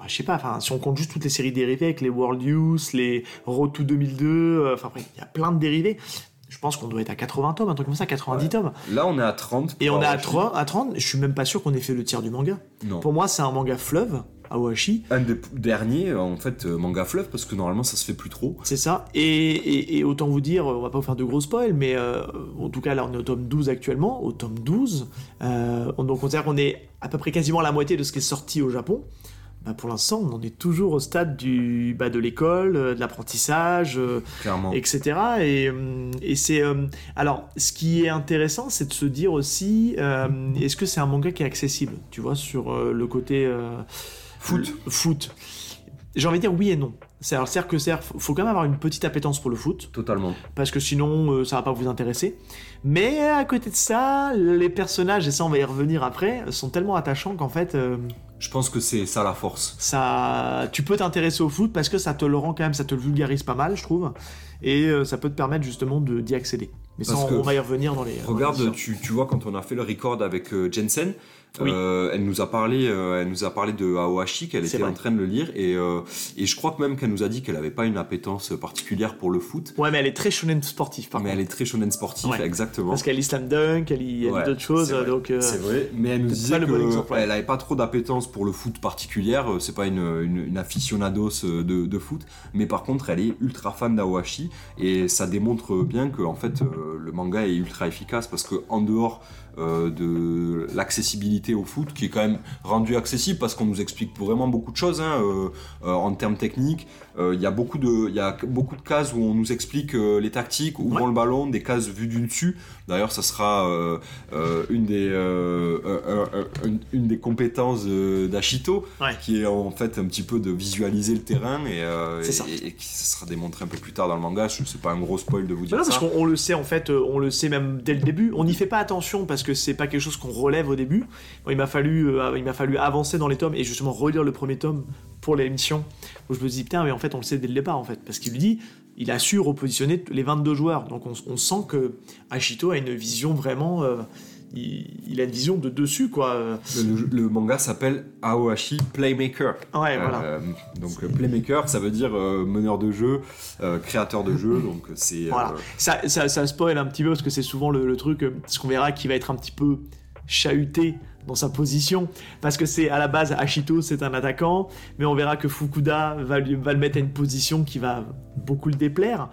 ah, je sais pas, enfin, si on compte juste toutes les séries dérivées avec les World Youth, les Road to 2002, euh, enfin il y a plein de dérivés. Je pense qu'on doit être à 80 tomes, un truc comme ça, 90 Ouais. tomes. là on est à 30. Et on est à Awashi. 3, à 30, je suis même pas sûr qu'on ait fait le tiers du manga. Non. Pour moi, c'est un manga fleuve. Awashi. Un des derniers, en fait, euh, manga fleuve, parce que normalement ça se fait plus trop. C'est ça. Et, et- et autant vous dire, on va pas vous faire de gros spoils, mais euh, en tout cas, là, on est au tome 12 actuellement. Au tome 12, euh, on, donc on qu'on est à peu près quasiment à la moitié de ce qui est sorti au Japon. Bah, pour l'instant, on en est toujours au stade du, bah, de l'école, euh, de l'apprentissage, euh, etc. Et, hum, et c'est. euh, alors, ce qui est intéressant, c'est de se dire aussi euh, est-ce que c'est un manga qui est accessible Tu vois, sur euh, le côté. euh, Foot. foot. J'ai envie de dire oui et non. C'est-à-dire que c'est faut quand même avoir une petite appétence pour le foot, Totalement. parce que sinon, euh, ça va pas vous intéresser. Mais à côté de ça, les personnages, et ça, on va y revenir après, sont tellement attachants qu'en fait. euh, Je pense que c'est ça la force. ça, tu peux t'intéresser au foot parce que ça te le rend quand même, ça te le vulgarise pas mal, je trouve, et euh, ça peut te permettre justement de d'y accéder. Mais ça, on, on va y revenir dans les. dans les Regarde, tu, tu vois, quand on a fait le record avec euh, Jensen, Oui. euh, elle nous a parlé, euh, elle nous a parlé de Aohashi, qu'elle était vrai. en train de le lire, et, euh, et je crois que même qu'elle nous a dit qu'elle avait pas une appétence particulière pour le foot, Ouais, mais elle est très shonen sportif, par mais contre. elle est très shonen sportif, Ouais. exactement. Parce qu'elle lit slam dunk, elle lit, Ouais, d'autres choses, c'est vrai. donc. C'est vrai, mais elle nous disait bon qu'elle avait pas trop d'appétence pour le foot particulière, c'est pas une, une, une aficionados de, de foot, mais par contre elle est ultra fan d'Aohashi, et ça démontre bien que en fait le manga est ultra efficace, parce que en dehors euh, de l'accessibilité au foot, qui est quand même rendu accessible, parce qu'on nous explique vraiment beaucoup de choses hein, euh, euh, en termes techniques, il y a beaucoup de il y a beaucoup de cases où on nous explique euh, les tactiques, où Ouais. le ballon, des cases vues du dessus. D'ailleurs, ça sera euh, euh, une des euh, euh, euh, euh, une, une des compétences euh, d'Ashito, Ouais. qui est en fait un petit peu de visualiser le terrain et, euh, et, et qui sera démontré un peu plus tard dans le manga. Je sais pas un gros spoil de vous Bah dire non, parce ça. qu'on on le sait en fait, euh, on le sait même dès le début. On n'y fait pas attention parce que c'est pas quelque chose qu'on relève au début. Bon, il m'a fallu, euh, il m'a fallu avancer dans les tomes et justement relire le premier tome pour l'émission. Où je me dis putain, mais en fait on le sait dès le départ en fait, parce qu'il lui dit, il a su repositionner les 22 joueurs. Donc on, on sent que Ashito a une vision vraiment, euh, il, il a une vision de dessus quoi. Le, le manga s'appelle Aohashi Playmaker. Ouais, voilà. Euh, donc euh, Playmaker, ça veut dire euh, meneur de jeu, créateur de jeu. Donc c'est Voilà. Ça, ça, ça spoil un petit peu parce que c'est souvent le, le truc, ce qu'on verra qui va être un petit peu chahuté dans sa position parce que c'est à la base Ashito c'est un attaquant mais on verra que Fukuda va, lui- va le mettre à une position qui va beaucoup le déplaire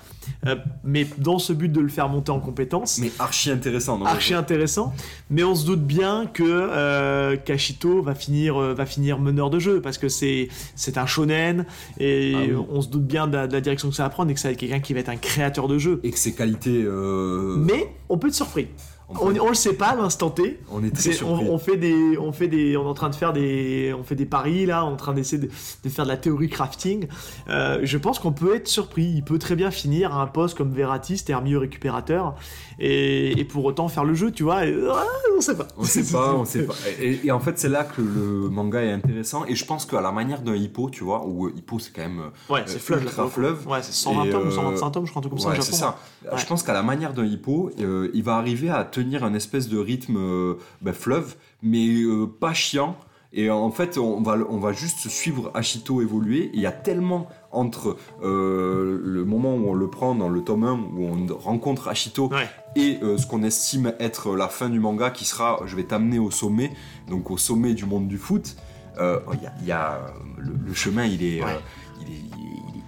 Euh, mais dans ce but de le faire monter en compétence mais archi intéressant. donc, archi intéressant mais on se doute bien que euh, Kashito va finir euh, va finir meneur de jeu parce que c'est c'est un shonen et Ah oui. on se doute bien de la, de la direction que ça va prendre et que ça va être quelqu'un qui va être un créateur de jeu Et que ses qualités. euh, mais on peut être surpris. On, peut- le sait pas à l'instant T. on est très on, surpris. on fait des, on fait des, on est en train de faire des, on fait des paris là, on est en train d'essayer de, de faire de la théorie crafting. Euh, je pense qu'on peut être surpris. Il peut très bien finir à un poste comme Verratti, c'est-à-dire milieu récupérateur, et, et pour autant faire le jeu, tu vois. et- ah, on sait pas. On sait pas, on sait pas. Et, et en fait, c'est là que le manga est intéressant. Et je pense qu'à la manière d'un hippo, tu vois, où euh, hippo c'est quand même. euh, Ouais, c'est fleuve. ultra fleuve. Ouais, c'est 120 Et, tomes ou euh, 125 tomes, je crois, un truc comme Ouais, c'est ça. Ouais. Je pense qu'à la manière d'un hippo, euh, il va arriver à tenir un espèce de rythme euh, ben, fleuve, mais euh, pas chiant. Et en fait, on va, on va juste suivre Ashito évoluer. Il y a tellement entre euh, le moment où on le prend dans le tome 1, où on rencontre Ashito, Ouais. et euh, ce qu'on estime être la fin du manga, qui sera je vais t'amener au sommet, donc au sommet du monde du foot. euh, Il y a, il y a, le, le chemin, il est, Ouais. il est,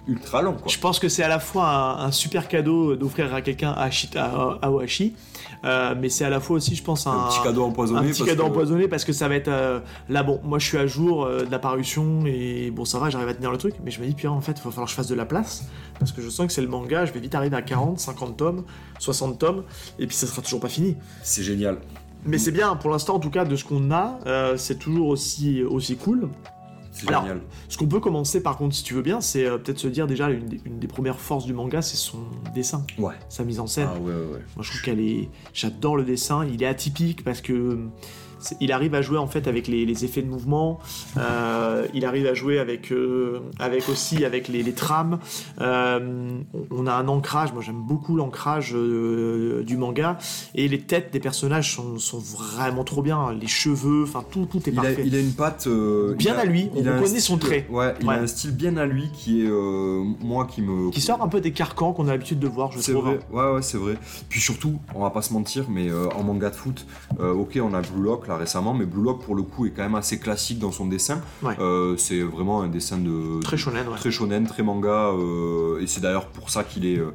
ultra long. Quoi. Je pense que c'est à la fois un, un super cadeau d'offrir à quelqu'un à, à, à euh, mais c'est à la fois aussi, je pense, un, Un petit cadeau empoisonné. un petit parce cadeau que- empoisonné parce que ça va être euh, là bon moi je suis à jour euh, de la parution et bon ça va j'arrive à tenir le truc mais je me dis puis en fait il va falloir que je fasse de la place parce que je sens que c'est le manga je vais vite arriver à 40 50 tomes 60 tomes et puis ça sera toujours pas fini C'est génial. mais c'est bien pour l'instant en tout cas de ce qu'on a c'est toujours aussi aussi cool Alors, génial. ce qu'on peut commencer par contre si tu veux bien c'est euh, peut-être se dire déjà une des, une des premières forces du manga c'est son dessin Ouais. sa mise en scène Ah ouais, ouais, moi, je trouve qu'elle est. J'adore le dessin. Il est atypique parce que c'est- il arrive à jouer en fait avec les, les effets de mouvement. Euh, il arrive à jouer avec, euh, avec aussi avec les, les trames. Euh, on- a un ancrage. Moi, j'aime beaucoup l'ancrage du manga et les têtes des personnages sont, sont vraiment trop bien. Les cheveux, enfin tout, tout est Il a, parfait. il a une patte. Bien a- à lui, il on reconnaît son trait. Ouais, il Ouais. a un style bien à lui qui est. moi qui me. Qui sort un peu des carcans qu'on a l'habitude de voir, je C'est trouve. vrai, ouais, ouais, c'est vrai. Puis surtout, on va pas se mentir, mais en manga de foot, ok, on a Blue Lock, là récemment, mais Blue Lock pour le coup est quand même assez classique dans son dessin. Ouais. Euh, c'est vraiment un dessin de Très shonen, ouais. très shonen, très manga, euh, et c'est d'ailleurs pour ça qu'il est euh,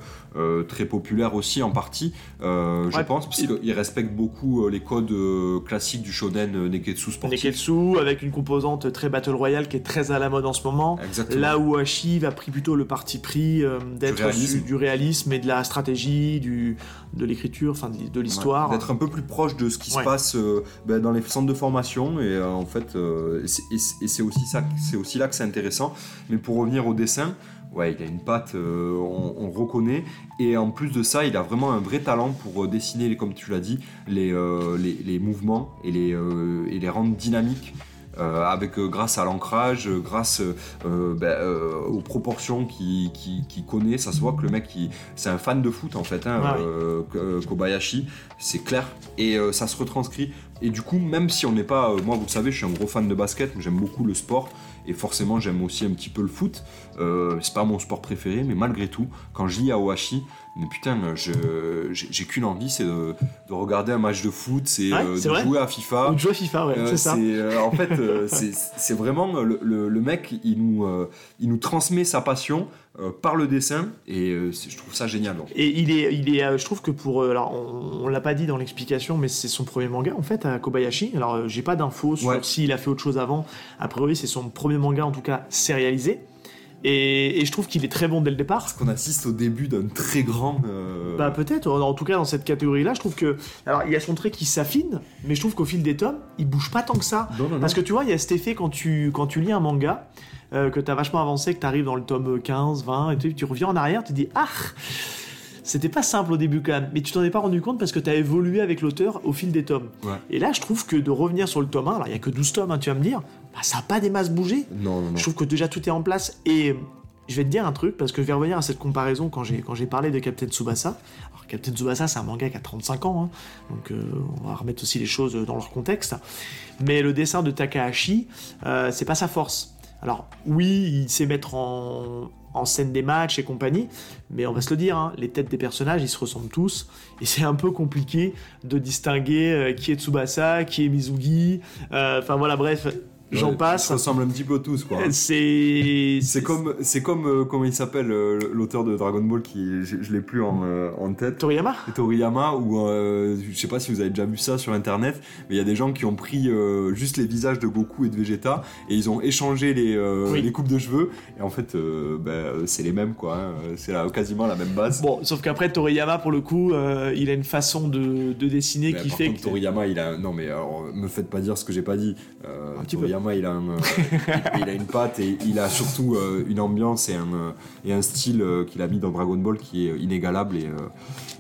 très populaire aussi en partie, euh, je pense, parce qu'il respecte beaucoup euh, les codes euh, classiques du shonen euh, Neketsu sportif. Neketsu avec une composante très Battle Royale qui est très à la mode en ce moment. Exactement. Là où Ashiv a pris plutôt le parti pris euh, d'être Du réalisme. su- du réalisme et de la stratégie, du, de l'écriture, enfin de, l'histoire. Ouais, D'être un peu plus proche de ce qui Ouais. se passe euh, ben, dans les centres de formation et euh, en fait euh, c'est- et aussi ça c'est aussi là que c'est intéressant mais pour revenir au dessin ouais il a une patte euh, on, on reconnaît et en plus de ça il a vraiment un vrai talent pour euh, dessiner comme tu l'as dit les, euh, les, les mouvements et les, et les rendre dynamiques euh, avec euh, grâce à l'ancrage, euh, grâce ben, aux proportions qu'il qui, qui connaît, ça se voit que le mec c'est un fan de foot en fait, hein, Ah oui. Kobayashi, c'est clair et ça se retranscrit. Et du coup, même si on n'est pas, moi vous le savez, je suis un gros fan de basket, j'aime beaucoup le sport et forcément j'aime aussi un petit peu le foot. Euh, c'est pas mon sport préféré, mais malgré tout, quand je lis Aohashi, mais putain, j'ai qu'une envie, c'est de, de regarder un match de foot, c'est Ouais, euh, de vrai. jouer à FIFA. Ou de jouer à FIFA, ouais, Euh, c'est ça. en fait, c'est vraiment le, le- le mec, il nous, il nous transmet sa passion euh, par le dessin et euh, je trouve ça génial. donc. Et il est, il est, euh, je trouve que pour, alors on, on l'a pas dit dans l'explication, mais c'est son premier manga en fait à Kobayashi. Alors j'ai pas d'infos sur Ouais. s'il a fait autre chose avant. A priori c'est son premier manga en tout cas sérialisé. Et, et je trouve qu'il est très bon dès le départ. Parce qu'on assiste au début d'un très grand. euh, Bah peut-être, en tout cas dans cette catégorie-là, je trouve que... Alors il y a son trait qui s'affine, mais je trouve qu'au fil des tomes, il bouge pas tant que ça. non, non, non. Parce que tu vois, il y a cet effet quand tu, quand tu lis un manga, euh, que t'as vachement avancé, que t'arrives dans le tome 15, 20, et tu, tu reviens en arrière, tu te dis Ah C'était pas simple au début quand même, mais tu t'en es pas rendu compte parce que t'as évolué avec l'auteur au fil des tomes. Ouais. Et là, je trouve que de revenir sur le tome 1, alors il y a que 12 tomes, hein, tu vas me dire, bah, ça a pas des masses bougé. Non, non, non. Je trouve que déjà tout est en place et je vais te dire un truc parce que je vais revenir à cette comparaison quand j'ai quand j'ai parlé de Captain Tsubasa. Alors Captain Tsubasa c'est un manga qui a 35 ans, hein, donc euh, on va remettre aussi les choses dans leur contexte. Mais le dessin de Takahashi, euh, c'est pas sa force. Alors oui, il sait mettre en, en scène des matchs et compagnie, mais on va se le dire, hein, les têtes des personnages ils se ressemblent tous et c'est un peu compliqué de distinguer euh, qui est Tsubasa, qui est Mizugi. Euh, Enfin voilà, bref, j'en passe. Ils se ressemblent un petit peu tous, quoi. C'est C'est comme, c'est comme euh, comment il s'appelle euh, l'auteur de Dragon Ball qui, je, je l'ai plus en, euh, en tête. Toriyama? Toriyama ou euh, je sais pas si vous avez déjà vu ça sur internet mais il y a des gens qui ont pris juste les visages de Goku et de Vegeta et ils ont échangé les, Oui. les coupes de cheveux et en fait ben, c'est les mêmes quoi hein. c'est quasiment la même base Bon, sauf qu'après Toriyama, pour le coup, il a une façon de, de dessiner Mais qui par fait contre, que. Toriyama il a non mais alors me faites pas dire ce que j'ai pas dit Un petit peu. Euh, il, a une patte et il a surtout euh, une ambiance et un, euh, style qu'il a mis dans Dragon Ball qui est inégalable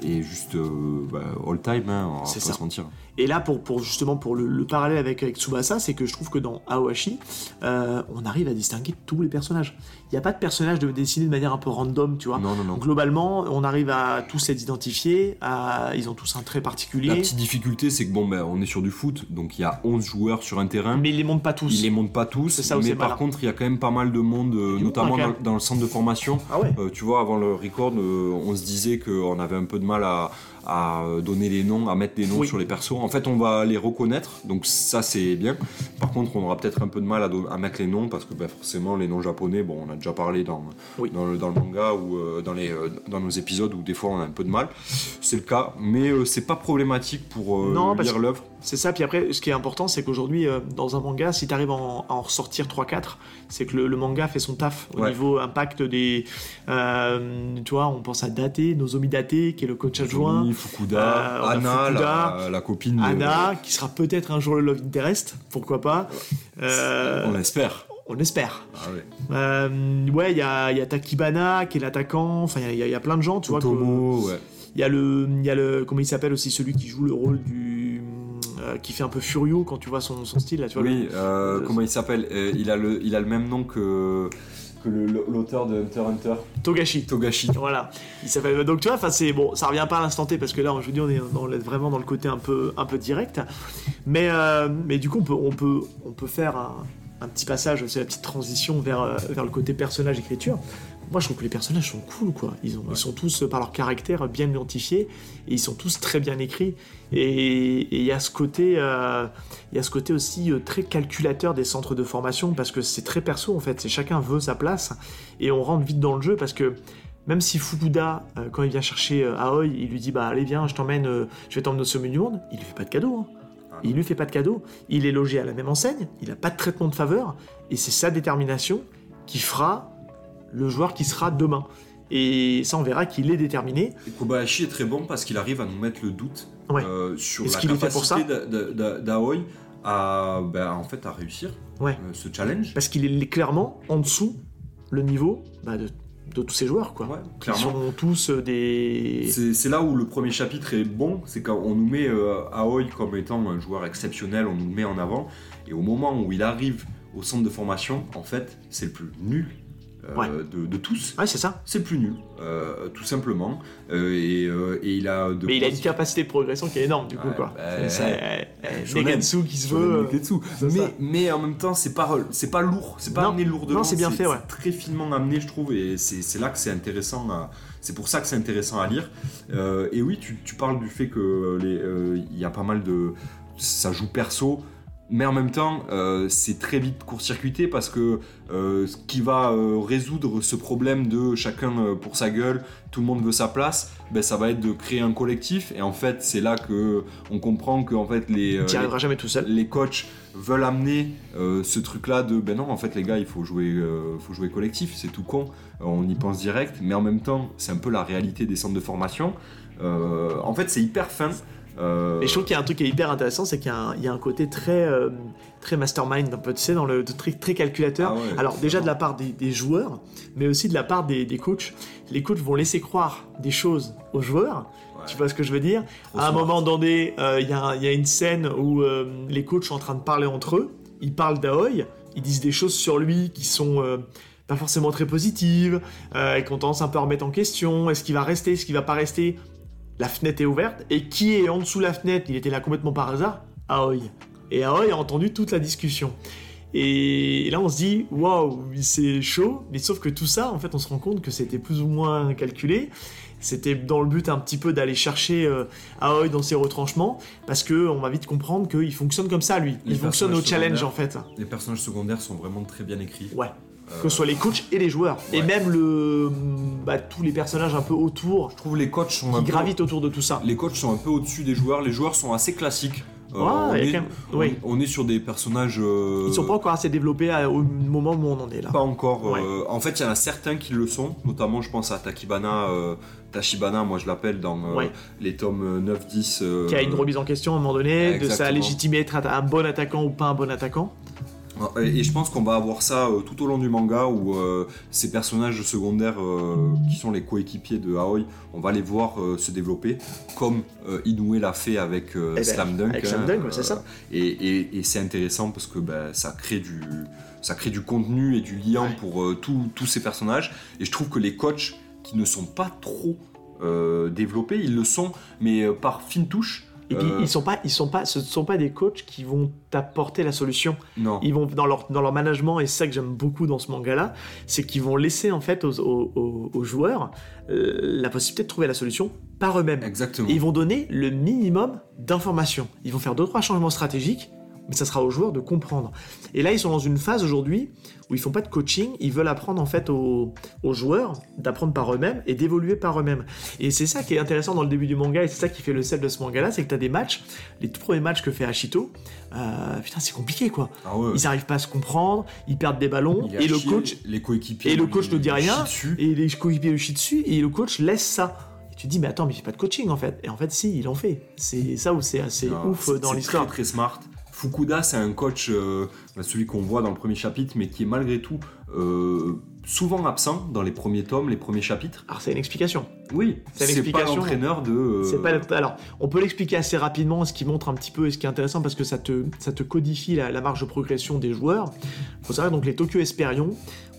et juste euh, bah, all time hein, on va pas ça. se mentir Et là, pour, pour justement pour le, le parallèle avec, avec Tsubasa, c'est que je trouve que dans Aohashi, euh, on arrive à distinguer tous les personnages. Il n'y a pas de personnage de dessiné de manière un peu random, tu vois. non non non Globalement, on arrive à tous les identifier, à... ils ont tous un trait La particulier, petite difficulté, c'est que bon, ben, on est sur du foot, donc il y a 11 joueurs sur un terrain. mais ils les montrent pas tous. Ils les montent pas tous, ça mais par malin. contre, il y a quand même pas mal de monde, euh, notamment dans, le centre de formation. Ah ouais Euh, tu vois, avant le record, euh, on se disait qu'on avait un peu mal à, à donner les noms, à mettre des noms Oui. sur les persos. En fait, on va les reconnaître, donc ça c'est bien. Par contre, on aura peut-être un peu de mal à, do- à mettre les noms parce que ben, forcément, les noms japonais, bon, on a déjà parlé dans, Oui. dans, le, dans le manga ou euh, dans, les, euh, dans nos épisodes où des fois on a un peu de mal. C'est le cas, mais euh, c'est pas problématique pour euh, Non, lire l'œuvre. C'est ça, puis après, ce qui est important, c'est qu'aujourd'hui, euh, dans un manga, si tu arrives à en, ressortir 3-4, c'est que le, le manga fait son taf au Ouais. niveau impact des. euh, tu vois, on pense à Date, Nozomi Date, qui est le coach adjoint, Fukuda, Euh, Anna, Fukuda, la, la copine de- Anna, qui sera peut-être un jour le Love Interest, pourquoi pas. Euh, On l'espère. on espère. Ah ouais. Euh, ouais, il y a, il y a Takibana, qui est l'attaquant, enfin, il y, a- il y a plein de gens, tu vois. que- ouais. il y a le, il y a le, comment il s'appelle aussi celui qui joue le rôle du, euh, qui fait un peu Furio quand tu vois son, son style là, tu vois. Oui, euh, comment il s'appelle Euh, il, a le, il a le même nom que, que l'auteur de Hunter Hunter, Togashi. Togashi. Voilà, il s'appelle. Donc tu vois, c'est bon, ça revient pas à l'instant T parce que là, je vous dis, on est dans vraiment dans le côté un peu, un peu direct. Mais, euh, mais du coup, on peut, on peut, on peut faire un, un petit passage, c'est la petite transition vers, euh, vers le côté personnage écriture. Moi je trouve que les personnages sont cool quoi. Ils, ont, ils sont tous par leur caractère bien identifiés et ils sont tous très bien écrits. Et il y a ce côté, euh, il y a ce côté aussi euh, très calculateur des centres de formation parce que c'est très perso en fait. C'est chacun veut sa place et on rentre vite dans le jeu parce que même si Fukuda, euh, quand il vient chercher Aoi, il lui dit bah allez viens, je t'emmène, je vais t'emmener au sommet du monde, il lui fait pas de cadeau. hein. Ah. Il lui fait pas de cadeau. Il est logé à la même enseigne, il a pas de traitement de faveur et c'est sa détermination qui fera le joueur qui sera demain. Et ça, on verra qu'il est déterminé. Et Kobayashi est très bon parce qu'il arrive à nous mettre le doute Ouais. euh, sur la capacité d'a- d'a- d'Aoi à, ben, en fait, à réussir Ouais. euh, ce challenge. Parce qu'il est clairement en dessous le niveau bah, de, de tous ces joueurs, quoi. Ouais, Ils sont tous euh, des. C'est là où le premier chapitre est bon, c'est quand on nous met euh, Aoi comme étant un joueur exceptionnel, on nous le met en avant, et au moment où il arrive au centre de formation, en fait, c'est le plus nul Ouais. de, de tous. Ouais, c'est ça. C'est plus nul, euh, tout simplement. Euh, et, euh, et il a de Mais il a une capacité de progression qui est énorme, du coup, quoi. bah. Negatsu qui se veut. euh. Mais, mais en même temps, c'est pas, c'est pas lourd, c'est pas Non. amené lourdement. Non, c'est bien fait, ouais. très finement amené, je trouve, et c'est là que c'est intéressant. à- C'est pour ça que c'est intéressant à lire. Euh, et oui, tu, tu parles du fait que euh, il y a pas mal de, ça joue perso. Mais en même temps, euh, c'est très vite court-circuité parce que euh, ce qui va euh, résoudre ce problème de chacun pour sa gueule, tout le monde veut sa place, ben, ça va être de créer un collectif. Et en fait, c'est là que on comprend que en fait les, jamais tout seul. les coachs veulent amener ce truc-là de ben non, en fait les gars, il faut jouer, faut jouer collectif, c'est tout con. On y pense direct, mais en même temps, c'est un peu la réalité des centres de formation. En fait, c'est hyper fin. Euh, Et je trouve qu'il y a un truc qui est hyper intéressant, c'est qu'il y, a un- il y a un côté très, euh, très mastermind, un peu, tu sais, dans le très, très calculateur. Ah ouais, Alors déjà de la part des, des joueurs, mais aussi de la part des, des coachs. Les coachs vont laisser croire des choses aux joueurs. Ouais. Tu vois ce que je veux dire? Trop À un smart. moment donné, euh, il y, y a une scène où euh, les coachs sont en train de parler entre eux. Ils parlent d'Aoi, ils disent des choses sur lui qui sont pas forcément très positives, et qu'on tendance un peu à remettre en question. Est-ce qu'il va rester? Est-ce qu'il va pas rester? La fenêtre est ouverte, et qui est en dessous de la fenêtre Il était là complètement par hasard? Aoi. Et Aoi a entendu toute la discussion. Et là, on se dit, waouh, c'est chaud, mais sauf que tout ça, en fait, on se rend compte que c'était plus ou moins calculé. C'était dans le but un petit peu d'aller chercher euh, Aoi dans ses retranchements, parce que on va vite comprendre qu'il fonctionne comme ça, lui. Les Il fonctionne au challenge, en fait. Les personnages secondaires sont vraiment très bien écrits. Ouais. Euh, Que ce soit les coachs et les joueurs. Et même le, bah, tous les personnages un peu autour, Je trouve les coachs sont un qui peu- gravitent autour de tout ça. Les coachs sont un peu au-dessus des joueurs. Les joueurs sont assez classiques. Euh, Ouais, on, est, quand même- on- oui. on est sur des personnages. euh, Ils sont pas encore assez développés à- au moment où on en est là. Pas encore. Ouais. euh, en fait, il y en a certains qui le sont, notamment je pense à Takibana, Tachibana, moi je l'appelle dans Ouais. les tomes 9-10. euh, Qui a une remise en question à un moment donné, de sa légitimité être un bon attaquant ou pas un bon attaquant. Et et je pense qu'on va avoir ça euh, tout au long du manga où euh, ces personnages secondaires euh, qui sont les coéquipiers de Aoi, on va les voir se développer comme Inoue l'a fait avec Eh ben, Slam Dunk. avec Slam Dunk, ouais, c'est ça. Et, et- et c'est intéressant parce que ben, ça, crée du, ça crée du contenu et du lien Ouais. pour tous- ces personnages. Et je trouve que les coachs qui ne sont pas trop développés, ils le sont, mais par fine touche. Et puis Euh, ils sont pas, ils sont pas, ce sont pas des coachs qui vont t'apporter la solution. Non. Ils vont dans leur dans leur management et c'est ça que j'aime beaucoup dans ce manga-là, c'est qu'ils vont laisser en fait aux, aux- aux- aux joueurs euh, la possibilité de trouver la solution par eux-mêmes. Exactement. Et ils vont donner le minimum d'informations. Ils vont faire deux trois changements stratégiques, mais ça sera aux joueurs de comprendre. Et là, ils sont dans une phase aujourd'hui où ils font pas de coaching, ils veulent apprendre en fait aux, aux joueurs d'apprendre par eux-mêmes et d'évoluer par eux-mêmes. Et c'est ça qui est intéressant dans le début du manga et c'est ça qui fait le sel de ce manga-là, c'est que tu as des matchs, les tout premiers matchs que fait Hachito, euh, putain, c'est compliqué quoi. Ah ouais. Ils n'arrivent pas à se comprendre, ils perdent des ballons et le coach les coéquipiers, et le coach lui- ne dit rien, et les coéquipiers le chient dessus et le coach laisse ça. Et tu te dis mais attends mais fait pas de coaching en fait. Et en fait si, il en fait. C'est ça où c'est assez Non, ouf dans l'histoire. Très très smart. Fukuda, c'est un coach, euh, bah, celui qu'on voit dans le premier chapitre, mais qui est malgré tout euh, souvent absent dans les premiers tomes, les premiers chapitres. Alors c'est une explication. Oui, C'est pas l'entraîneur de. euh, C'est pas le- Alors, on peut l'expliquer assez rapidement, ce qui montre un petit peu, et ce qui est intéressant parce que ça te, ça te codifie la, la marge de progression des joueurs. Il faut savoir donc les Tokyo Esperion,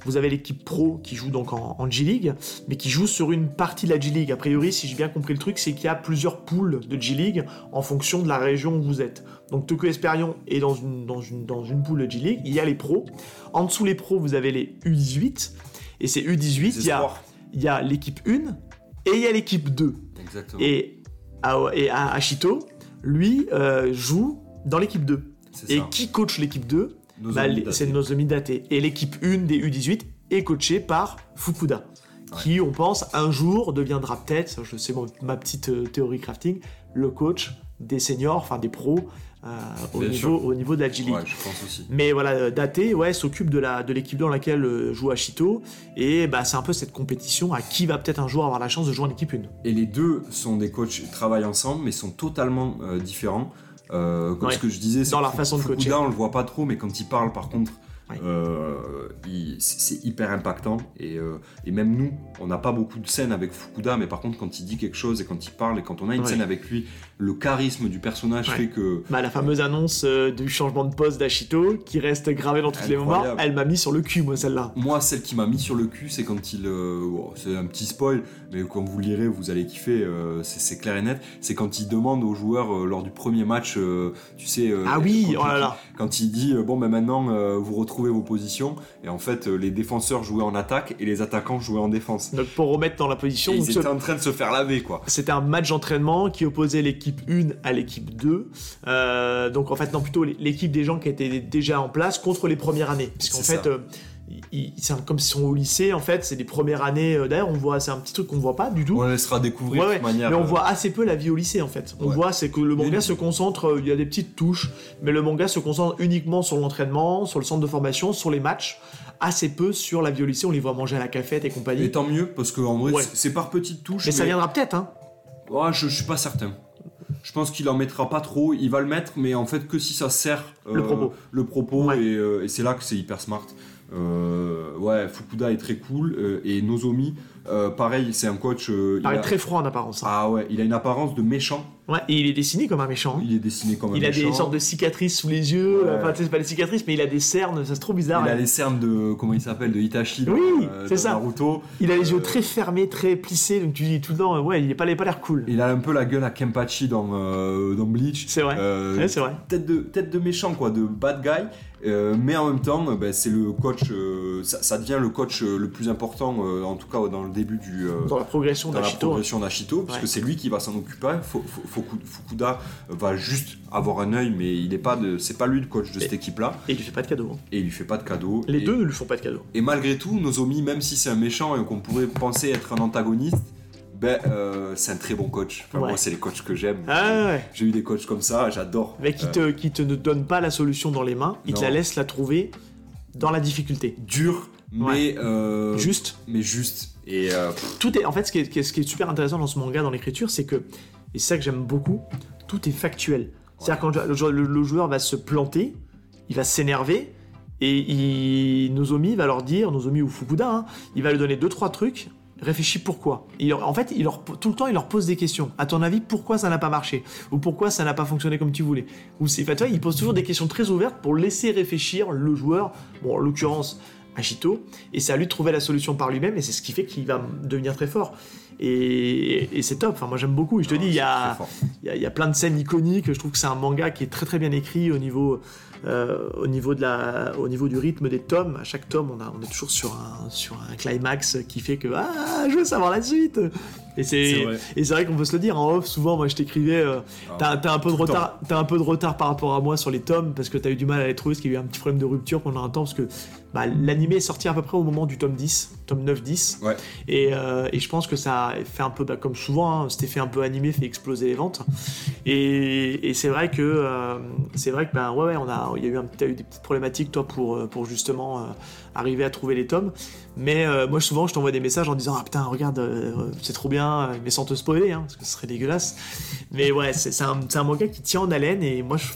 vous avez l'équipe pro qui joue donc en, en G-League, mais qui joue sur une partie de la G-League. A priori, si j'ai bien compris le truc, c'est qu'il y a plusieurs poules de G-League en fonction de la région où vous êtes. Donc Tokyo Esperion est dans une, dans une, dans une poule de G-League, il y a les pros. En dessous les pros, vous avez les U18. Et c'est U18, Les il y a, il y a l'équipe 1 et il y a l'équipe 2. Exactement. Et, à, et à Ashito, lui, euh, joue dans l'équipe 2. C'est Et ça. qui coach l'équipe 2 Nos Bah. C'est Nozomi Date. Et l'équipe 1 des U18 est coachée par Fukuda. Qui, on pense, un jour deviendra peut-être, je sais ma petite euh, théorie crafting, le coach des seniors, enfin des pros, au, Bien niveau, sûr. au niveau de la G League. Ouais, je pense aussi. Mais voilà, euh, Date ouais, s'occupe de la de l'équipe dans laquelle euh, joue Ashito et bah c'est un peu cette compétition à qui va peut-être un jour avoir la chance de jouer en équipe 1. Et les deux sont des coachs, travaillent ensemble, mais sont totalement euh, différents. Euh, comme Ouais. ce que je disais, c'est Dans leur façon de Fukuda, coacher. on le voit pas trop, mais quand il parle, par contre, Ouais. euh, il- c'est c'est hyper impactant. Et, euh, et même nous, on n'a pas beaucoup de scènes avec Fukuda, mais par contre, quand il dit quelque chose et quand il parle et quand on a une Ouais. scène avec lui, le charisme du personnage Ouais. fait que Bah, la fameuse annonce euh, du changement de poste d'Ashito qui reste gravée dans tous les moments, Incroyable. elle m'a mis sur le cul moi celle-là. Moi, celle qui m'a mis sur le cul, c'est quand il. euh, oh, c'est un petit spoil, mais quand vous lirez, vous allez kiffer, euh, c'est clair et net. C'est quand il demande aux joueurs lors du premier match, tu sais. Ah oui, quand oh là il- là. Quand il dit, bon, ben maintenant, vous retrouvez vos positions, et en fait, les défenseurs jouaient en attaque et les attaquants jouaient en défense. Donc pour remettre dans la Et position, ils étaient en train de se faire laver, quoi. C'était un match d'entraînement qui opposait l'équipe 1 à l'équipe 2. Euh, donc en fait, non, plutôt l'équipe des gens qui étaient déjà en place contre les premières années. Parce qu'en fait, euh, c'est comme s'ils sont au lycée, en fait, c'est les premières années. euh, D'ailleurs, on voit, c'est un petit truc qu'on voit pas du tout. On laissera découvrir Ouais, ouais, manière. mais on euh, voit assez peu la vie au lycée en fait. On Ouais. voit c'est que le manga se concentre, il y a des petites touches, mais le manga se concentre uniquement sur l'entraînement, sur le centre de formation, sur les matchs, assez peu sur la vie au lycée. On les voit manger à la cafette et compagnie. Et tant mieux, parce qu'en vrai, Ouais. c'est- par petites touches. mais ça viendra peut-être, hein. Je, je suis pas certain. Je pense qu'il en mettra pas trop. Il va le mettre, mais en fait que si ça sert Le propos. le propos Ouais. et, euh, et c'est là que c'est hyper smart. Euh, ouais, Fukuda est très cool euh, et Nozomi, euh, pareil, c'est un coach. euh, Il a- très froid en apparence. hein. Ah ouais, il a une apparence de méchant. Ouais, et il est dessiné comme un méchant. hein. Il est dessiné comme un Il a méchant. des sortes de cicatrices sous les yeux, Ouais. enfin tu sais, c'est pas des cicatrices, mais il a des cernes, ça c'est trop bizarre. Il a hein. les cernes de comment il s'appelle de Itachi. Oui, euh, c'est ça. Naruto. Il a les yeux Euh, très fermés, très plissés, donc tu dis tout le temps, euh, ouais, il est pas, l'air cool. Il a un peu la gueule à Kenpachi dans, euh, dans Bleach. C'est vrai. Ouais, c'est vrai. tête de, tête de méchant, quoi, de bad guy. Euh, mais en même temps, euh, ben, c'est le coach, euh, ça, ça devient le coach le plus important, euh, en tout cas dans le début du. Dans la progression dans la d'Ashito. progression d'Ashito, puisque Ouais. c'est lui qui va s'en occuper. Fu- Fu- Fuku- Fukuda va juste avoir un œil, mais il est pas de, c'est pas lui le coach de cette Et- équipe-là, Et il lui fait pas de cadeau. hein. et il lui fait pas de cadeau. Les et, deux ne lui font pas de cadeau. Et malgré tout, Nozomi, même si c'est un méchant et qu'on pourrait penser être un antagoniste, ben euh, c'est un très bon coach. Enfin, Ouais. Moi, c'est les coachs que j'aime. Ah ouais. J'ai eu des coachs comme ça, j'adore. Mais qui te, qui te ne donne pas la solution dans les mains, il te la laisse la trouver dans la difficulté. dur, mais euh, Juste. mais juste. Et euh, Tout est, en fait, ce qui est, ce qui est super intéressant dans ce manga, dans l'écriture, c'est que, et c'est ça que j'aime beaucoup, tout est factuel. C'est-à-dire quand le, joueur- le- le joueur va se planter, il va s'énerver, et il, Nozomi va leur dire, Nozomi ou Fukuda, hein, il va lui donner deux trois trucs. Réfléchis pourquoi. Il en fait, il leur, tout le temps, il leur pose des questions. À ton avis, pourquoi ça n'a pas marché? Ou pourquoi ça n'a pas fonctionné comme tu voulais? Ou c'est, il pose toujours des questions très ouvertes pour laisser réfléchir le joueur. Bon, en l'occurrence, Ashito, et c'est à lui de trouver la solution par lui-même, et c'est ce qui fait qu'il va devenir très fort. Et, et c'est top, enfin, moi j'aime beaucoup. Et je te non, dis, il y, c'est a, très fort. il y, a, il y a plein de scènes iconiques, je trouve que c'est un manga qui est très très bien écrit au niveau, euh, au niveau, de la, au niveau du rythme des tomes. À chaque tome, on, a, on est toujours sur un, sur un climax qui fait que Ah, je veux savoir la suite Et C'est vrai. qu'on peut se le dire en off, souvent, moi je t'écrivais. euh, Ah, T'as t'as un peu de tout le retard, t'as un peu de retard par rapport à moi sur les tomes parce que t'as eu du mal à les trouver, parce qu'il y a eu un petit problème de rupture pendant un temps parce que bah, l'animé est sorti à peu près au moment du tome 10, tome 9-10, Ouais. et, euh, et je pense que ça a fait un peu bah, comme souvent, hein, cet effet un peu animé fait exploser les ventes. Et, et c'est vrai que euh, c'est vrai que bah, ouais, ouais, on a, il y a eu un, eu des petites problématiques toi pour euh, pour justement euh, arriver à trouver les tomes. Mais moi souvent je t'envoie des messages en disant ah putain regarde c'est trop bien, mais sans te spoiler hein, parce que ce serait dégueulasse. Mais ouais c'est un, manga qui tient en haleine et moi je suis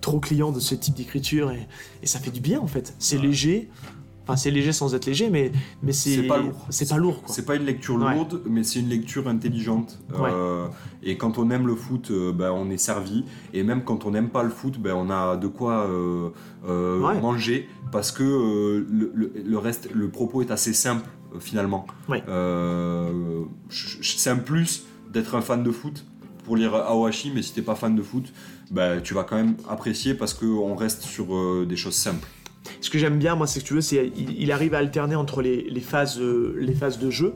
trop client de ce type d'écriture et, et ça fait du bien en fait. C'est léger. Enfin, c'est léger sans être léger, mais, mais c'est. Pas lourd. C'est pas lourd. C'est pas une lecture Ouais. lourde, mais c'est une lecture intelligente. Ouais. Euh, et quand on aime le foot, euh, ben, on est servi. Et même quand on n'aime pas le foot, ben, on a de quoi euh, Ouais. manger parce que le, le- le reste, le propos est assez simple finalement. C'est un plus d'être un fan de foot pour lire Aohashi, mais si t'es pas fan de foot, ben, tu vas quand même apprécier parce qu'on reste sur euh, des choses simples. ce que j'aime bien, moi, c'est que tu veux, c'est il, arrive à alterner entre les, phases, euh, les phases de jeu.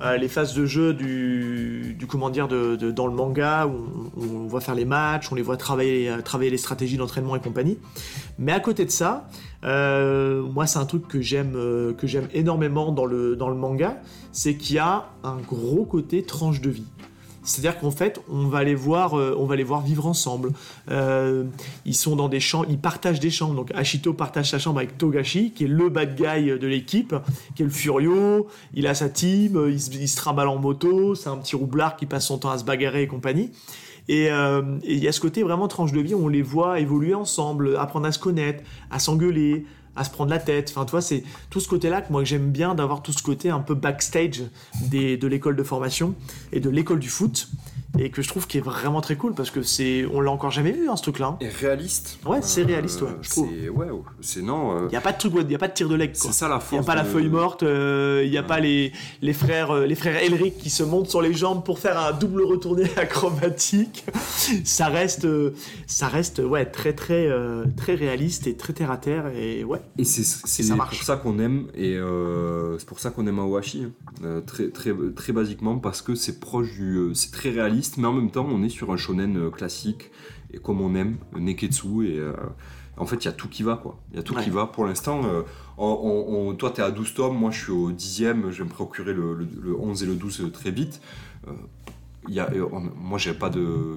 Euh, les phases de jeu du, du comment dire de, de- dans le manga où on, voit faire les matchs, on les voit travailler, travailler les stratégies d'entraînement et compagnie. Mais à côté de ça, moi c'est un truc que j'aime que j'aime énormément dans le dans le manga, c'est qu'il y a un gros côté tranche de vie. C'est-à-dire qu'en fait, on va les voir, euh, on va les voir vivre ensemble. Euh, ils sont dans des chambres, ils partagent des chambres. Donc Ashito partage sa chambre avec Togashi, qui est le bad guy de l'équipe, qui est le furio. Il a sa team, euh, il, se- il trimballe en moto. C'est un petit roublard qui passe son temps à se bagarrer et compagnie. Et et il y a ce côté vraiment tranche de vie où on les voit évoluer ensemble, apprendre à se connaître, à s'engueuler, à se prendre la tête. Enfin, tu vois, c'est tout ce côté-là que moi j'aime bien d'avoir tout ce côté un peu backstage des, de l'école de formation et de l'école du foot et que je trouve qui est vraiment très cool parce que c'est on l'a encore jamais vu hein, ce truc-là. hein. Et réaliste. Ouais, c'est réaliste, ouais, je trouve. C'est ouais, c'est non. euh, Il y a pas de truc, il y a pas de tir de leg. c'est ça la Il force. n'y a pas la feuille morte, euh, il n'y a pas les, les frères euh, les frères Elric qui se montent sur les jambes pour faire un double retourné acrobatique. ça reste euh, ça reste ouais très très euh, très réaliste et très terre à terre et ouais. Et c'est c'est ça pour ça qu'on aime et euh, c'est pour ça qu'on aime Awashi hein. Euh, très très très basiquement parce que c'est proche du euh, c'est très réaliste mais en même temps on est sur un shonen euh, classique et comme on aime Neketsu et euh, en fait il y a tout qui va quoi. Il y a tout Ouais. qui va. Pour l'instant euh, on, on- toi t'es à 12 tomes moi je suis au 10ème je vais me procurer le, le- le 11 et le 12 très vite. Euh, y a, euh, on- moi j'ai pas de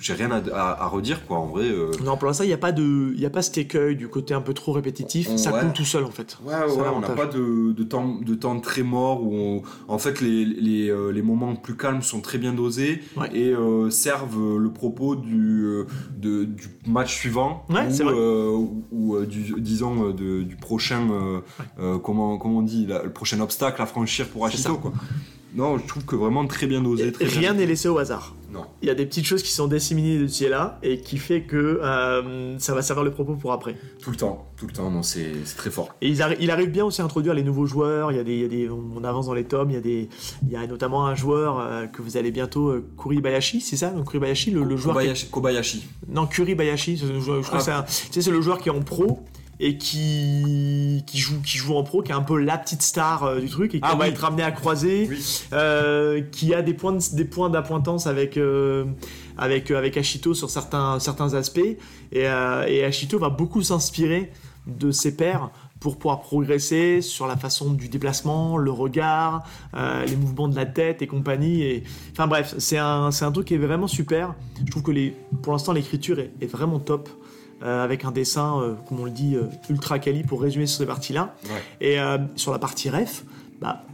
j'ai- rien à, à- à redire quoi en vrai euh, Non, pour l'instant, il n'y a pas de il y a pas cet écueil du côté un peu trop répétitif, On- ça ouais. coule tout seul en fait. Ouais, on n'a pas de, de, temps, de temps très mort où on- en fait les, les, euh, les moments plus calmes sont très bien dosés Ouais. et euh, servent le propos du, de- du match suivant Ouais, ou, c'est vrai. euh, ou, euh, du, disons de- du prochain euh, euh, comment, comment on dit le prochain obstacle à franchir pour Ashito ça. quoi. Non, je trouve que vraiment très bien dosé. Très Rien n'est laissé au hasard. Non. Il y a des petites choses qui sont disséminées de ci et là et qui fait que euh, ça va servir le propos pour après. Tout le temps, tout le temps, non, c'est très fort. Et arri- il arrive bien aussi à introduire les nouveaux joueurs. Il y a des, il y a des, on avance dans les tomes. Il y a des, il y a notamment un joueur euh, que vous allez bientôt, euh, Kuribayashi, c'est ça Donc Kuribayashi, le, le joueur. qui Kobayashi. Non, Kuribayashi. crois Ah. que c'est le joueur qui est en pro et qui, qui joue, qui joue en pro, qui est un peu la petite star euh, du truc et qui Ah va oui. être amené à croiser. Oui. euh, qui a des points de- des points d'appointance avec euh, avec euh, avec Ashito sur certains certains aspects et, et Ashito va beaucoup s'inspirer de ses pairs pour pouvoir progresser sur la façon du déplacement, le regard, les mouvements de la tête et compagnie. Et... Enfin bref, c'est un, truc qui est vraiment super. Je trouve que les, pour l'instant l'écriture est, est vraiment top, euh, avec un dessin, euh, comme on le dit, euh, ultra quali pour résumer sur ces parties-là. Ouais. Et sur la partie ref, bah,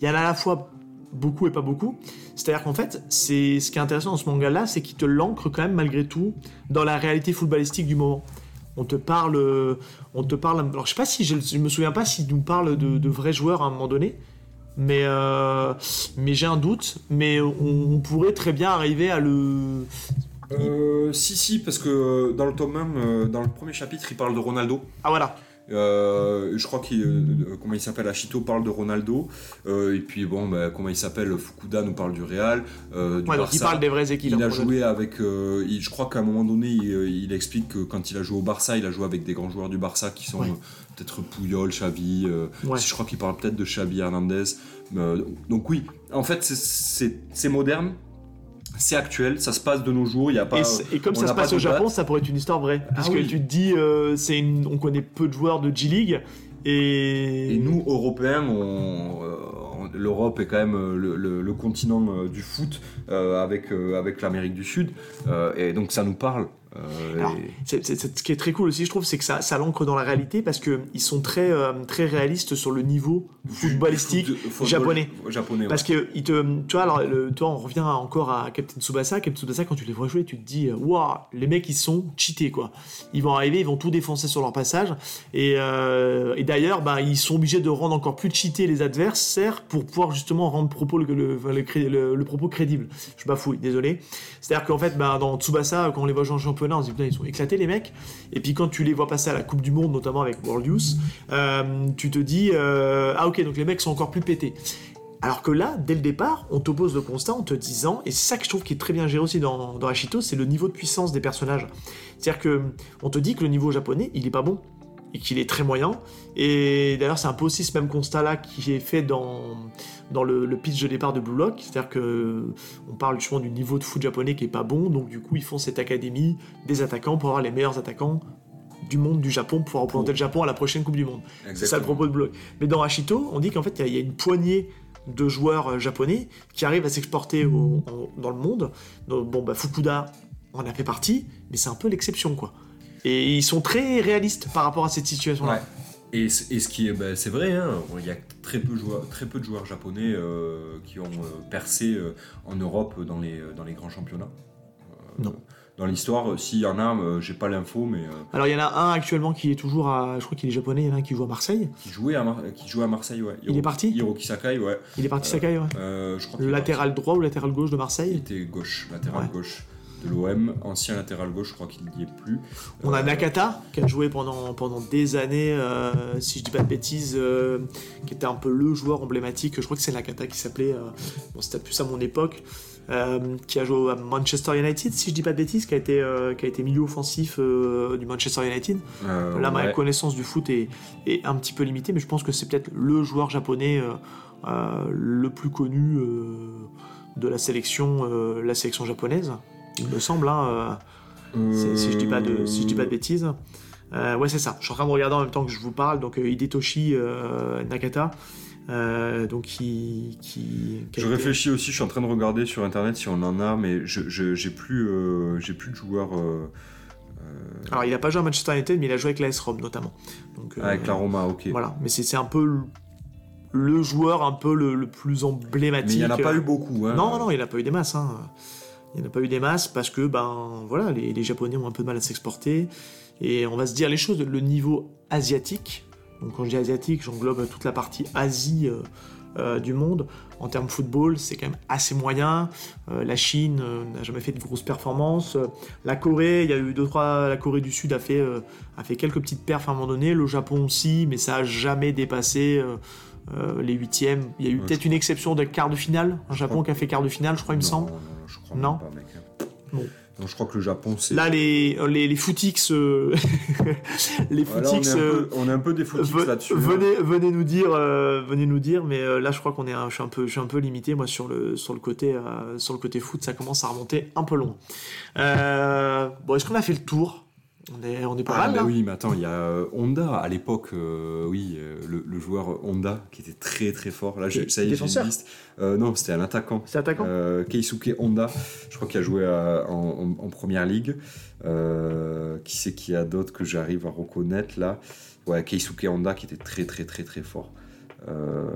il y en a à la fois beaucoup et pas beaucoup. C'est-à-dire qu'en fait, c'est ce qui est intéressant dans ce manga-là, c'est qu'il te l'ancre quand même malgré tout dans la réalité footballistique du moment. On te parle, on te parle. Alors je sais pas si je, je me souviens pas s'il nous parle de, de vrais joueurs à un moment donné, mais euh, mais j'ai un doute. Mais on, on pourrait très bien arriver à le. Euh, si, si, parce que euh, dans le tome 1, euh, dans le premier chapitre, il parle de Ronaldo. Ah voilà. Euh, je crois qu'il, euh, comment il s'appelle, Ashito parle de Ronaldo. Euh, et puis bon, bah, comment il s'appelle, Fukuda nous parle du Real. du Ouais, donc il parle des vraies équipes. Il a hein, joué avec. il- je crois qu'à un moment donné, il, il explique que quand il a joué au Barça, il a joué avec des grands joueurs du Barça qui sont Ouais. peut-être Puyol, Xavi. Ouais. Je crois qu'il parle peut-être de Xavi Hernandez. Donc oui, en fait, c'est moderne, c'est actuel, ça se passe de nos jours. Il y a pas. Et, comme ça se pas passe au Japon, date. ça pourrait être une histoire vraie. Ah Puisque oui. tu te dis, euh, c'est une- on connaît peu de joueurs de G-League. Et, Et nous, Européens, on, euh, l'Europe est quand même euh, le, le- le continent du foot euh, avec, avec l'Amérique du Sud. Et donc ça nous parle. Euh, Alors, et- ce qui est très cool aussi, je trouve, c'est que ça, ça l'ancre dans la réalité parce que ils sont très, euh, très réalistes sur le niveau footballistique. japonais. japonais Parce que te, tu vois, alors, le, toi, on revient encore à Captain Tsubasa. Captain Tsubasa, quand tu les vois jouer, tu te dis, waouh, les mecs, ils sont cheatés, quoi. Ils vont arriver, ils vont tout défoncer sur leur passage. Et, euh, et d'ailleurs, bah, ils sont obligés de rendre encore plus cheatés les adversaires pour pouvoir justement rendre propos le propos crédible. Je bafouille, désolé. C'est-à-dire qu'en fait, bah, dans Tsubasa, quand on les voit jouer en championnat, on se dit, putain, ils sont éclatés, les mecs. Et puis quand tu les vois passer à la Coupe du Monde, notamment avec World Youth, euh, tu te dis, euh, ah ok, donc les mecs sont encore plus pétés. Alors que là, dès le départ, on t'oppose le constat en te disant, et c'est ça que je trouve qui est très bien géré aussi dans, dans Hachito, c'est le niveau de puissance des personnages. C'est-à-dire que on te dit que le niveau japonais, il est pas bon. Et qu'il est très moyen. Et d'ailleurs, c'est un peu aussi ce même constat-là qui est fait dans, dans le, le pitch de départ de Blue Lock. C'est-à-dire que on parle justement du niveau de foot japonais qui est pas bon, donc du coup, ils font cette académie des attaquants pour avoir les meilleurs attaquants du monde du Japon pour pouvoir représenter le Japon à la prochaine Coupe du Monde. C'est ça le propos de Blue Lock. Mais dans Hachito, on dit qu'en fait, il y a- il y, a une poignée de joueurs euh, japonais qui arrivent à s'exporter dans le monde. Donc, bon, bah, Fukuda en a fait partie, mais c'est un peu l'exception, quoi. Et ils sont très réalistes par rapport à cette situation-là. Ouais. Et, ce qui est, ben, c'est vrai, hein, il y a très peu, de joueurs, très peu de joueurs japonais euh, qui ont euh, percé euh, en Europe dans les, dans les grands championnats. Non. Dans l'histoire, s'il y en a, euh, j'ai pas l'info, mais euh, Alors il y en a un actuellement qui est toujours à, je crois qu'il est japonais, il y en a un qui joue à Marseille. qui, jouait à Mar- qui jouait à Marseille, ouais. Il est parti Hiroki Sakai, ouais. Il est parti Sakai, ouais. Je crois qu'il Le latéral droit ou latéral gauche de parti. Il Marseille. était gauche, latéral Ouais. gauche de l'OM, ancien latéral gauche, je crois qu'il n'y est plus. On a Euh, Nakata qui a joué pendant, pendant des années, euh, si je dis pas de bêtises, euh, qui était un peu le joueur emblématique. Je crois que c'est Nakata qui s'appelait, bon c'était plus à mon époque, euh, qui a joué à Manchester United, si je dis pas de bêtises, qui a été, euh, qui a été milieu offensif euh, du Manchester United. Là, ma ouais. connaissance du foot est, est un petit peu limitée, mais je pense que c'est peut-être le joueur japonais le plus connu de la sélection, la sélection japonaise. Il me semble, hein, euh, si je dis pas de, si je dis pas de bêtises. Euh, ouais, c'est ça. Je suis en train de regarder en même temps que je vous parle. Donc euh, Hidetoshi Nakata, donc qui, qui, qui a Je été- réfléchis aussi, je suis en train de regarder sur internet si on en a, mais je je- j'ai plus, j'ai plus de joueurs Alors, il a pas joué à Manchester United, mais il a joué avec l'AS Rome notamment. Donc, euh, avec la Roma, ok. Voilà, mais c'est c'est un peu le, joueur un peu le, le plus Mais emblématique. il n'y en a pas eu beaucoup. Hein. Non, non, il n'a pas eu des masses. Hein. Il n'y en a pas eu des masses parce que ben voilà, les, les Japonais ont un peu de mal à s'exporter. Et on va se dire les choses, le niveau asiatique, donc quand je dis asiatique, j'englobe toute la partie Asie euh, euh, du monde. En termes football, c'est quand même assez moyen. Euh, la Chine n'a jamais fait de grosses performances. La Corée, il y a eu deux trois. La Corée du Sud a fait a fait quelques petites perfs à un moment donné. Le Japon aussi, mais ça a jamais dépassé. les huitièmes, il y a eu Ouais, peut-être une exception de quart de finale, un Japon qui a fait quart de finale, je crois, il me semble. Non, pas, mec. hein. Non, je crois que le Japon, c'est. Là, les, les, les footix, euh, les Voilà, on, est footix, un euh, peu, on est un peu des footix là-dessus. hein. venez, venez nous dire, euh, venez nous dire, mais euh, là, je crois qu'on est, un- je suis un peu, je suis un peu limité moi sur le, sur le côté, sur le côté foot, ça commence à remonter un peu loin. Bon, est-ce qu'on a fait le tour? On est, on est pas Ah, mal bah là. oui, mais attends, il y a euh, Honda à l'époque, euh, oui, euh, le, le joueur Honda qui était très très fort. Là, j'ai- ça y est, j'ai une Défenseur liste. Euh, non, c'était un attaquant. C'est attaquant. Euh, Keisuke Honda, je crois qu'il a joué à- en, en- en première ligue. Euh, qui c'est qu'il y a d'autres que j'arrive à reconnaître là? Ouais, Keisuke Honda qui était très très très très fort. Euh,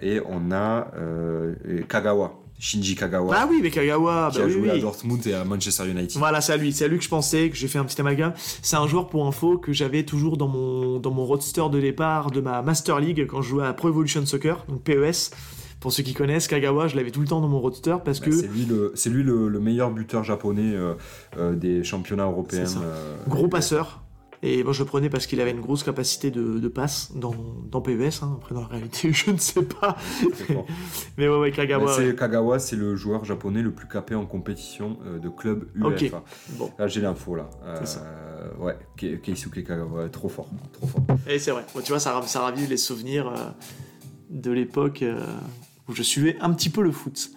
et on a euh, Kagawa, Shinji Kagawa, Ah oui, mais Kagawa, qui bah a oui, joué à oui. Dortmund et à Manchester United. Voilà, c'est à lui, c'est à lui que je pensais, que j'ai fait un petit amalgame. C'est un joueur pour info que j'avais toujours dans mon, dans mon roadster de départ de ma Master League quand je jouais à Pro Evolution Soccer, donc PES. Pour ceux qui connaissent, Kagawa, je l'avais tout le temps dans mon roadster parce Bah, que c'est lui, le, c'est lui le, le meilleur buteur japonais euh, euh, des championnats européens. Euh, gros passeur. Et moi je le prenais parce qu'il avait une grosse capacité de, de passe dans, dans PES. hein. Après, dans la réalité, je ne sais pas. Mais ouais, ouais, Bah, Kagawa. c'est- ouais. Kagawa, c'est le joueur japonais le plus capé en compétition euh, de club UEFA. Ok. Bon, Là, j'ai l'info là. Euh, C'est ça. ouais, Ke- Keisuke Kagawa, trop fort, trop fort. et c'est vrai. Bon, tu vois, ça, ça ravive les souvenirs euh, de l'époque euh, où je suivais un petit peu le foot.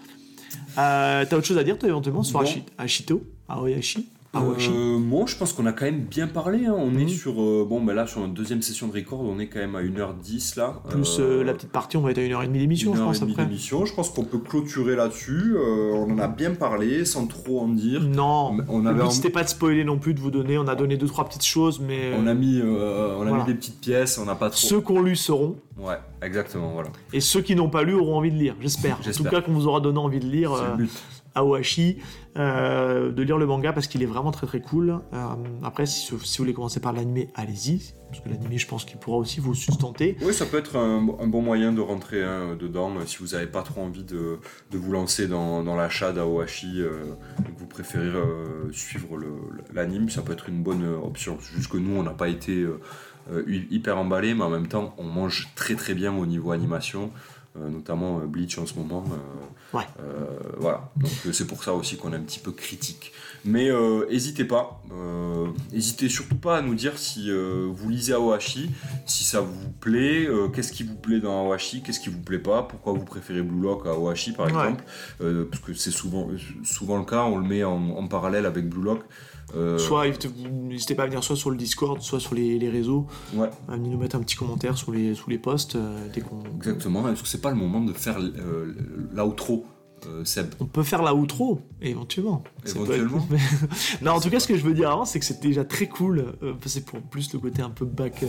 T'as autre chose à dire, toi, éventuellement, sur Bon. Ashi- Ashito? Aoyashi? Aoyashi Euh, moi, je pense qu'on a quand même bien parlé. hein. On Mhm. est sur, euh, bon, ben là, sur une deuxième session de record, on est quand même à 1h10 là. Plus Euh, euh, la petite partie, on va être à une heure et demie d'émission, une je pense, et demie après. d'émission. Je pense qu'on peut clôturer là-dessus. Euh, on en a bien parlé, sans trop en dire. Non, On le avait but en- c'était pas de spoiler non plus, de vous donner. On a donné deux trois petites choses, mais On a mis, on a Voilà. mis des petites pièces, on n'a pas trop. ceux qui ont lu sauront, Ouais, exactement, voilà. et ceux qui n'ont pas lu auront envie de lire, j'espère. En tout cas, qu'on vous aura donné envie de lire C'est le but. Aohashi, euh, de lire le manga parce qu'il est vraiment très très cool. Euh, après, si, vous voulez commencer par l'animé, allez-y, parce que l'animé, je pense qu'il pourra aussi vous sustenter. Oui, ça peut être un, bon moyen de rentrer hein, dedans si vous n'avez pas trop envie de, vous lancer dans, l'achat d'Aohashi euh, vous préférez suivre l'anime. Ça peut être une bonne option. C'est juste que nous, on n'a pas été hy- hyper emballés, mais en même temps, on mange très très bien au niveau animation. Euh, notamment euh, Bleach en ce moment. euh, Ouais. voilà, donc c'est pour ça aussi qu'on est un petit peu critique. Mais n'hésitez pas, n'hésitez surtout pas à nous dire si vous lisez Aohashi, si ça vous plaît, qu'est-ce qui vous plaît dans Aohashi, qu'est-ce qui vous plaît pas, pourquoi vous préférez Blue Lock à Aohashi par exemple, parce que c'est souvent, souvent le cas, on le met en, en parallèle avec Blue Lock. Euh, Soit n'hésitez pas à venir soit sur le Discord, soit sur les, les réseaux, Ouais, à venir nous mettre un petit commentaire sous les, sous les posts euh, dès qu'on. exactement, parce que c'est pas le moment de faire euh, l'outro, euh, Seb. On peut faire la outro, éventuellement. Éventuellement. cool, non, en tout cas, ce que je veux dire avant, c'est que c'est déjà très cool. euh, c'est pour plus le côté un peu back. euh,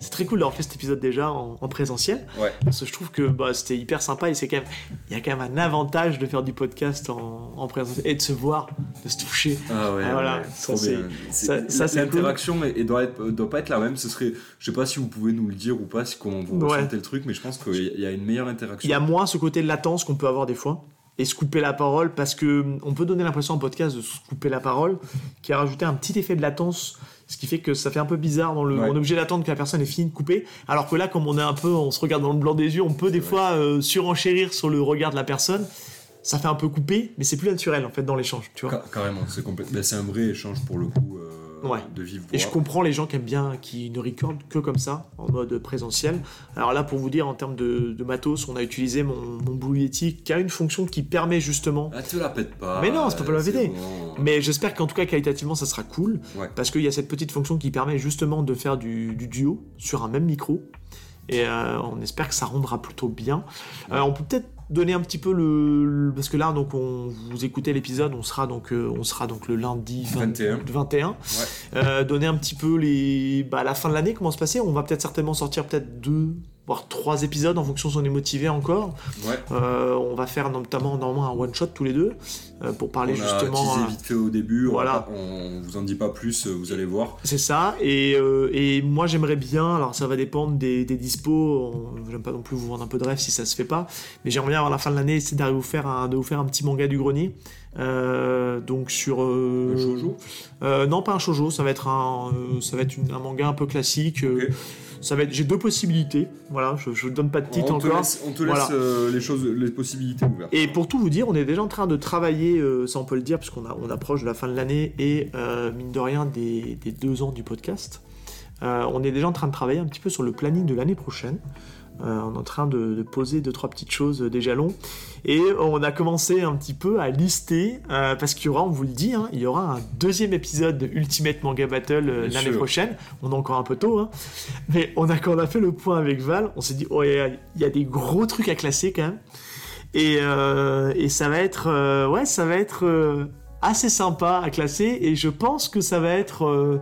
c'est très cool d'avoir fait cet épisode déjà en, en présentiel. Ouais. Parce que je trouve que bah, c'était hyper sympa et c'est quand même. Il y a quand même un avantage de faire du podcast en, en présentiel et de se voir, de se toucher. Ah ouais, Ah, voilà, ouais, ça, c'est- bien. ça- C'est- ça, c'est L'interaction et doit, être- doit pas être la même. Ce serait, je sais pas si vous pouvez nous le dire ou pas, si comment vous Ouais. ressentez le truc, mais je pense qu'il y a une meilleure interaction. Il y a moins ce côté de latence qu'on peut avoir des fois et se couper la parole parce que hum, on peut donner l'impression en podcast de se couper la parole qui a rajouté un petit effet de latence ce qui fait que ça fait un peu bizarre dans le Ouais. on est obligé d'attendre que la personne ait fini de couper alors que là comme on est un peu on se regarde dans le blanc des yeux on peut des fois euh, surenchérir sur le regard de la personne. Ça fait un peu couper mais c'est plus naturel en fait dans l'échange tu vois. Ca- Carrément, c'est c'est un vrai échange pour le coup euh, Ouais. de voix. Et je comprends les gens qui aiment bien, qui ne recordent que comme ça, en mode présentiel. Alors là, pour vous dire, en termes de, de matos, on a utilisé mon, mon Blue Yeti, qui a une fonction qui permet justement Ah, te la pète pas. Mais non, c'est pas la péter. bon. Mais j'espère qu'en tout cas, qualitativement, ça sera cool. Ouais. Parce qu'il y a cette petite fonction qui permet justement de faire du, du duo sur un même micro. Et euh, on espère que ça rendra plutôt bien. Euh, on peut peut-être donner un petit peu le, le- parce que là donc on vous écoutez l'épisode on sera donc euh, on sera donc le lundi 20 21. 21 Euh, donner un petit peu les bah, la fin de l'année comment se passer on va peut-être certainement sortir peut-être deux voire trois épisodes en fonction si on est motivé encore Ouais. Euh, on va faire notamment normalement un one shot tous les deux euh, pour parler on a justement teasé euh, vite fait au début. on voilà. pas- On, vous en dit pas plus, vous allez voir. C'est ça, et, euh, et moi j'aimerais bien, alors ça va dépendre des, des dispos, on- j'aime pas non plus vous vendre un peu de rêve si ça se fait pas, mais j'aimerais bien avant la fin de l'année essayer d'arriver à vous faire un, de vous faire un petit manga du grenier. Euh, donc sur euh, Un shoujo? euh, non pas un shoujo ça va être un ça va être une- un manga un peu classique euh, Ok. Ça va être j'ai deux possibilités voilà je, je donne pas de titre on te encore laisse, on te laisse Voilà. euh, les choses, les possibilités ouvertes. et pour tout vous dire, on est déjà en train de travailler, euh, ça on peut le dire, puisqu'on on approche de la fin de l'année et euh, mine de rien des, des deux ans du podcast. Euh, on est déjà en train de travailler un petit peu sur le planning de l'année prochaine. Euh, on est en train de, de poser deux trois petites choses, euh, des jalons, et on a commencé un petit peu à lister euh, parce qu'il y aura, on vous le dit, hein, il y aura un deuxième épisode de Ultimate Manga Battle euh, l'année prochaine. On est encore un peu tôt, hein. mais on a quand on a fait le point avec Val, on s'est dit oh il y a- il y a des gros trucs à classer quand même. Et, et ça va être, ouais, ça va être assez sympa à classer. Et je pense que ça va être,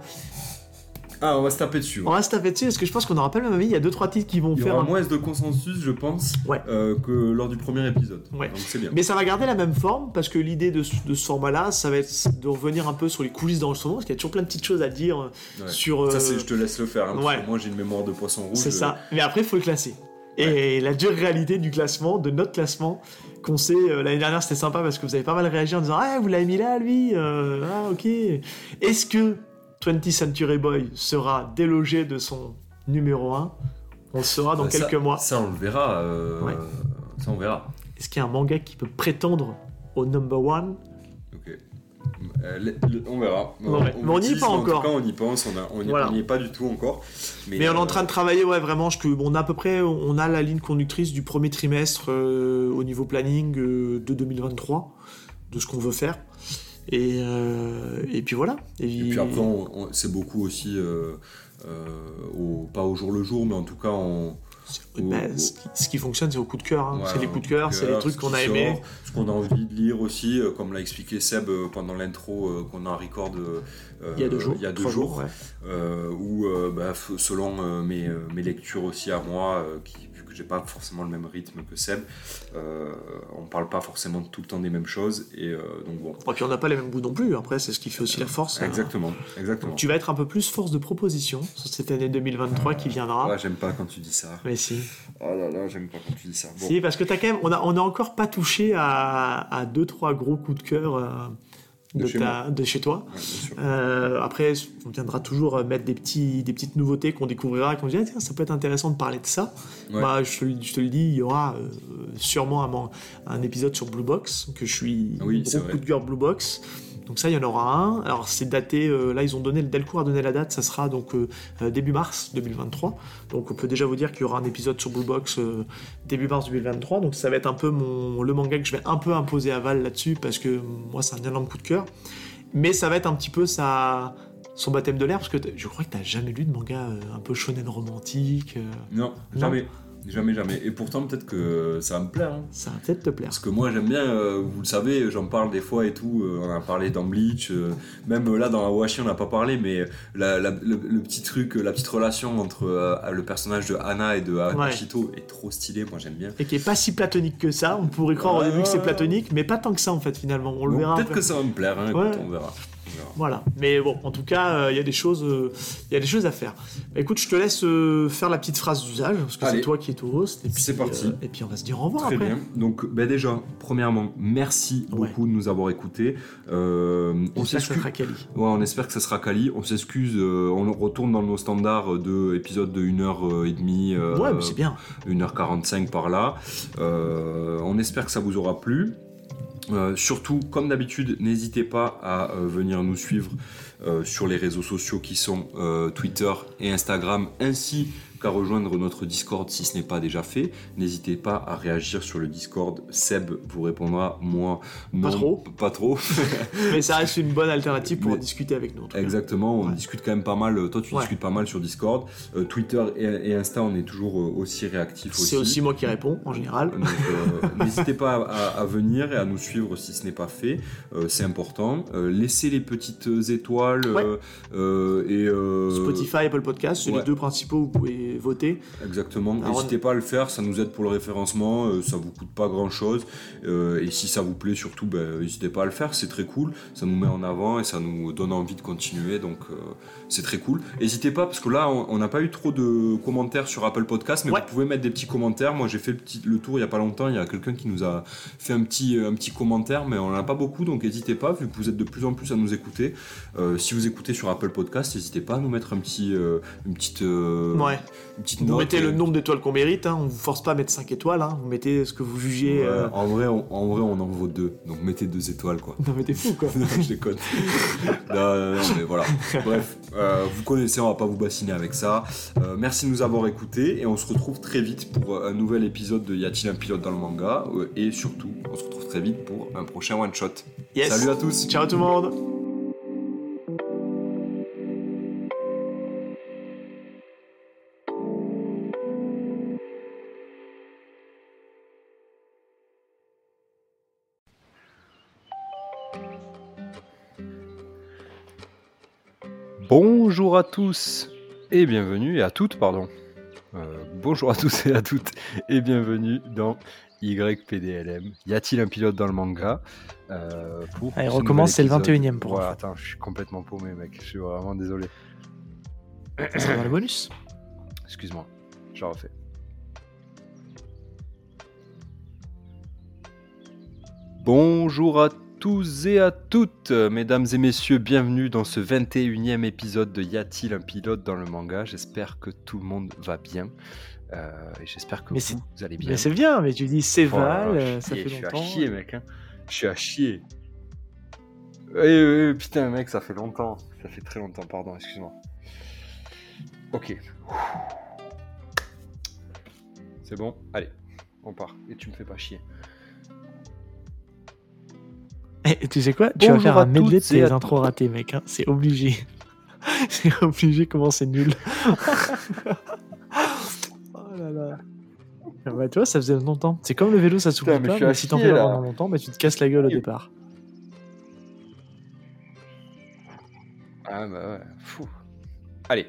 Ah, on va se taper dessus. on va se taper dessus parce que je pense qu'on n'aura pas le même avis. Il y a deux trois titres qui vont Il y faire. aura un- moins de consensus, je pense, Ouais. euh, que lors du premier épisode. Ouais. Donc c'est bien. Mais ça va garder la même forme parce que l'idée de, ce- de ce format-là, ça va être de revenir un peu sur les coulisses d'enregistrement parce qu'il y a toujours plein de petites choses à dire euh, Ouais. sur. euh, Ça, c'est, je te laisse le faire. hein, parce ouais. que moi, j'ai une mémoire de poisson rouge. C'est ça. Mais après, il faut le classer. Et la dure réalité du classement, de notre classement, qu'on sait, euh, l'année dernière c'était sympa parce que vous avez pas mal réagi en disant Ah, vous l'avez mis là, lui euh, Ah, ok. Est-ce que 20th Century Boy sera délogé de son numéro 1 On le saura dans ça- quelques mois. Ça, on le verra. euh, Ouais. Ça, on verra. Est-ce qu'il y a un manga qui peut prétendre au number 1 Ok. Euh, le- le- on verra. Ouais. Mais on n'y est pas encore. En tout cas, on y pense. On a- on n'y Voilà. on est pas du tout encore. Mais, Mais on est en euh, train de travailler, ouais, vraiment. Je, on a à peu près, on a la ligne conductrice du premier trimestre euh, au niveau planning de 2023, de ce qu'on veut faire. Et, euh, et puis voilà. Et puis après, c'est beaucoup aussi, euh, euh, au, pas au jour le jour, mais en tout cas, on, bah, ce, qui, ce qui fonctionne, c'est au coup de cœur. hein. Ouais, c'est les coups de cœur, c'est les trucs qu'on a aimés. ce qu'on a envie de lire aussi, euh, comme l'a expliqué Seb euh, pendant l'intro euh, qu'on a un record Il y a deux jours. il y a deux trois jours, ouais. où bah, selon mes, mes lectures aussi à moi, qui, que j'ai pas forcément le même rythme que Seb, euh, on parle pas forcément tout le temps des mêmes choses et euh, donc bon. Et puis on n'a pas les mêmes goûts non plus. Après, c'est ce qui fait aussi la force. hein. Exactement, exactement. Tu vas être un peu plus force de proposition sur cette année 2023 qui viendra. Ouais, j'aime pas quand tu dis ça. Mais si. Oh là là, j'aime pas quand tu dis ça. Bon. Si, parce que t'as quand même, on a, on a encore pas touché à, à deux trois gros coups de cœur. Euh, de, De chez ta- de chez toi. Ouais. Euh, après, on viendra toujours mettre des, petits, des petites nouveautés qu'on découvrira et qu'on dira, tiens, ça peut être intéressant de parler de ça. Ouais. Bah, je, te, le- je te le dis, il y aura euh, sûrement un, un épisode sur Blue Box, que je suis Oui, gros coup de cœur Blue Box. Donc ça, il y en aura un. Alors c'est daté, euh, là ils ont donné, Delcourt a donné la date, ça sera donc euh, euh, début mars 2023. Donc on peut déjà vous dire qu'il y aura un épisode sur Blue Box euh, début mars 2023. Donc ça va être un peu mon, le manga que je vais un peu imposer à Val là-dessus, parce que moi c'est un énorme coup de cœur. Mais ça va être un petit peu sa, son baptême de l'air, parce que je crois que t'as jamais lu de manga un peu shonen romantique. Non, jamais. Jamais, jamais. Et pourtant, peut-être que ça va me plaire. hein. ça va peut-être te plaire. Parce que moi, j'aime bien, euh, vous le savez, j'en parle des fois et tout. euh, on a parlé dans Bleach. euh, même euh, là, dans Awashi, on n'a pas parlé, mais la- la- le, le petit truc, euh, la petite relation entre euh, le personnage de Anna et de Hachito est trop stylé. Moi, j'aime bien. Et qui est pas si platonique que ça. On pourrait croire au Ouais, début que c'est ouais. platonique, mais pas tant que ça en fait finalement. On le Donc, verra. Peut-être après. que ça va me plaire. hein, écoute, Ouais. on verra. Voilà. Mais bon, en tout cas, euh, il y a des choses, euh, il y a des choses à faire. Bah, écoute, je te laisse euh, faire la petite phrase d'usage parce que c'est toi qui es au host. Et puis, C'est parti. et puis on va se dire au revoir Très après. bien. Donc, ben déjà, premièrement, merci Ouais. beaucoup de nous avoir écoutés. On s'excuse. Ouais, on espère que ça sera quali. On s'excuse, on retourne dans nos standards de de 1h30, euh, ouais, mais c'est bien. 1h45 par là. Euh, on espère que ça vous aura plu. Euh, surtout, comme d'habitude, n'hésitez pas à euh, venir nous suivre euh, sur les réseaux sociaux qui sont Twitter et Instagram, ainsi qu'à rejoindre notre Discord si ce n'est pas déjà fait. N'hésitez pas à réagir sur le Discord. Seb vous répondra, moi non, trop. Pas trop. mais ça reste une bonne alternative pour Mais- discuter avec nous. en tout cas. Exactement, on Ouais. discute quand même pas mal. Toi, tu Ouais. discutes pas mal sur Discord. Euh, Twitter et, et Insta, on est toujours euh, aussi réactifs aussi. C'est aussi moi qui réponds en général. Euh, n'hésitez pas à, à venir et à nous suivre si ce n'est pas fait. Euh, c'est important. Laissez les petites étoiles Ouais. et Spotify, Apple Podcast, c'est les deux principaux. Vous pouvez voter. Exactement. N'hésitez pas à le faire, ça nous aide pour le référencement, euh, ça vous coûte pas grand chose. et si ça vous plaît, surtout, ben, n'hésitez pas à le faire, c'est très cool. Ça nous met en avant et ça nous donne envie de continuer, donc euh, c'est très cool. N'hésitez pas, parce que là, on n'a pas eu trop de commentaires sur Apple Podcast, mais Ouais. vous pouvez mettre des petits commentaires. Moi, j'ai fait le, petit, le tour il y a pas longtemps, il y a quelqu'un qui nous a fait un petit, un petit commentaire, mais on n'en a pas beaucoup, donc n'hésitez pas, vu que vous êtes de plus en plus à nous écouter. Euh, si vous écoutez sur Apple Podcast, n'hésitez pas à nous mettre un petit, euh, une petite, euh, Ouais. une petite Vous mettez le euh, nombre d'étoiles qu'on mérite. Hein. On vous force pas à mettre 5 étoiles. Hein. Vous mettez ce que vous jugez. Euh, en, vrai, on, en vrai, on en vaut deux. Donc mettez deux étoiles, quoi. Non mais t'es fou quoi. non, je déconne. non, mais voilà. Bref, euh, vous connaissez, on va pas vous bassiner avec ça. Euh, merci de nous avoir écoutés et on se retrouve très vite pour un nouvel épisode de Y a-t-il un pilote dans le manga? Euh, Et surtout, on se retrouve très vite pour un prochain one shot. Yes. Salut à tous. Ciao tout le monde. Bonjour à tous et bienvenue, et à toutes, pardon. Euh, bonjour à tous et à toutes et bienvenue dans YPDLM. Y a-t-il un pilote dans le manga Euh, pour Allez, ce recommence, c'est le épisode. 21e pour fois. attends, je suis complètement paumé, mec. Je suis vraiment désolé. Ça va dans le bonus. Excuse-moi, je refais. Bonjour à tous et à toutes, mesdames et messieurs, bienvenue dans ce 21e épisode de Y a-t-il un pilote dans le manga? J'espère que tout le monde va bien. Euh, et j'espère que Mais vous, vous allez bien. Mais c'est bien, mais tu dis c'est Oh Val, euh, ça fait je suis longtemps. à chier, mec. hein. Je suis à chier. Eh, putain, mec, ça fait longtemps. Ça fait très longtemps, pardon, excuse-moi. Ok. C'est bon Allez, on part. Et tu me fais pas chier. Eh, tu sais quoi? Tu vas faire un medley de et tes intros ratés, mec. hein. C'est obligé. c'est obligé comment c'est nul. oh là là. Ah Bah, tu vois, ça faisait longtemps. C'est comme le vélo, ça s'oublie pas. Mais si t'en fais pendant longtemps, bah, tu te casses la gueule au départ. Ah bah ouais, fou. Allez,